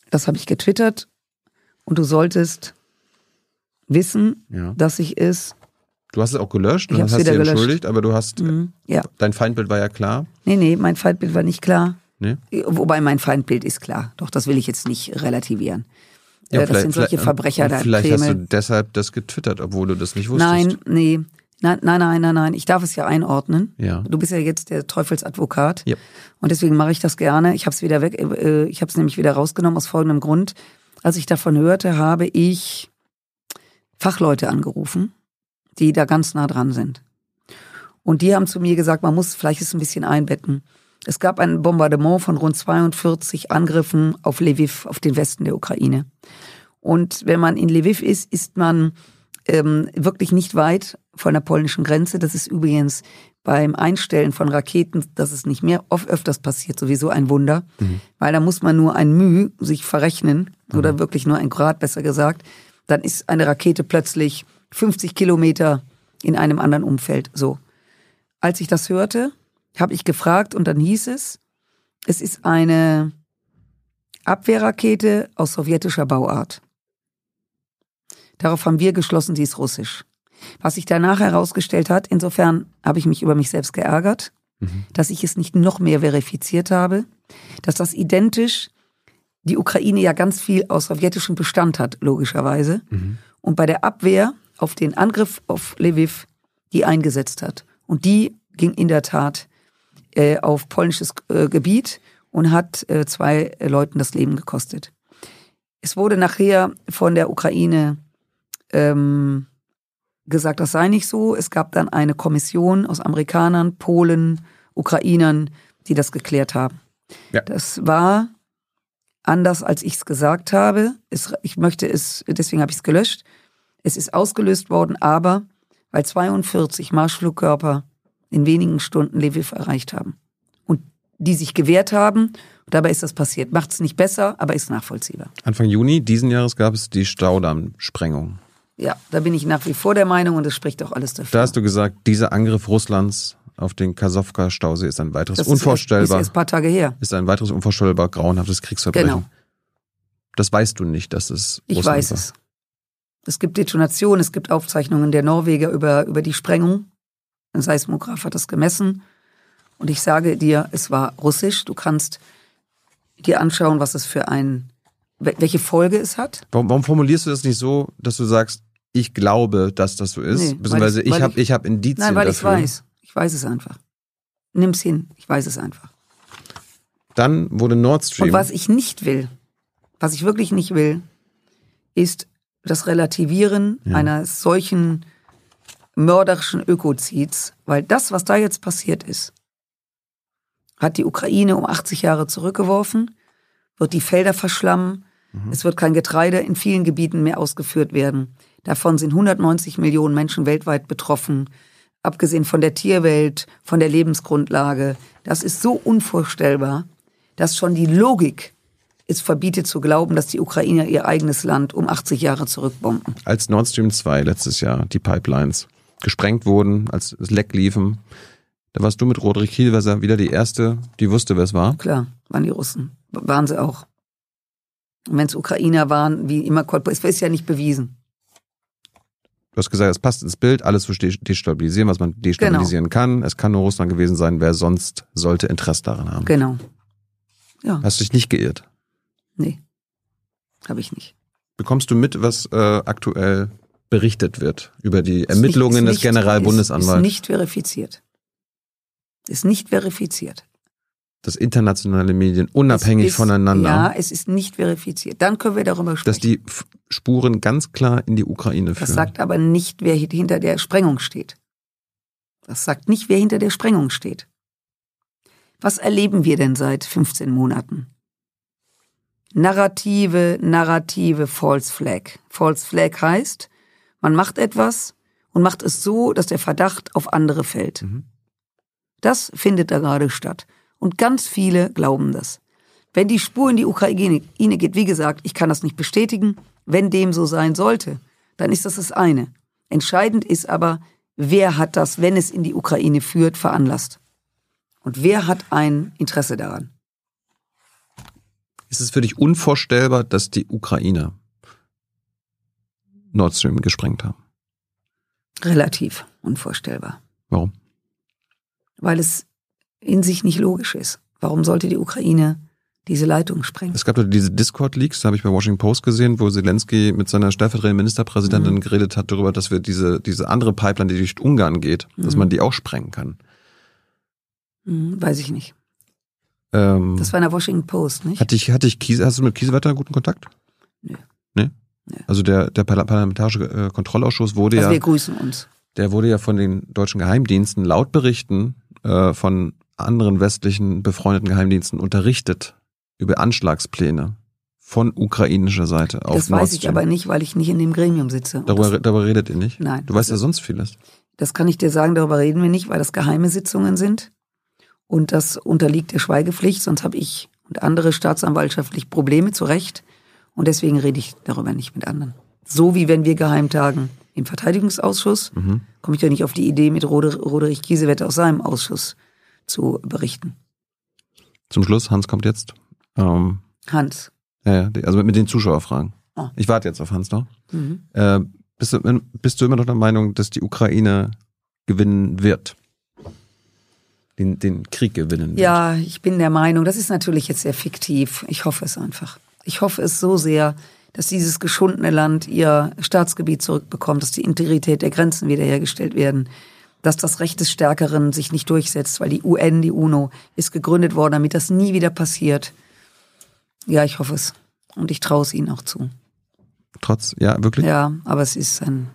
Speaker 2: das habe ich getwittert und du solltest wissen,
Speaker 1: ja.
Speaker 2: dass ich es,
Speaker 1: Du hast es auch gelöscht und
Speaker 2: hab's
Speaker 1: hast dich
Speaker 2: gelöscht.
Speaker 1: entschuldigt, aber du hast.
Speaker 2: Mhm. ja,
Speaker 1: Dein Feindbild war ja klar.
Speaker 2: nee, nee, mein Feindbild war nicht klar.
Speaker 1: Ne?
Speaker 2: Wobei mein Feindbild ist klar. Doch, das will ich jetzt nicht relativieren.
Speaker 1: Ja,
Speaker 2: Äh, das sind solche Verbrecher da.
Speaker 1: Vielleicht hast du
Speaker 2: Kreml.
Speaker 1: deshalb das getwittert, obwohl du das nicht wusstest.
Speaker 2: Nein, nee. Nein, nein, nein, nein, nein. Ich darf es ja einordnen.
Speaker 1: Ja.
Speaker 2: Du bist ja jetzt der Teufelsadvokat.
Speaker 1: Ja.
Speaker 2: Und deswegen mache ich das gerne. Ich habe es wieder weg, äh, ich habe es nämlich wieder rausgenommen aus folgendem Grund. Als ich davon hörte, habe ich Fachleute angerufen, die da ganz nah dran sind. Und die haben zu mir gesagt, man muss vielleicht es ein bisschen einbetten. Es gab ein Bombardement von rund 42 Angriffen auf Lviv, auf den Westen der Ukraine. Und wenn man in Lviv ist, ist man ähm, wirklich nicht weit von der polnischen Grenze. Das ist übrigens beim Einstellen von Raketen, das ist nicht mehr oft öfters passiert, sowieso ein Wunder, weil da muss man nur ein Müh sich verrechnen oder wirklich nur ein Grad, besser gesagt, dann ist eine Rakete plötzlich 50 Kilometer in einem anderen Umfeld. So. Als ich das hörte, habe ich gefragt und dann hieß es, es ist eine Abwehrrakete aus sowjetischer Bauart. Darauf haben wir geschlossen, sie ist russisch. Was sich danach herausgestellt hat, insofern habe ich mich über mich selbst geärgert, dass ich es nicht noch mehr verifiziert habe, dass das identisch die Ukraine ja ganz viel aus sowjetischem Bestand hat, logischerweise. Und bei der Abwehr auf den Angriff auf Lviv die eingesetzt hat. Und die ging in der Tat äh, auf polnisches äh, Gebiet und hat äh, zwei äh, Leuten das Leben gekostet. Es wurde nachher von der Ukraine ähm, gesagt, das sei nicht so. Es gab dann eine Kommission aus Amerikanern, Polen Ukrainern, die das geklärt haben.
Speaker 1: Ja.
Speaker 2: Das war anders, als ich es gesagt habe. Es, ich möchte es, deswegen habe ich es gelöscht. Es ist ausgelöst worden, aber weil 42 Marschflugkörper in wenigen Stunden Lviv erreicht haben und die sich gewehrt haben. Dabei ist das passiert. Macht es nicht besser, aber ist nachvollziehbar.
Speaker 1: Anfang Juni diesen Jahres gab es die Staudammsprengung.
Speaker 2: Ja, da bin ich nach wie vor der Meinung und es spricht auch alles dafür.
Speaker 1: Da hast du gesagt, dieser Angriff Russlands auf den Kasowka-Stausee ist ein weiteres
Speaker 2: das
Speaker 1: unvorstellbar,
Speaker 2: Ist, erst- ist erst ein paar Tage her.
Speaker 1: ist ein weiteres unvorstellbar grauenhaftes Kriegsverbrechen.
Speaker 2: Genau.
Speaker 1: Das weißt du nicht, dass es
Speaker 2: Ich
Speaker 1: Russland
Speaker 2: weiß
Speaker 1: war.
Speaker 2: es. Es gibt Detonationen, es gibt Aufzeichnungen der Norweger über, über die Sprengung. Ein Seismograph hat das gemessen. Und ich sage dir, es war russisch. Du kannst dir anschauen, was es für ein, wel- welche Folge es hat.
Speaker 1: Warum, warum formulierst du das nicht so, dass du sagst, ich glaube, dass das so ist?
Speaker 2: Nee,
Speaker 1: Beziehungsweise
Speaker 2: ich-
Speaker 1: ich habe
Speaker 2: ich-
Speaker 1: ich hab Indizien
Speaker 2: Nein, weil ich
Speaker 1: dafür.
Speaker 2: weiß. Ich weiß es einfach. Nimm's hin. Ich weiß es einfach.
Speaker 1: Dann wurde Nord Stream.
Speaker 2: Und was ich nicht will, was ich wirklich nicht will, ist das Relativieren einer solchen mörderischen Ökozids, weil das, was da jetzt passiert ist, hat die Ukraine um 80 Jahre zurückgeworfen, wird die Felder verschlammen, es wird kein Getreide in vielen Gebieten mehr ausgeführt werden. Davon sind 190 Millionen Menschen weltweit betroffen, abgesehen von der Tierwelt, von der Lebensgrundlage. Das ist so unvorstellbar, dass schon die Logik es verbietet zu glauben, dass die Ukrainer ihr eigenes Land um 80 Jahre zurückbomben.
Speaker 1: als Nord Stream 2 letztes Jahr, die Pipelines, gesprengt wurden, als es Leck liefen, da warst du mit Roderick Kielwasser wieder die Erste, die wusste, wer es war.
Speaker 2: Klar, waren die Russen. Waren sie auch. Und wenn es Ukrainer waren, wie immer, es ist ja nicht bewiesen.
Speaker 1: Du hast gesagt, es passt ins Bild, alles zu de- destabilisieren, was man destabilisieren kann. Es kann nur Russland gewesen sein, wer sonst sollte Interesse daran haben.
Speaker 2: Genau. Ja,
Speaker 1: Hast dich nicht geirrt.
Speaker 2: Nee. Habe ich nicht.
Speaker 1: Bekommst du mit, was äh, aktuell berichtet wird über die Ermittlungen
Speaker 2: nicht-
Speaker 1: des Generalbundesanwalts?
Speaker 2: Ist, ist nicht verifiziert. Ist nicht verifiziert.
Speaker 1: dass internationale Medien unabhängig
Speaker 2: ist,
Speaker 1: voneinander,
Speaker 2: Ja, es ist nicht verifiziert. Dann können wir darüber sprechen.
Speaker 1: dass die Spuren ganz klar in die Ukraine führen.
Speaker 2: Das sagt aber nicht, wer hi- hinter der Sprengung steht. Das sagt nicht, wer hinter der Sprengung steht. Was erleben wir denn seit 15 Monaten? Narrative, narrative False Flag. False Flag heißt, man macht etwas und macht es so, dass der Verdacht auf andere fällt.
Speaker 1: Mhm.
Speaker 2: Das findet da gerade statt. Und ganz viele glauben das. Wenn die Spur in die Ukraine geht, wie gesagt, ich kann das nicht bestätigen, wenn dem so sein sollte, dann ist das das eine. Entscheidend ist aber, wer hat das, wenn es in die Ukraine führt, veranlasst. Und wer hat ein Interesse daran?
Speaker 1: Ist es für dich unvorstellbar, dass die Ukrainer Nord Stream gesprengt haben?
Speaker 2: Relativ unvorstellbar.
Speaker 1: Warum?
Speaker 2: Weil es in sich nicht logisch ist. Warum sollte die Ukraine diese Leitung sprengen?
Speaker 1: Es gab doch diese Discord-Leaks, da habe ich bei Washington Post gesehen, wo Zelensky mit seiner stellvertretenden Ministerpräsidentin
Speaker 2: Mhm.
Speaker 1: geredet hat darüber, dass wir diese, diese andere Pipeline, die durch Ungarn geht, dass
Speaker 2: Mhm.
Speaker 1: man die auch sprengen kann.
Speaker 2: Hm, weiß ich nicht.
Speaker 1: Ähm,
Speaker 2: Das war in der Washington Post, nicht?
Speaker 1: hatte ich, hatte ich Kiese, hast du mit Kiesewetter guten Kontakt?
Speaker 2: Nö.
Speaker 1: Nee?
Speaker 2: Nö.
Speaker 1: Also der, der Parla- parlamentarische äh, Kontrollausschuss wurde
Speaker 2: Also
Speaker 1: ja
Speaker 2: wir grüßen uns.
Speaker 1: der wurde ja von den deutschen Geheimdiensten laut Berichten äh, von anderen westlichen befreundeten Geheimdiensten unterrichtet über Anschlagspläne von ukrainischer Seite auf
Speaker 2: Das weiß ich aber nicht, weil ich nicht in dem Gremium sitze.
Speaker 1: Darüber,
Speaker 2: das,
Speaker 1: darüber redet ihr nicht?
Speaker 2: Nein.
Speaker 1: Du weißt ja sonst vieles.
Speaker 2: das kann ich dir sagen, darüber reden wir nicht, weil das geheime Sitzungen sind. Und das unterliegt der Schweigepflicht, sonst habe ich und andere staatsanwaltschaftlich Probleme, zu Recht. Und deswegen rede ich darüber nicht mit anderen. So wie wenn wir geheim tagen im Verteidigungsausschuss,
Speaker 1: Mhm.
Speaker 2: komme ich doch nicht auf die Idee, mit Roder Roderich Kiesewetter aus seinem Ausschuss zu berichten.
Speaker 1: Zum Schluss, Hans kommt jetzt. Ähm,
Speaker 2: Hans.
Speaker 1: ja, ja, also mit, mit den Zuschauerfragen.
Speaker 2: Oh.
Speaker 1: Ich warte jetzt auf Hans noch.
Speaker 2: Mhm.
Speaker 1: Äh, bist, du, bist du immer noch der Meinung, dass die Ukraine gewinnen wird? Den, den Krieg gewinnen wird?
Speaker 2: Ja, ich bin der Meinung, das ist natürlich jetzt sehr fiktiv. Ich hoffe es einfach. Ich hoffe es so sehr, dass dieses geschundene Land ihr Staatsgebiet zurückbekommt, dass die Integrität der Grenzen wiederhergestellt werden, dass das Recht des Stärkeren sich nicht durchsetzt, weil die UN, die UNO, ist gegründet worden, damit das nie wieder passiert. Ja, ich hoffe es. Und ich traue es ihnen auch zu.
Speaker 1: Trotz, ja, wirklich?
Speaker 2: Ja, aber es ist ein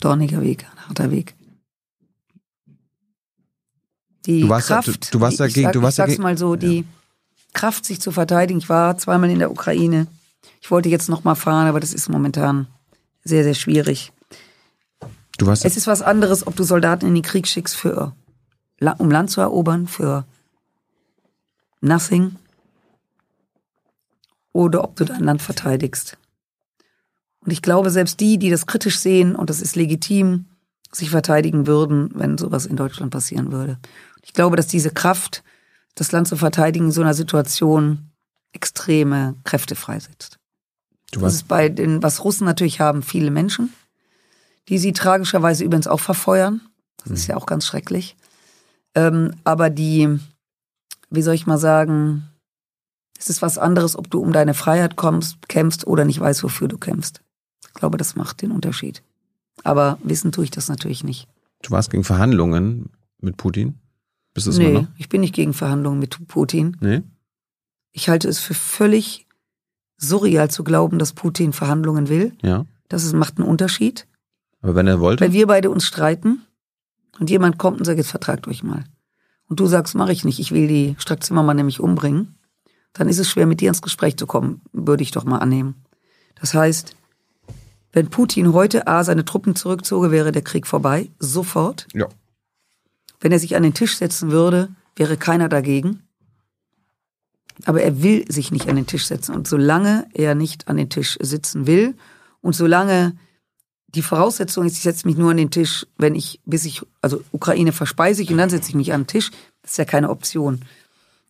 Speaker 2: dorniger Weg, ein harter Weg. Die
Speaker 1: Du warst ja-
Speaker 2: Kraft,
Speaker 1: du- du warst
Speaker 2: die-
Speaker 1: ja
Speaker 2: ich
Speaker 1: gegen-
Speaker 2: sag,
Speaker 1: du warst
Speaker 2: ich
Speaker 1: ja
Speaker 2: sag's
Speaker 1: gegen-
Speaker 2: mal so, die Kraft, sich zu verteidigen. Ich war zweimal in der Ukraine. Ich wollte jetzt noch mal fahren, aber das ist momentan sehr, sehr schwierig.
Speaker 1: Du warst
Speaker 2: Es ist was anderes, ob du Soldaten in den Krieg schickst für, um Land zu erobern, für nothing, oder ob du dein Land verteidigst. Und ich glaube, selbst die, die das kritisch sehen, und das ist legitim, sich verteidigen würden, wenn sowas in Deutschland passieren würde. Ich glaube, dass diese Kraft, das Land zu verteidigen, in so einer Situation extreme
Speaker 1: du
Speaker 2: Kräfte freisetzt. Das
Speaker 1: warst,
Speaker 2: ist bei den, was Russen natürlich haben, viele Menschen, die sie tragischerweise übrigens auch verfeuern. Das ist ja auch ganz schrecklich. Ähm, aber die, wie soll ich mal sagen, es ist was anderes, ob du um deine Freiheit kommst, kämpfst oder nicht weißt, wofür du kämpfst. Ich glaube, das macht den Unterschied. Aber wissen tue ich das natürlich nicht.
Speaker 1: du warst gegen Verhandlungen mit Putin? Es immer
Speaker 2: Nee,
Speaker 1: noch?
Speaker 2: ich bin nicht gegen Verhandlungen mit Putin.
Speaker 1: Nee?
Speaker 2: Ich halte es für völlig surreal zu glauben, dass Putin Verhandlungen will.
Speaker 1: Ja.
Speaker 2: Das ist, macht einen Unterschied.
Speaker 1: Aber wenn er wollte?
Speaker 2: Wenn wir beide uns streiten und jemand kommt und sagt, jetzt vertragt euch mal. Und du sagst, mache ich nicht, ich will die Strack Zimmermann nämlich umbringen, dann ist es schwer, mit dir ins Gespräch zu kommen, würde ich doch mal annehmen. Das heißt, wenn Putin heute A seine Truppen zurückzoge, wäre der Krieg vorbei, sofort.
Speaker 1: Ja.
Speaker 2: Wenn er sich an den Tisch setzen würde, wäre keiner dagegen. Aber er will sich nicht an den Tisch setzen. Und solange er nicht an den Tisch sitzen will und solange die Voraussetzung ist, ich setze mich nur an den Tisch, wenn ich, bis ich, also Ukraine verspeise ich und dann setze ich mich an den Tisch, das ist ja keine Option.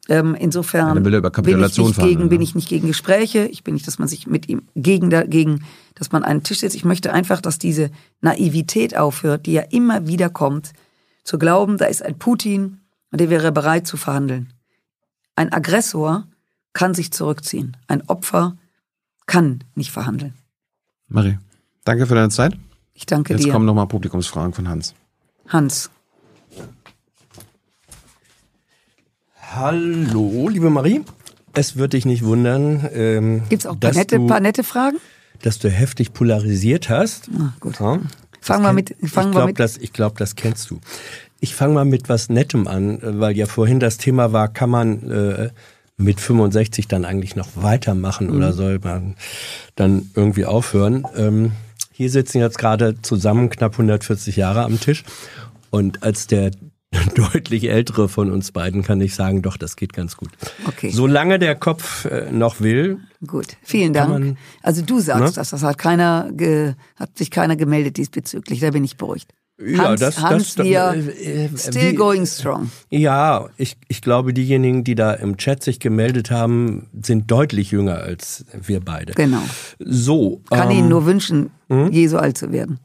Speaker 2: Ähm,
Speaker 1: Ja,
Speaker 2: insofern
Speaker 1: er über
Speaker 2: bin ich, nicht
Speaker 1: verhandeln,
Speaker 2: gegen, bin
Speaker 1: ne?
Speaker 2: ich nicht gegen Gespräche, ich bin nicht, dass man sich mit ihm gegen, dagegen, dass man einen Tisch setzt. Ich möchte einfach, dass diese Naivität aufhört, die ja immer wieder kommt, zu glauben, da ist ein Putin und der wäre bereit zu verhandeln. Ein Aggressor kann sich zurückziehen. Ein Opfer kann nicht verhandeln.
Speaker 1: Marie, danke für deine Zeit.
Speaker 2: Ich danke
Speaker 1: Jetzt
Speaker 2: dir.
Speaker 1: kommen nochmal Publikumsfragen von Hans.
Speaker 2: Hans.
Speaker 4: Hallo, liebe Marie. Es wird dich nicht wundern, ähm,
Speaker 2: Gibt's auch ein paar
Speaker 4: dass,
Speaker 2: nette,
Speaker 4: du,
Speaker 2: paar nette Fragen?
Speaker 4: dass du heftig polarisiert hast.
Speaker 2: Ah, gut.
Speaker 4: Ja,
Speaker 2: Fangen wir mit- fangen
Speaker 4: ich glaub,
Speaker 2: mit-
Speaker 4: Das, ich glaube, das kennst du. Ich fange mal mit was Nettem an, weil ja vorhin das Thema war, kann man äh, mit 65 dann eigentlich noch weitermachen
Speaker 2: Mhm.
Speaker 4: oder soll man dann irgendwie aufhören? Ähm, hier sitzen jetzt gerade zusammen knapp 140 Jahre am Tisch und als der deutlich ältere von uns beiden kann ich sagen, doch, das geht ganz gut.
Speaker 2: Okay.
Speaker 4: Solange der Kopf äh, noch will,
Speaker 2: Gut, vielen Dank.
Speaker 4: man-
Speaker 2: also du sagst
Speaker 4: Ne?
Speaker 2: das, das hat keiner, ge, hat sich keiner gemeldet diesbezüglich, da bin ich beruhigt. Hans, Hans, wir
Speaker 4: äh, äh,
Speaker 2: still
Speaker 4: wie-
Speaker 2: going strong.
Speaker 4: Ja, ich, ich glaube, diejenigen, die da im Chat sich gemeldet haben, sind deutlich jünger als wir beide.
Speaker 2: Genau.
Speaker 4: So.
Speaker 2: Kann
Speaker 4: ähm,
Speaker 2: Ihnen nur wünschen,
Speaker 4: hm?
Speaker 2: je so alt zu werden.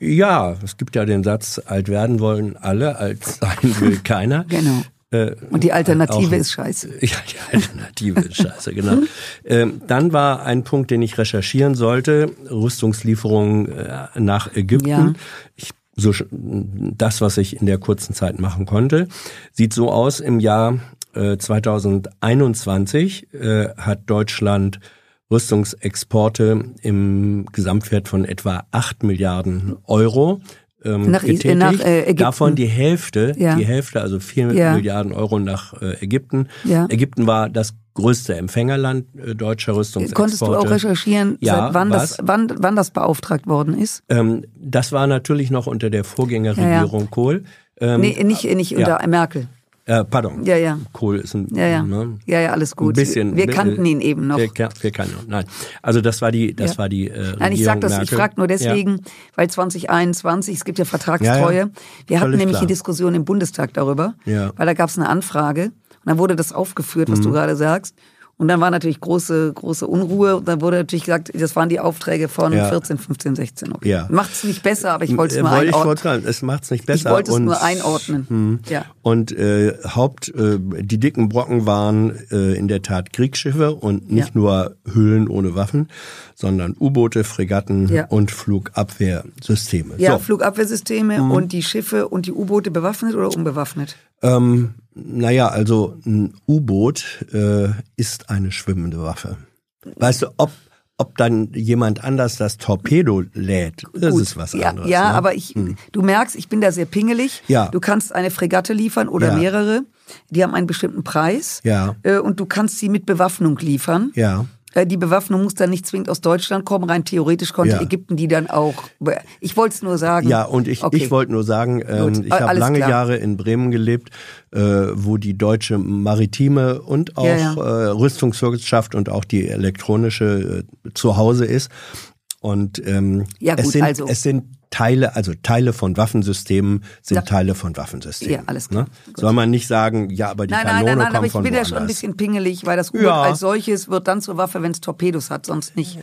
Speaker 4: Ja, es gibt ja den Satz, alt werden wollen alle, alt sein will keiner.
Speaker 2: Genau.
Speaker 4: Äh,
Speaker 2: Und die Alternative
Speaker 4: auch-
Speaker 2: ist scheiße.
Speaker 4: Ja, die Alternative ist scheiße, genau. Ähm, dann war ein Punkt, den ich recherchieren sollte, Rüstungslieferungen äh, nach Ägypten.
Speaker 2: Ja.
Speaker 4: Ich, so, das, was ich in der kurzen Zeit machen konnte, sieht so aus, im Jahr äh, 2021 äh, hat Deutschland Rüstungsexporte im Gesamtwert von etwa 8 Milliarden Euro ähm,
Speaker 2: Nach
Speaker 4: getätigt.
Speaker 2: nach, äh, Ägypten.
Speaker 4: Davon die Hälfte,
Speaker 2: Ja.
Speaker 4: die Hälfte, also 4
Speaker 2: Ja.
Speaker 4: Milliarden Euro nach äh, Ägypten.
Speaker 2: Ja.
Speaker 4: Ägypten war das größte Empfängerland äh, deutscher Rüstungsexporte.
Speaker 2: Konntest du auch recherchieren,
Speaker 4: Ja,
Speaker 2: seit wann
Speaker 4: was?
Speaker 2: das, wann, wann das beauftragt worden ist?
Speaker 4: Ähm, das war natürlich noch unter der Vorgängerregierung Kohl. Ähm,
Speaker 2: Nee, nicht, nicht
Speaker 4: ja.
Speaker 2: unter Merkel.
Speaker 4: Äh, pardon.
Speaker 2: Ja, ja.
Speaker 4: Kohl ist ein,
Speaker 2: Ja, ja.
Speaker 4: Ne,
Speaker 2: Ja, ja, alles gut.
Speaker 4: Ein bisschen.
Speaker 2: Wir kannten ihn eben noch.
Speaker 4: Wir, wir kannten ihn. Nein. Also das war die, das
Speaker 2: Ja.
Speaker 4: war die äh, Regierung
Speaker 2: Nein, ich sag das, ich
Speaker 4: Merkel.
Speaker 2: frage nur deswegen,
Speaker 4: Ja.
Speaker 2: weil 2021, es gibt ja Vertragstreue. Wir hatten nämlich
Speaker 4: klar.
Speaker 2: eine Diskussion im Bundestag darüber,
Speaker 4: Ja.
Speaker 2: weil da gab es eine Anfrage und dann wurde das aufgeführt, was
Speaker 4: Mhm.
Speaker 2: du gerade sagst. Und dann war natürlich große, große Unruhe. Und dann wurde natürlich gesagt, das waren die Aufträge von
Speaker 4: Ja.
Speaker 2: 14, 15, 16. Okay.
Speaker 4: Ja.
Speaker 2: Macht's nicht besser, aber ich wollte es
Speaker 4: Äh,
Speaker 2: nur
Speaker 4: wollte ich
Speaker 2: einordnen.
Speaker 4: wollte sagen, es macht's nicht
Speaker 2: Ich
Speaker 4: besser.
Speaker 2: wollte es nur einordnen.
Speaker 4: Hm.
Speaker 2: Ja.
Speaker 4: Und äh, Haupt, äh, die dicken Brocken waren äh, in der Tat Kriegsschiffe und nicht
Speaker 2: Ja.
Speaker 4: nur Hüllen ohne Waffen, sondern U-Boote, Fregatten
Speaker 2: Ja.
Speaker 4: und Flugabwehrsysteme.
Speaker 2: Ja,
Speaker 4: so,
Speaker 2: Flugabwehrsysteme
Speaker 4: Mhm.
Speaker 2: und die Schiffe und die U-Boote bewaffnet oder unbewaffnet?
Speaker 4: ähm, naja, also ein U-Boot äh, ist eine schwimmende Waffe. Weißt du, ob ob dann jemand anders das Torpedo lädt, das
Speaker 2: Gut.
Speaker 4: ist was
Speaker 2: ja,
Speaker 4: anderes.
Speaker 2: Ja,
Speaker 4: ne?
Speaker 2: aber ich, du merkst, ich bin da sehr pingelig.
Speaker 4: Ja.
Speaker 2: Du kannst eine Fregatte liefern oder
Speaker 4: Ja.
Speaker 2: mehrere. Die haben einen bestimmten Preis.
Speaker 4: Ja.
Speaker 2: Äh, Und du kannst sie mit Bewaffnung liefern.
Speaker 4: Ja.
Speaker 2: Äh, Die Bewaffnung muss dann nicht zwingend aus Deutschland kommen. Rein theoretisch konnte
Speaker 4: Ja.
Speaker 2: Ägypten die dann auch. Ich wollte es nur sagen.
Speaker 4: Ja, und ich,
Speaker 2: Okay.
Speaker 4: ich wollte nur sagen, ähm, ich habe lange
Speaker 2: klar.
Speaker 4: Jahre in Bremen gelebt, äh, wo die deutsche maritime und auch
Speaker 2: Ja, ja.
Speaker 4: Äh, Rüstungswirtschaft und auch die elektronische äh, zu Hause ist. Und ähm,
Speaker 2: Ja,
Speaker 4: es,
Speaker 2: gut,
Speaker 4: sind,
Speaker 2: also.
Speaker 4: es sind Teile, also Teile von Waffensystemen sind
Speaker 2: Ja.
Speaker 4: Teile von Waffensystemen.
Speaker 2: Ja, alles klar.
Speaker 4: Ne? Soll man nicht sagen, ja, aber die
Speaker 2: Nein, nein,
Speaker 4: Kanone
Speaker 2: nein, nein,
Speaker 4: kommt
Speaker 2: aber ich
Speaker 4: von
Speaker 2: bin ja schon ein bisschen pingelig, weil das U-Boot
Speaker 4: Ja.
Speaker 2: als solches wird dann zur Waffe, wenn es Torpedos hat, sonst nicht.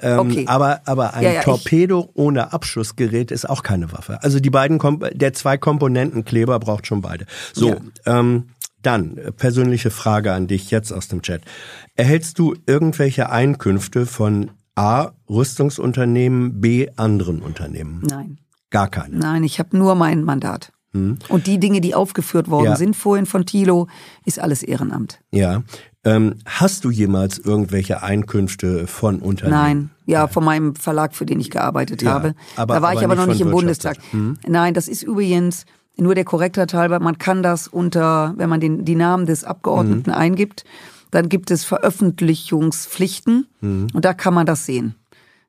Speaker 4: Ähm,
Speaker 2: okay.
Speaker 4: Aber, aber ein
Speaker 2: Ja, ja, ich-
Speaker 4: Torpedo ohne Abschussgerät ist auch keine Waffe. Also die beiden, Kom der zwei Komponenten Kleber braucht schon beide. So, ähm, dann persönliche Frage an dich jetzt aus dem Chat. Erhältst du irgendwelche Einkünfte von A, Rüstungsunternehmen, B, anderen Unternehmen?
Speaker 2: Nein.
Speaker 4: Gar keine.
Speaker 2: Nein, ich habe nur mein Mandat. Und die Dinge, die aufgeführt worden
Speaker 4: Hm. Ja.
Speaker 2: sind vorhin von Thilo, ist alles Ehrenamt.
Speaker 4: Ja. Ähm, hast du jemals irgendwelche Einkünfte von Unternehmen?
Speaker 2: Nein, ja, von meinem Verlag, für den ich gearbeitet
Speaker 4: Ja,
Speaker 2: habe.
Speaker 4: aber-
Speaker 2: da war
Speaker 4: aber
Speaker 2: ich aber
Speaker 4: nicht
Speaker 2: noch nicht im Bundestag.
Speaker 4: Wirtschaftsrat.
Speaker 2: Nein, das ist übrigens nur der Korrektheit halber, man kann das unter, wenn man den, die Namen des Abgeordneten eingibt, dann gibt es Veröffentlichungspflichten und da kann man das sehen.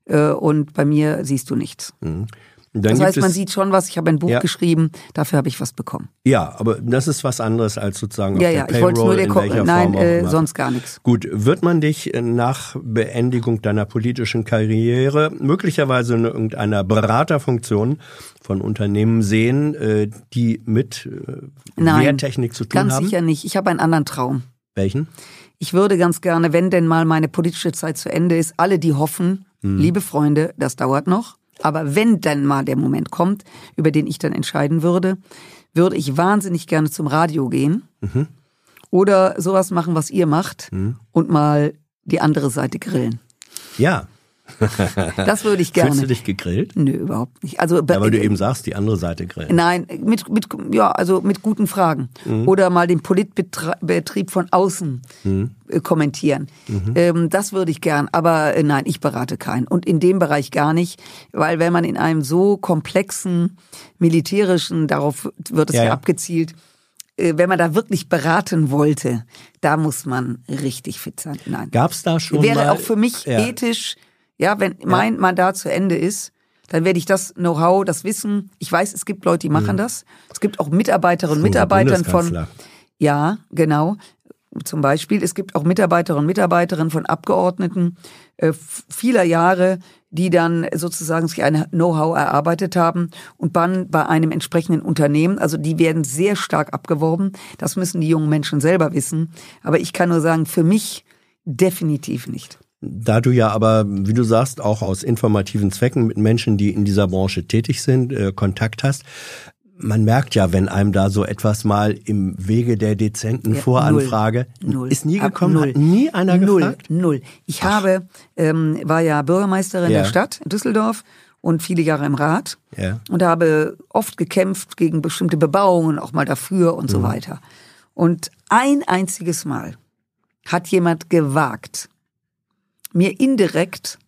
Speaker 2: Äh, Und bei mir siehst du nichts.
Speaker 4: Dann
Speaker 2: Das heißt, man sieht schon was, ich habe ein Buch
Speaker 4: Ja.
Speaker 2: geschrieben, dafür habe ich was bekommen.
Speaker 4: Ja, aber das ist was anderes als sozusagen
Speaker 2: Ja,
Speaker 4: auf
Speaker 2: ja,
Speaker 4: der
Speaker 2: ich wollte
Speaker 4: Payroll,
Speaker 2: nur der
Speaker 4: in
Speaker 2: Ko
Speaker 4: welcher
Speaker 2: Nein,
Speaker 4: Form auch
Speaker 2: äh, sonst gar nichts.
Speaker 4: Gut, wird man dich nach Beendigung deiner politischen Karriere möglicherweise in irgendeiner Beraterfunktion von Unternehmen sehen, äh, die mit äh,
Speaker 2: Nein,
Speaker 4: Wehrtechnik zu tun
Speaker 2: ganz
Speaker 4: haben?
Speaker 2: sicher nicht. Ich habe einen anderen Traum.
Speaker 4: Welchen?
Speaker 2: Ich würde ganz gerne, wenn denn mal meine politische Zeit zu Ende ist, alle, die hoffen,
Speaker 4: Hm.
Speaker 2: liebe Freunde, das dauert noch. Aber wenn dann mal der Moment kommt, über den ich dann entscheiden würde, würde ich wahnsinnig gerne zum Radio gehen
Speaker 4: Mhm.
Speaker 2: oder sowas machen, was ihr macht und mal die andere Seite grillen.
Speaker 4: Ja.
Speaker 2: Das würde ich
Speaker 4: Fühlst du
Speaker 2: gerne.
Speaker 4: dich gegrillt?
Speaker 2: Nö, überhaupt nicht. Also
Speaker 4: Ja, weil du eben sagst, die andere Seite grillen.
Speaker 2: Nein, mit, mit, ja, also mit guten Fragen.
Speaker 4: Mhm.
Speaker 2: Oder mal den Politbetrieb von außen
Speaker 4: Mhm.
Speaker 2: äh, kommentieren. Ähm, das würde ich gern. Aber äh, nein, ich berate keinen. Und in dem Bereich gar nicht. Weil wenn man in einem so komplexen, militärischen, darauf wird es
Speaker 4: Ja,
Speaker 2: ja, abgezielt, äh, wenn man da wirklich beraten wollte, da muss man richtig fit sein. Nein.
Speaker 4: Gab's da schon
Speaker 2: Wäre
Speaker 4: mal,
Speaker 2: auch für mich
Speaker 4: ja.
Speaker 2: ethisch, ja, wenn mein Mandat zu Ende ist, dann werde ich das Know-how, das Wissen, ich weiß, es gibt Leute, die machen das. Es gibt auch Mitarbeiterinnen und
Speaker 4: Mhm.
Speaker 2: Mitarbeitern von, ja, genau. Zum Beispiel, es gibt auch Mitarbeiterinnen und Mitarbeiterinnen von Abgeordneten äh, vieler Jahre, die dann sozusagen sich ein Know-how erarbeitet haben und dann bei einem entsprechenden Unternehmen, also die werden sehr stark abgeworben. Das müssen die jungen Menschen selber wissen. Aber ich kann nur sagen, für mich definitiv nicht.
Speaker 4: Da du ja aber, wie du sagst, auch aus informativen Zwecken mit Menschen, die in dieser Branche tätig sind, äh, Kontakt hast, man merkt ja, wenn einem da so etwas mal im Wege der dezenten
Speaker 2: Ja,
Speaker 4: Voranfrage
Speaker 2: Null.
Speaker 4: ist nie gekommen,
Speaker 2: null.
Speaker 4: hat nie einer
Speaker 2: null,
Speaker 4: gefragt.
Speaker 2: Null. Ich habe, ähm, war ja Bürgermeisterin
Speaker 4: Ja.
Speaker 2: der Stadt in Düsseldorf und viele Jahre im Rat
Speaker 4: Ja.
Speaker 2: und habe oft gekämpft gegen bestimmte Bebauungen, auch mal dafür und
Speaker 4: Mhm.
Speaker 2: so weiter. Und ein einziges Mal hat jemand gewagt, mir indirekt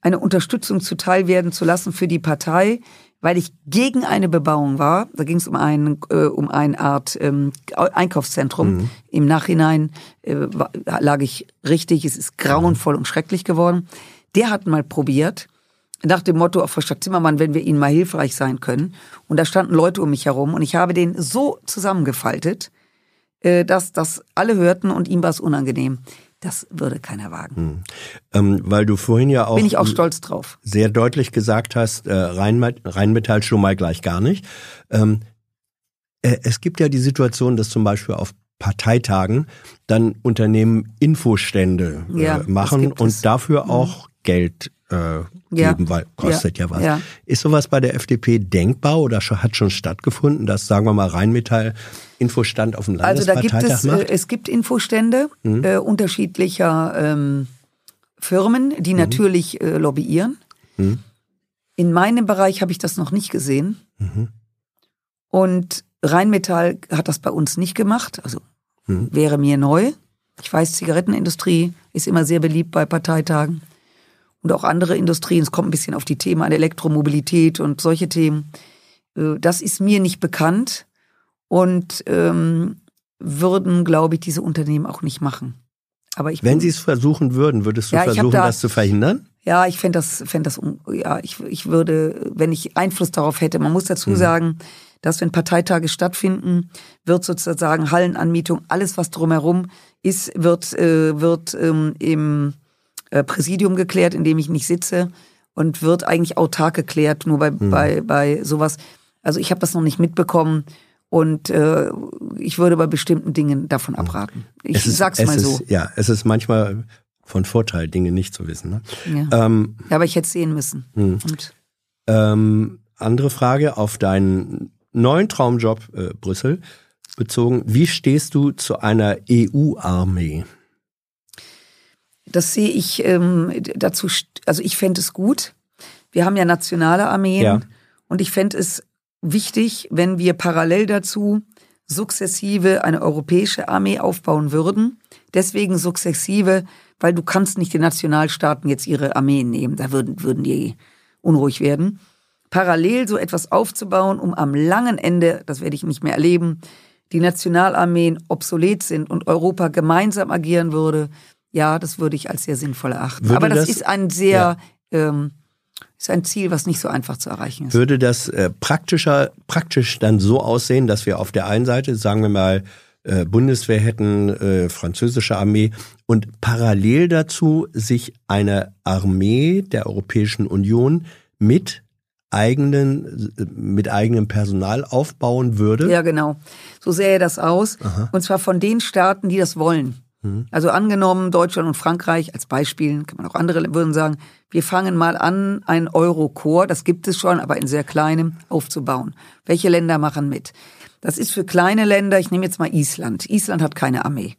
Speaker 2: eine Unterstützung zuteil werden zu lassen für die Partei, weil ich gegen eine Bebauung war. Da ging es um, einen, äh, um eine Art ähm, Einkaufszentrum. Im Nachhinein äh, lag ich richtig, es ist grauenvoll und schrecklich geworden. Der hat mal probiert, nach dem Motto, auch Frau Stadt Zimmermann, wenn wir Ihnen mal hilfreich sein können. Und da standen Leute um mich herum und ich habe den so zusammengefaltet, äh, dass das alle hörten und ihm war es unangenehm. Das würde keiner wagen.
Speaker 4: Ähm, weil du vorhin ja auch,
Speaker 2: Bin ich auch stolz drauf.
Speaker 4: sehr deutlich gesagt hast, äh, Rheinmet Rheinmetall schon mal gleich gar nicht. Ähm, äh, es gibt ja die Situation, dass zum Beispiel auf Parteitagen dann Unternehmen Infostände äh,
Speaker 2: Ja,
Speaker 4: machen und dafür auch Geld äh,
Speaker 2: Ja.
Speaker 4: geben, weil kostet ja, was.
Speaker 2: Ja.
Speaker 4: Ist sowas bei der FDP denkbar oder hat schon stattgefunden, dass, sagen wir mal, Rheinmetall Infostand auf dem
Speaker 2: Also da gibt
Speaker 4: Landesparteitag
Speaker 2: es, äh,
Speaker 4: macht?
Speaker 2: es gibt Infostände
Speaker 4: Mhm.
Speaker 2: äh, unterschiedlicher ähm, Firmen,
Speaker 4: Mhm.
Speaker 2: die natürlich äh, lobbyieren. In meinem Bereich habe ich das noch nicht gesehen.
Speaker 4: Mhm.
Speaker 2: Und Rheinmetall hat das bei uns nicht gemacht. Also
Speaker 4: Mhm.
Speaker 2: wäre mir neu. Ich weiß, Zigarettenindustrie ist immer sehr beliebt bei Parteitagen. Und auch andere Industrien. Es kommt ein bisschen auf die Themen an Elektromobilität und solche Themen. Äh, das ist mir nicht bekannt und ähm, würden, glaube ich, diese Unternehmen auch nicht machen. Aber ich
Speaker 4: Wenn Sie es versuchen würden, würdest du
Speaker 2: Ja,
Speaker 4: versuchen,
Speaker 2: da-
Speaker 4: das zu verhindern?
Speaker 2: Ja, ich fände das, fänd das, ja, ich, ich würde, wenn ich Einfluss darauf hätte, man muss dazu sagen, dass wenn Parteitage stattfinden, wird sozusagen Hallenanmietung, alles was drumherum ist, wird, äh, wird ähm, im äh, Präsidium geklärt, in dem ich nicht sitze und wird eigentlich autark geklärt, nur bei, bei, bei sowas. Also ich habe das noch nicht mitbekommen und äh, ich würde bei bestimmten Dingen davon abraten. Ich
Speaker 4: Es ist-
Speaker 2: sag's
Speaker 4: es
Speaker 2: mal
Speaker 4: ist,
Speaker 2: so.
Speaker 4: Ja, es ist manchmal von Vorteil, Dinge nicht zu wissen. Ne?
Speaker 2: Ja.
Speaker 4: Ähm,
Speaker 2: ja, aber ich hätte sehen müssen. Und
Speaker 4: ähm, andere Frage auf deinen neuen Traumjob äh, Brüssel bezogen. Wie stehst du zu einer EU-Armee?
Speaker 2: Das sehe ich ähm, dazu, also ich fände es gut. Wir haben ja nationale Armeen
Speaker 4: Ja.
Speaker 2: und ich fände es wichtig, wenn wir parallel dazu sukzessive eine europäische Armee aufbauen würden. Deswegen sukzessive, weil du kannst nicht den Nationalstaaten jetzt ihre Armeen nehmen, da würden, würden die unruhig werden. Parallel so etwas aufzubauen, um am langen Ende, das werde ich nicht mehr erleben, die Nationalarmeen obsolet sind und Europa gemeinsam agieren würde, ja, das würde ich als sehr sinnvoll erachten.
Speaker 4: Würde
Speaker 2: Aber das,
Speaker 4: das-
Speaker 2: ist ein sehr, ähm, ist ein Ziel, was nicht so einfach zu erreichen ist.
Speaker 4: Würde das äh, praktischer, praktisch dann so aussehen, dass wir auf der einen Seite, sagen wir mal, äh, Bundeswehr hätten, äh, französische Armee und parallel dazu sich eine Armee der Europäischen Union mit eigenen, äh, mit eigenem Personal aufbauen würde?
Speaker 2: Ja, genau. So sähe das aus. Und zwar von den Staaten, die das wollen. Also angenommen, Deutschland und Frankreich als Beispiel, kann man auch andere würden sagen, wir fangen mal an, ein Eurokorps, das gibt es schon, aber in sehr kleinem, aufzubauen. Welche Länder machen mit? Das ist für kleine Länder, ich nehme jetzt mal Island. Island hat keine Armee.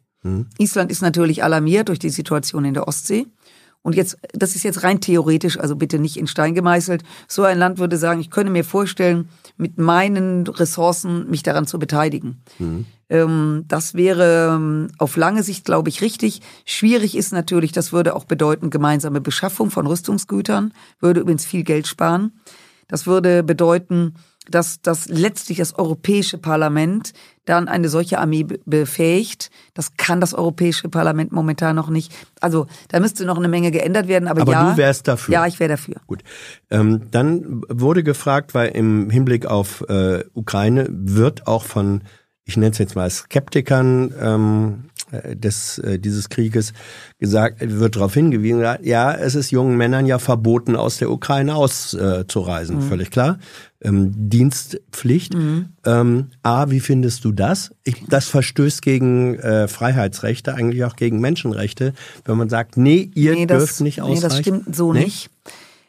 Speaker 2: Island ist natürlich alarmiert durch die Situation in der Ostsee. Und jetzt, das ist jetzt rein theoretisch, also bitte nicht in Stein gemeißelt. So ein Land würde sagen, ich könnte mir vorstellen, mit meinen Ressourcen mich daran zu beteiligen. Ähm, das wäre ähm, auf lange Sicht, glaube ich, richtig. Schwierig ist natürlich, das würde auch bedeuten, gemeinsame Beschaffung von Rüstungsgütern, würde übrigens viel Geld sparen. Das würde bedeuten, dass, dass letztlich das Europäische Parlament dann eine solche Armee be- befähigt. Das kann das Europäische Parlament momentan noch nicht. Also da müsste noch eine Menge geändert werden. Aber,
Speaker 4: Aber
Speaker 2: ja,
Speaker 4: du wärst dafür.
Speaker 2: Ja, ich wäre dafür.
Speaker 4: Gut. Ähm, dann wurde gefragt, weil im Hinblick auf äh, Ukraine wird auch von, ich nenne es jetzt mal Skeptikern ähm, äh, des, äh, dieses Krieges gesagt, wird darauf hingewiesen, ja, es ist jungen Männern ja verboten, aus der Ukraine auszureisen,
Speaker 2: Mhm.
Speaker 4: völlig klar. Ähm, Dienstpflicht. Ähm, A, wie findest du das? Ich, das verstößt gegen äh, Freiheitsrechte, eigentlich auch gegen Menschenrechte, wenn man sagt, nee, ihr
Speaker 2: nee,
Speaker 4: dürft nicht ausreichen.
Speaker 2: Nee, das stimmt so
Speaker 4: Nee?
Speaker 2: nicht.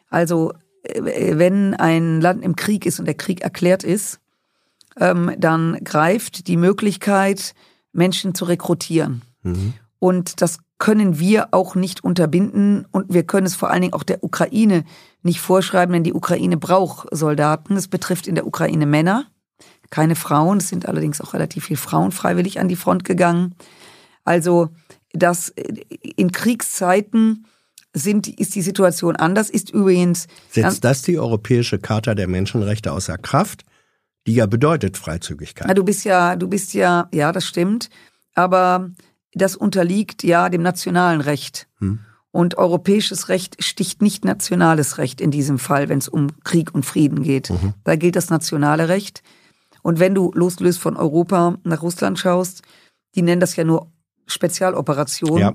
Speaker 2: Also, äh, wenn ein Land im Krieg ist und der Krieg erklärt ist, ähm, dann greift die Möglichkeit, Menschen zu rekrutieren.
Speaker 4: Mhm.
Speaker 2: Und das können wir auch nicht unterbinden und wir können es vor allen Dingen auch der Ukraine nicht vorschreiben, denn die Ukraine braucht Soldaten. Es betrifft in der Ukraine Männer, keine Frauen. Es sind allerdings auch relativ viele Frauen freiwillig an die Front gegangen. Also das in Kriegszeiten sind, ist die Situation anders, ist übrigens
Speaker 4: Setzt das die Europäische Charta der Menschenrechte außer Kraft, die ja bedeutet Freizügigkeit?
Speaker 2: Na, du bist ja, du bist ja, ja, das stimmt, aber das unterliegt ja dem nationalen Recht. Und europäisches Recht sticht nicht nationales Recht in diesem Fall, wenn es um Krieg und Frieden geht. Da gilt das nationale Recht. Und wenn du losgelöst von Europa nach Russland schaust, die nennen das ja nur Spezialoperation.
Speaker 4: Ja.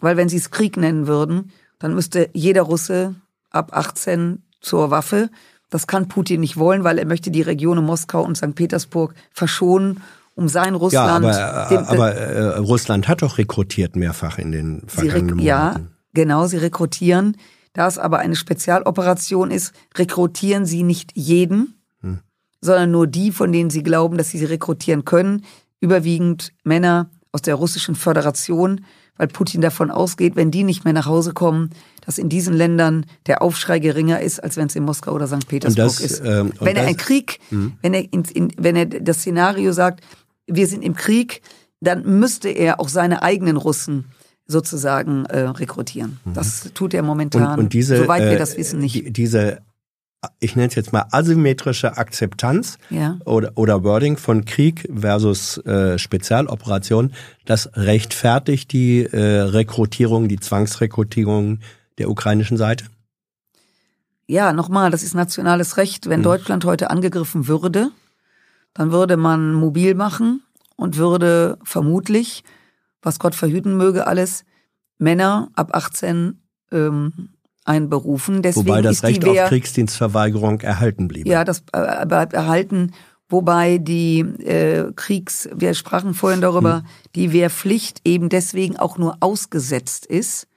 Speaker 2: Weil wenn sie es Krieg nennen würden, dann müsste jeder Russe ab 18 zur Waffe. Das kann Putin nicht wollen, weil er möchte die Regionen Moskau und St. Petersburg verschonen, um sein
Speaker 4: ja,
Speaker 2: Russland.
Speaker 4: aber,
Speaker 2: dem-
Speaker 4: aber äh, Russland hat doch rekrutiert mehrfach in den vergangenen
Speaker 2: rek- ja,
Speaker 4: Monaten.
Speaker 2: genau, sie rekrutieren. Da es aber eine Spezialoperation ist, rekrutieren sie nicht jeden,
Speaker 4: Hm.
Speaker 2: sondern nur die, von denen sie glauben, dass sie sie rekrutieren können. Überwiegend Männer aus der russischen Föderation, weil Putin davon ausgeht, wenn die nicht mehr nach Hause kommen, dass in diesen Ländern der Aufschrei geringer ist, als wenn es in Moskau oder St. Petersburg
Speaker 4: das,
Speaker 2: ist.
Speaker 4: ähm,
Speaker 2: wenn er
Speaker 4: das-
Speaker 2: ein Krieg, wenn er in, in, wenn er das Szenario sagt, wir sind im Krieg, dann müsste er auch seine eigenen Russen sozusagen äh, rekrutieren. Das tut er momentan,
Speaker 4: Und, und diese,
Speaker 2: soweit wir
Speaker 4: äh,
Speaker 2: das wissen, nicht.
Speaker 4: Die, diese, ich nenne es jetzt mal asymmetrische Akzeptanz
Speaker 2: Ja.
Speaker 4: oder, oder Wording von Krieg versus äh, Spezialoperation, das rechtfertigt die äh, Rekrutierung, die Zwangsrekrutierung der ukrainischen Seite?
Speaker 2: Ja, nochmal, das ist nationales Recht.
Speaker 4: Hm.
Speaker 2: Wenn Deutschland heute angegriffen würde, dann würde man mobil machen und würde vermutlich, was Gott verhüten möge, alles Männer ab 18 ähm, einberufen. Deswegen
Speaker 4: Wobei das Recht auf Kriegsdienstverweigerung erhalten bliebe.
Speaker 2: Ja, das äh, bleibt erhalten. Wobei die äh, Kriegs, wir sprachen vorhin darüber,
Speaker 4: Hm.
Speaker 2: die Wehrpflicht eben deswegen auch nur ausgesetzt ist,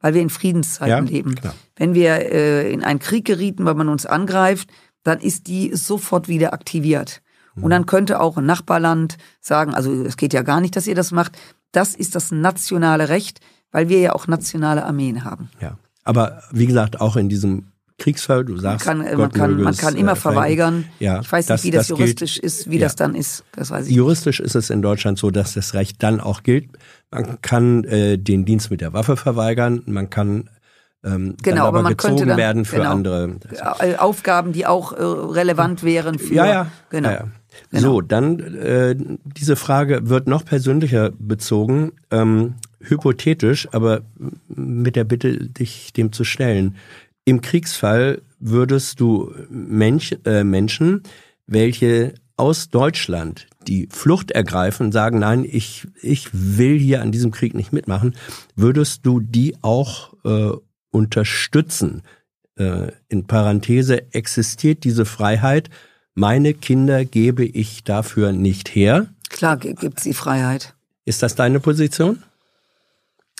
Speaker 2: weil wir in Friedenszeiten
Speaker 4: Ja,
Speaker 2: leben.
Speaker 4: klar.
Speaker 2: Wenn wir äh, in einen Krieg gerieten, weil man uns angreift, dann ist die sofort wieder aktiviert. Und dann könnte auch ein Nachbarland sagen, also es geht ja gar nicht, dass ihr das macht. Das ist das nationale Recht, weil wir ja auch nationale Armeen haben.
Speaker 4: Ja. Aber wie gesagt, auch in diesem Kriegsfall, du
Speaker 2: Man
Speaker 4: sagst,
Speaker 2: kann, äh, man kann, man kann
Speaker 4: äh,
Speaker 2: immer
Speaker 4: verhindern.
Speaker 2: verweigern.
Speaker 4: Ja,
Speaker 2: ich weiß
Speaker 4: das-
Speaker 2: nicht, wie das,
Speaker 4: das gilt.
Speaker 2: juristisch ist, wie
Speaker 4: Ja.
Speaker 2: das dann ist. Das weiß ich.
Speaker 4: Juristisch ist es in Deutschland so, dass das Recht dann auch gilt. Man kann äh, den Dienst mit der Waffe verweigern, man kann ähm, dann
Speaker 2: Genau,
Speaker 4: aber
Speaker 2: aber man
Speaker 4: gezogen
Speaker 2: könnte dann-
Speaker 4: werden für
Speaker 2: genau.
Speaker 4: andere.
Speaker 2: Äh, Aufgaben, die auch äh, relevant wären für.
Speaker 4: Ja, ja.
Speaker 2: Genau.
Speaker 4: Ja, ja. So, dann äh, diese Frage wird noch persönlicher bezogen, ähm, hypothetisch, aber mit der Bitte, dich dem zu stellen. Im Kriegsfall würdest du Mensch, äh, Menschen, welche aus Deutschland die Flucht ergreifen, sagen, nein, ich, ich will hier an diesem Krieg nicht mitmachen, würdest du die auch äh, unterstützen? Äh, in Parenthese, existiert diese Freiheit, meine Kinder gebe ich dafür nicht her.
Speaker 2: Klar gi- gibt's die Freiheit.
Speaker 4: Ist das deine Position?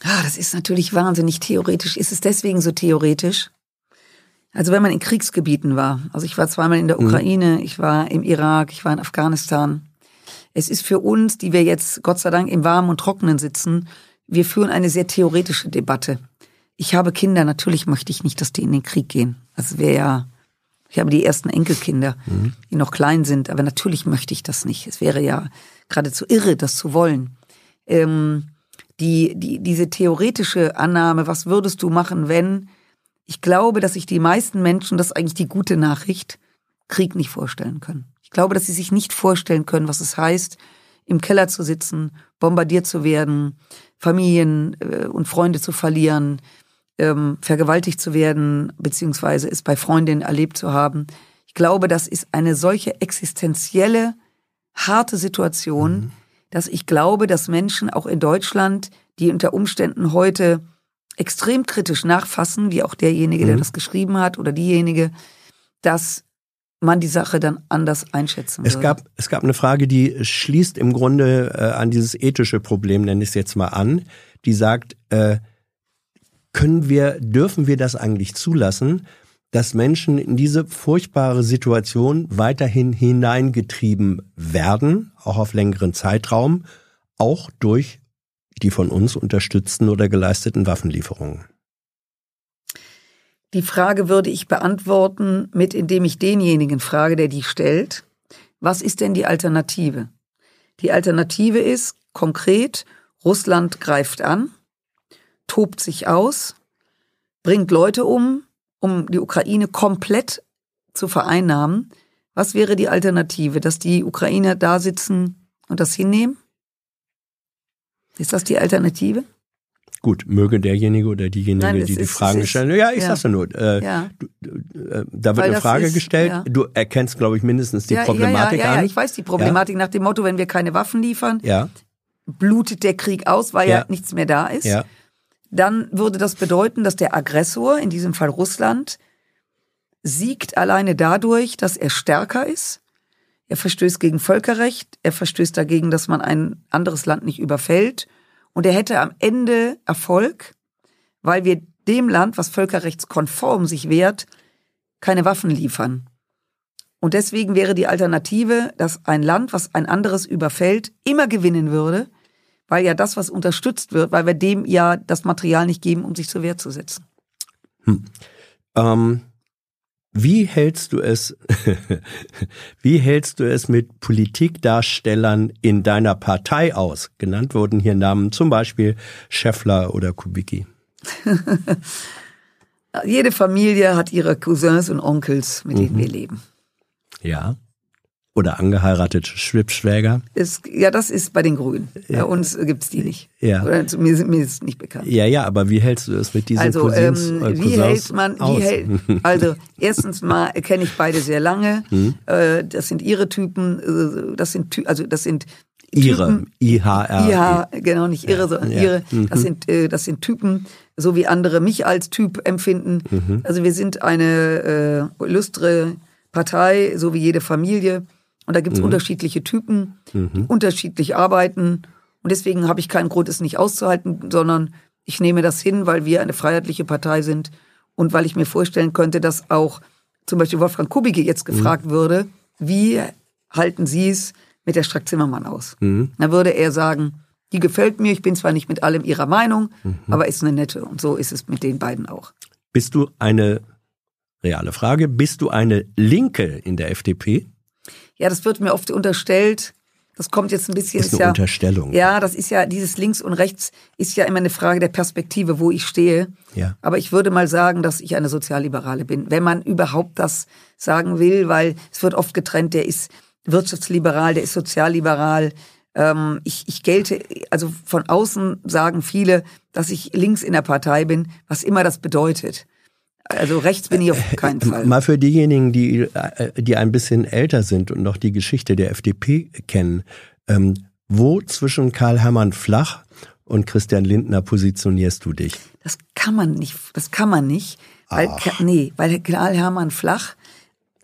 Speaker 2: Ah, das ist natürlich wahnsinnig theoretisch. Ist es deswegen so theoretisch? Also wenn man in Kriegsgebieten war, also ich war zweimal in der Ukraine, ich war im Irak, ich war in Afghanistan. Es ist für uns, die wir jetzt Gott sei Dank im Warmen und Trockenen sitzen, wir führen eine sehr theoretische Debatte. Ich habe Kinder, natürlich möchte ich nicht, dass die in den Krieg gehen. Das wäre ja, ich habe die ersten Enkelkinder, die noch klein sind, aber natürlich möchte ich das nicht. Es wäre ja geradezu irre, das zu wollen. Ähm, die, die, diese theoretische Annahme, was würdest du machen, wenn, ich glaube, dass sich die meisten Menschen, das ist eigentlich die gute Nachricht, Krieg nicht vorstellen können. Ich glaube, dass sie sich nicht vorstellen können, was es heißt, im Keller zu sitzen, bombardiert zu werden, Familien äh, und Freunde zu verlieren, ähm, vergewaltigt zu werden, beziehungsweise es bei Freundinnen erlebt zu haben. Ich glaube, das ist eine solche existenzielle, harte Situation, dass ich glaube, dass Menschen auch in Deutschland, die unter Umständen heute extrem kritisch nachfassen, wie auch derjenige, der das geschrieben hat oder diejenige, dass man die Sache dann anders einschätzen
Speaker 4: Es
Speaker 2: würde.
Speaker 4: gab, es gab eine Frage, die schließt im Grunde äh, an dieses ethische Problem, nenne ich es jetzt mal an, die sagt, äh, können wir, dürfen wir das eigentlich zulassen, dass Menschen in diese furchtbare Situation weiterhin hineingetrieben werden, auch auf längeren Zeitraum, auch durch die von uns unterstützten oder geleisteten Waffenlieferungen?
Speaker 2: Die Frage würde ich beantworten mit, indem ich denjenigen frage, der die stellt, was ist denn die Alternative? Die Alternative ist konkret, Russland greift an, tobt sich aus, bringt Leute um, um die Ukraine komplett zu vereinnahmen. Was wäre die Alternative? Dass die Ukrainer da sitzen und das hinnehmen? Ist das die Alternative?
Speaker 4: Gut, möge derjenige oder diejenige,
Speaker 2: Nein,
Speaker 4: die die
Speaker 2: ist-
Speaker 4: Fragen
Speaker 2: es ist-
Speaker 4: stellen. Ja, ich
Speaker 2: ja.
Speaker 4: sag's ja nur. Äh,
Speaker 2: Ja.
Speaker 4: äh, da wird eine Frage
Speaker 2: ist-
Speaker 4: gestellt.
Speaker 2: ja.
Speaker 4: Du erkennst, glaube ich, mindestens die Problematik
Speaker 2: ja, ja, ja,
Speaker 4: an.
Speaker 2: ich weiß die Problematik nach dem Motto, wenn wir keine Waffen liefern, blutet der Krieg aus, weil ja,
Speaker 4: Ja.
Speaker 2: nichts mehr da ist.
Speaker 4: ja.
Speaker 2: Dann würde das bedeuten, dass der Aggressor, in diesem Fall Russland, siegt alleine dadurch, dass er stärker ist. Er verstößt gegen Völkerrecht, er verstößt dagegen, dass man ein anderes Land nicht überfällt. Und er hätte am Ende Erfolg, weil wir dem Land, was völkerrechtskonform sich wehrt, keine Waffen liefern. Und deswegen wäre die Alternative, dass ein Land, was ein anderes überfällt, immer gewinnen würde, weil ja das, was unterstützt wird, weil wir dem ja das Material nicht geben, um sich zur Wehr zu setzen.
Speaker 4: Ähm, Wie hältst du es, wie hältst du es mit Politikdarstellern in deiner Partei aus? Genannt wurden hier Namen zum Beispiel Scheffler oder Kubicki.
Speaker 2: Jede Familie hat ihre Cousins und Onkels, mit denen mhm. wir leben.
Speaker 4: Ja. Oder angeheiratete Schwibschwäger?
Speaker 2: Ist, ja, das ist bei den Grünen. Ja. Bei uns gibt's die nicht.
Speaker 4: Ja.
Speaker 2: Oder mir, mir ist nicht bekannt.
Speaker 4: Ja, ja, aber wie hältst du es mit diesen
Speaker 2: also,
Speaker 4: Cousins,
Speaker 2: ähm, äh, wie hält man, wie hält, also erstens mal kenne ich beide sehr lange. Hm. Äh, das sind ihre Typen, äh, das sind, also das sind
Speaker 4: Ihre, IHR.
Speaker 2: IH, genau, nicht ihre, sondern ja. ihre. Mhm. Das sind, äh, das sind Typen, so wie andere mich als Typ empfinden. Mhm. Also wir sind eine äh, illustre Partei, so wie jede Familie. Und da gibt's mhm. unterschiedliche Typen, mhm. die unterschiedlich arbeiten. Und deswegen habe ich keinen Grund, es nicht auszuhalten, sondern ich nehme das hin, weil wir eine freiheitliche Partei sind und weil ich mir vorstellen könnte, dass auch zum Beispiel Wolfgang Kubicki jetzt mhm. gefragt mhm. würde, wie halten Sie es mit der Strack-Zimmermann aus? Mhm. Dann würde er sagen, die gefällt mir, ich bin zwar nicht mit allem ihrer Meinung, mhm. aber ist eine nette. Und so ist es mit den beiden auch.
Speaker 4: Bist du eine, reale Frage, bist du eine Linke in der FDP?
Speaker 2: Ja, das wird mir oft unterstellt. Das kommt jetzt ein bisschen.
Speaker 4: Das ist eine
Speaker 2: ja,
Speaker 4: Unterstellung.
Speaker 2: Ja, das ist ja, dieses links und rechts ist ja immer eine Frage der Perspektive, wo ich stehe.
Speaker 4: Ja.
Speaker 2: Aber ich würde mal sagen, dass ich eine Sozialliberale bin. Wenn man überhaupt das sagen will, weil es wird oft getrennt, der ist wirtschaftsliberal, der ist sozialliberal. Ähm, ich, ich gelte, also von außen sagen viele, dass ich links in der Partei bin, was immer das bedeutet. Also rechts bin ich auf äh, keinen Fall.
Speaker 4: Mal für diejenigen, die, äh, die ein bisschen älter sind und noch die Geschichte der FDP kennen. Ähm, wo zwischen Karl-Hermann Flach und Christian Lindner positionierst du dich?
Speaker 2: Das kann man nicht, das kann man nicht. Weil, nee, weil Karl-Hermann Flach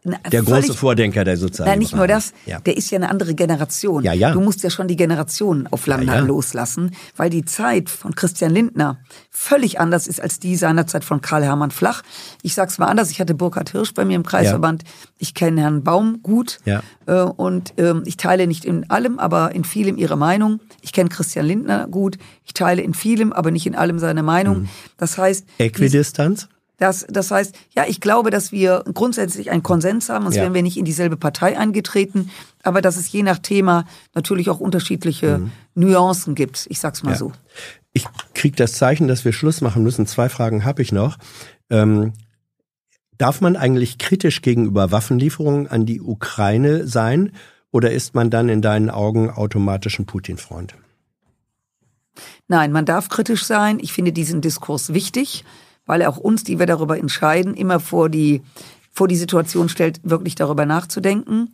Speaker 4: der große Vordenker der Sozialen.
Speaker 2: Nein, nicht nur das, ja. der ist ja eine andere Generation.
Speaker 4: Ja, ja.
Speaker 2: Du musst ja schon die Generationen aufeinander ja, ja. loslassen, weil die Zeit von Christian Lindner völlig anders ist als die seinerzeit von Karl Hermann Flach. Ich sag's mal anders, ich hatte Burkhard Hirsch bei mir im Kreisverband, ich kenne Herrn Baum gut
Speaker 4: ja.
Speaker 2: Äh, und ähm, ich teile nicht in allem, aber in vielem ihre Meinung. Ich kenne Christian Lindner gut, ich teile in vielem, aber nicht in allem seine Meinung. Mhm. Das heißt...
Speaker 4: Äquidistanz?
Speaker 2: Das, das heißt, ja, ich glaube, dass wir grundsätzlich einen Konsens haben, sonst ja. wären wir nicht in dieselbe Partei eingetreten, aber dass es je nach Thema natürlich auch unterschiedliche mhm. Nuancen gibt. Ich sag's mal ja. so.
Speaker 4: Ich krieg das Zeichen, dass wir Schluss machen müssen. Zwei Fragen habe ich noch. Ähm, darf man eigentlich kritisch gegenüber Waffenlieferungen an die Ukraine sein oder ist man dann in deinen Augen automatisch ein Putin-Freund?
Speaker 2: Nein, man darf kritisch sein. Ich finde diesen Diskurs wichtig weil er auch uns, die wir darüber entscheiden, immer vor die, vor die Situation stellt, wirklich darüber nachzudenken.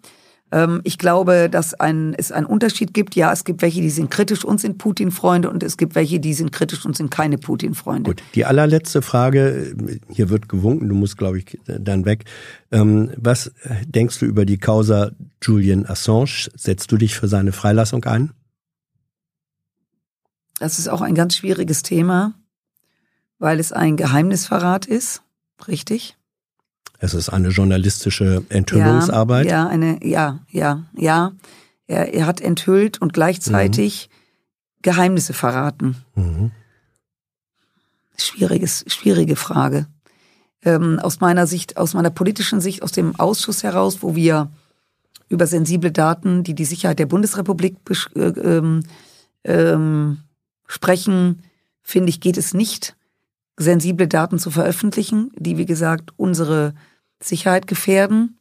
Speaker 2: Ähm, ich glaube, dass ein, es einen Unterschied gibt. Ja, es gibt welche, die sind kritisch und sind Putin-Freunde und es gibt welche, die sind kritisch und sind keine Putin-Freunde.
Speaker 4: Gut, die allerletzte Frage, hier wird gewunken, du musst, glaube ich, dann weg. Ähm, was denkst du über die Causa Julian Assange? Setzt du dich für seine Freilassung ein?
Speaker 2: Das ist auch ein ganz schwieriges Thema weil es ein Geheimnisverrat ist, richtig?
Speaker 4: Es ist eine journalistische Enthüllungsarbeit.
Speaker 2: Ja, ja, eine, ja, ja, ja. Er, er hat enthüllt und gleichzeitig mhm. Geheimnisse verraten. Mhm. Schwieriges, schwierige Frage. Ähm, aus meiner Sicht, aus meiner politischen Sicht, aus dem Ausschuss heraus, wo wir über sensible Daten, die die Sicherheit der Bundesrepublik äh, ähm, ähm, sprechen, finde ich, geht es nicht sensible Daten zu veröffentlichen, die, wie gesagt, unsere Sicherheit gefährden.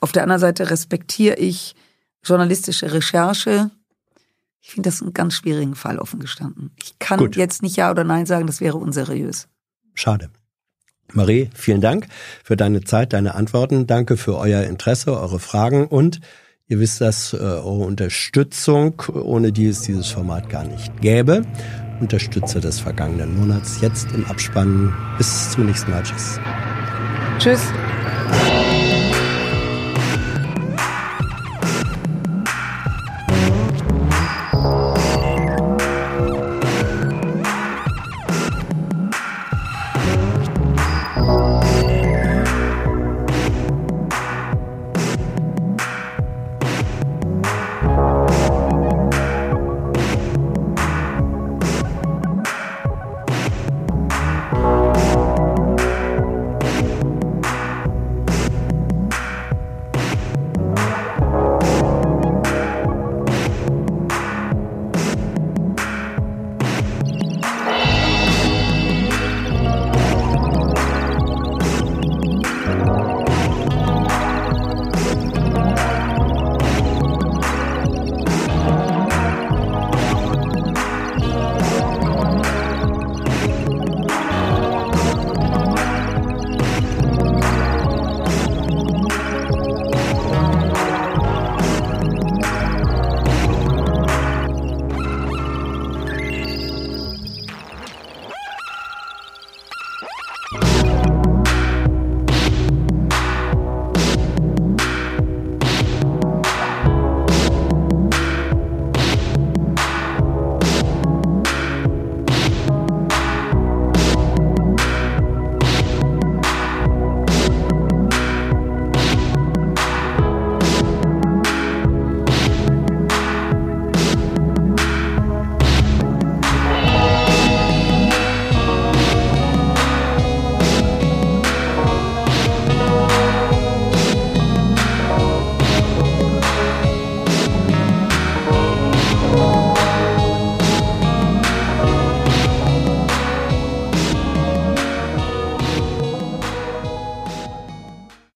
Speaker 2: Auf der anderen Seite respektiere ich journalistische Recherche. Ich finde das einen ganz schwierigen Fall offen gestanden. Ich kann Gut. jetzt nicht Ja oder Nein sagen, das wäre unseriös.
Speaker 4: Schade. Marie, vielen Dank für deine Zeit, deine Antworten. Danke für euer Interesse, eure Fragen und ihr wisst, dass äh, eure Unterstützung, ohne die es dieses Format gar nicht gäbe. Unterstützer des vergangenen Monats. Jetzt im Abspann. Bis zum nächsten Mal. Tschüss.
Speaker 2: Tschüss.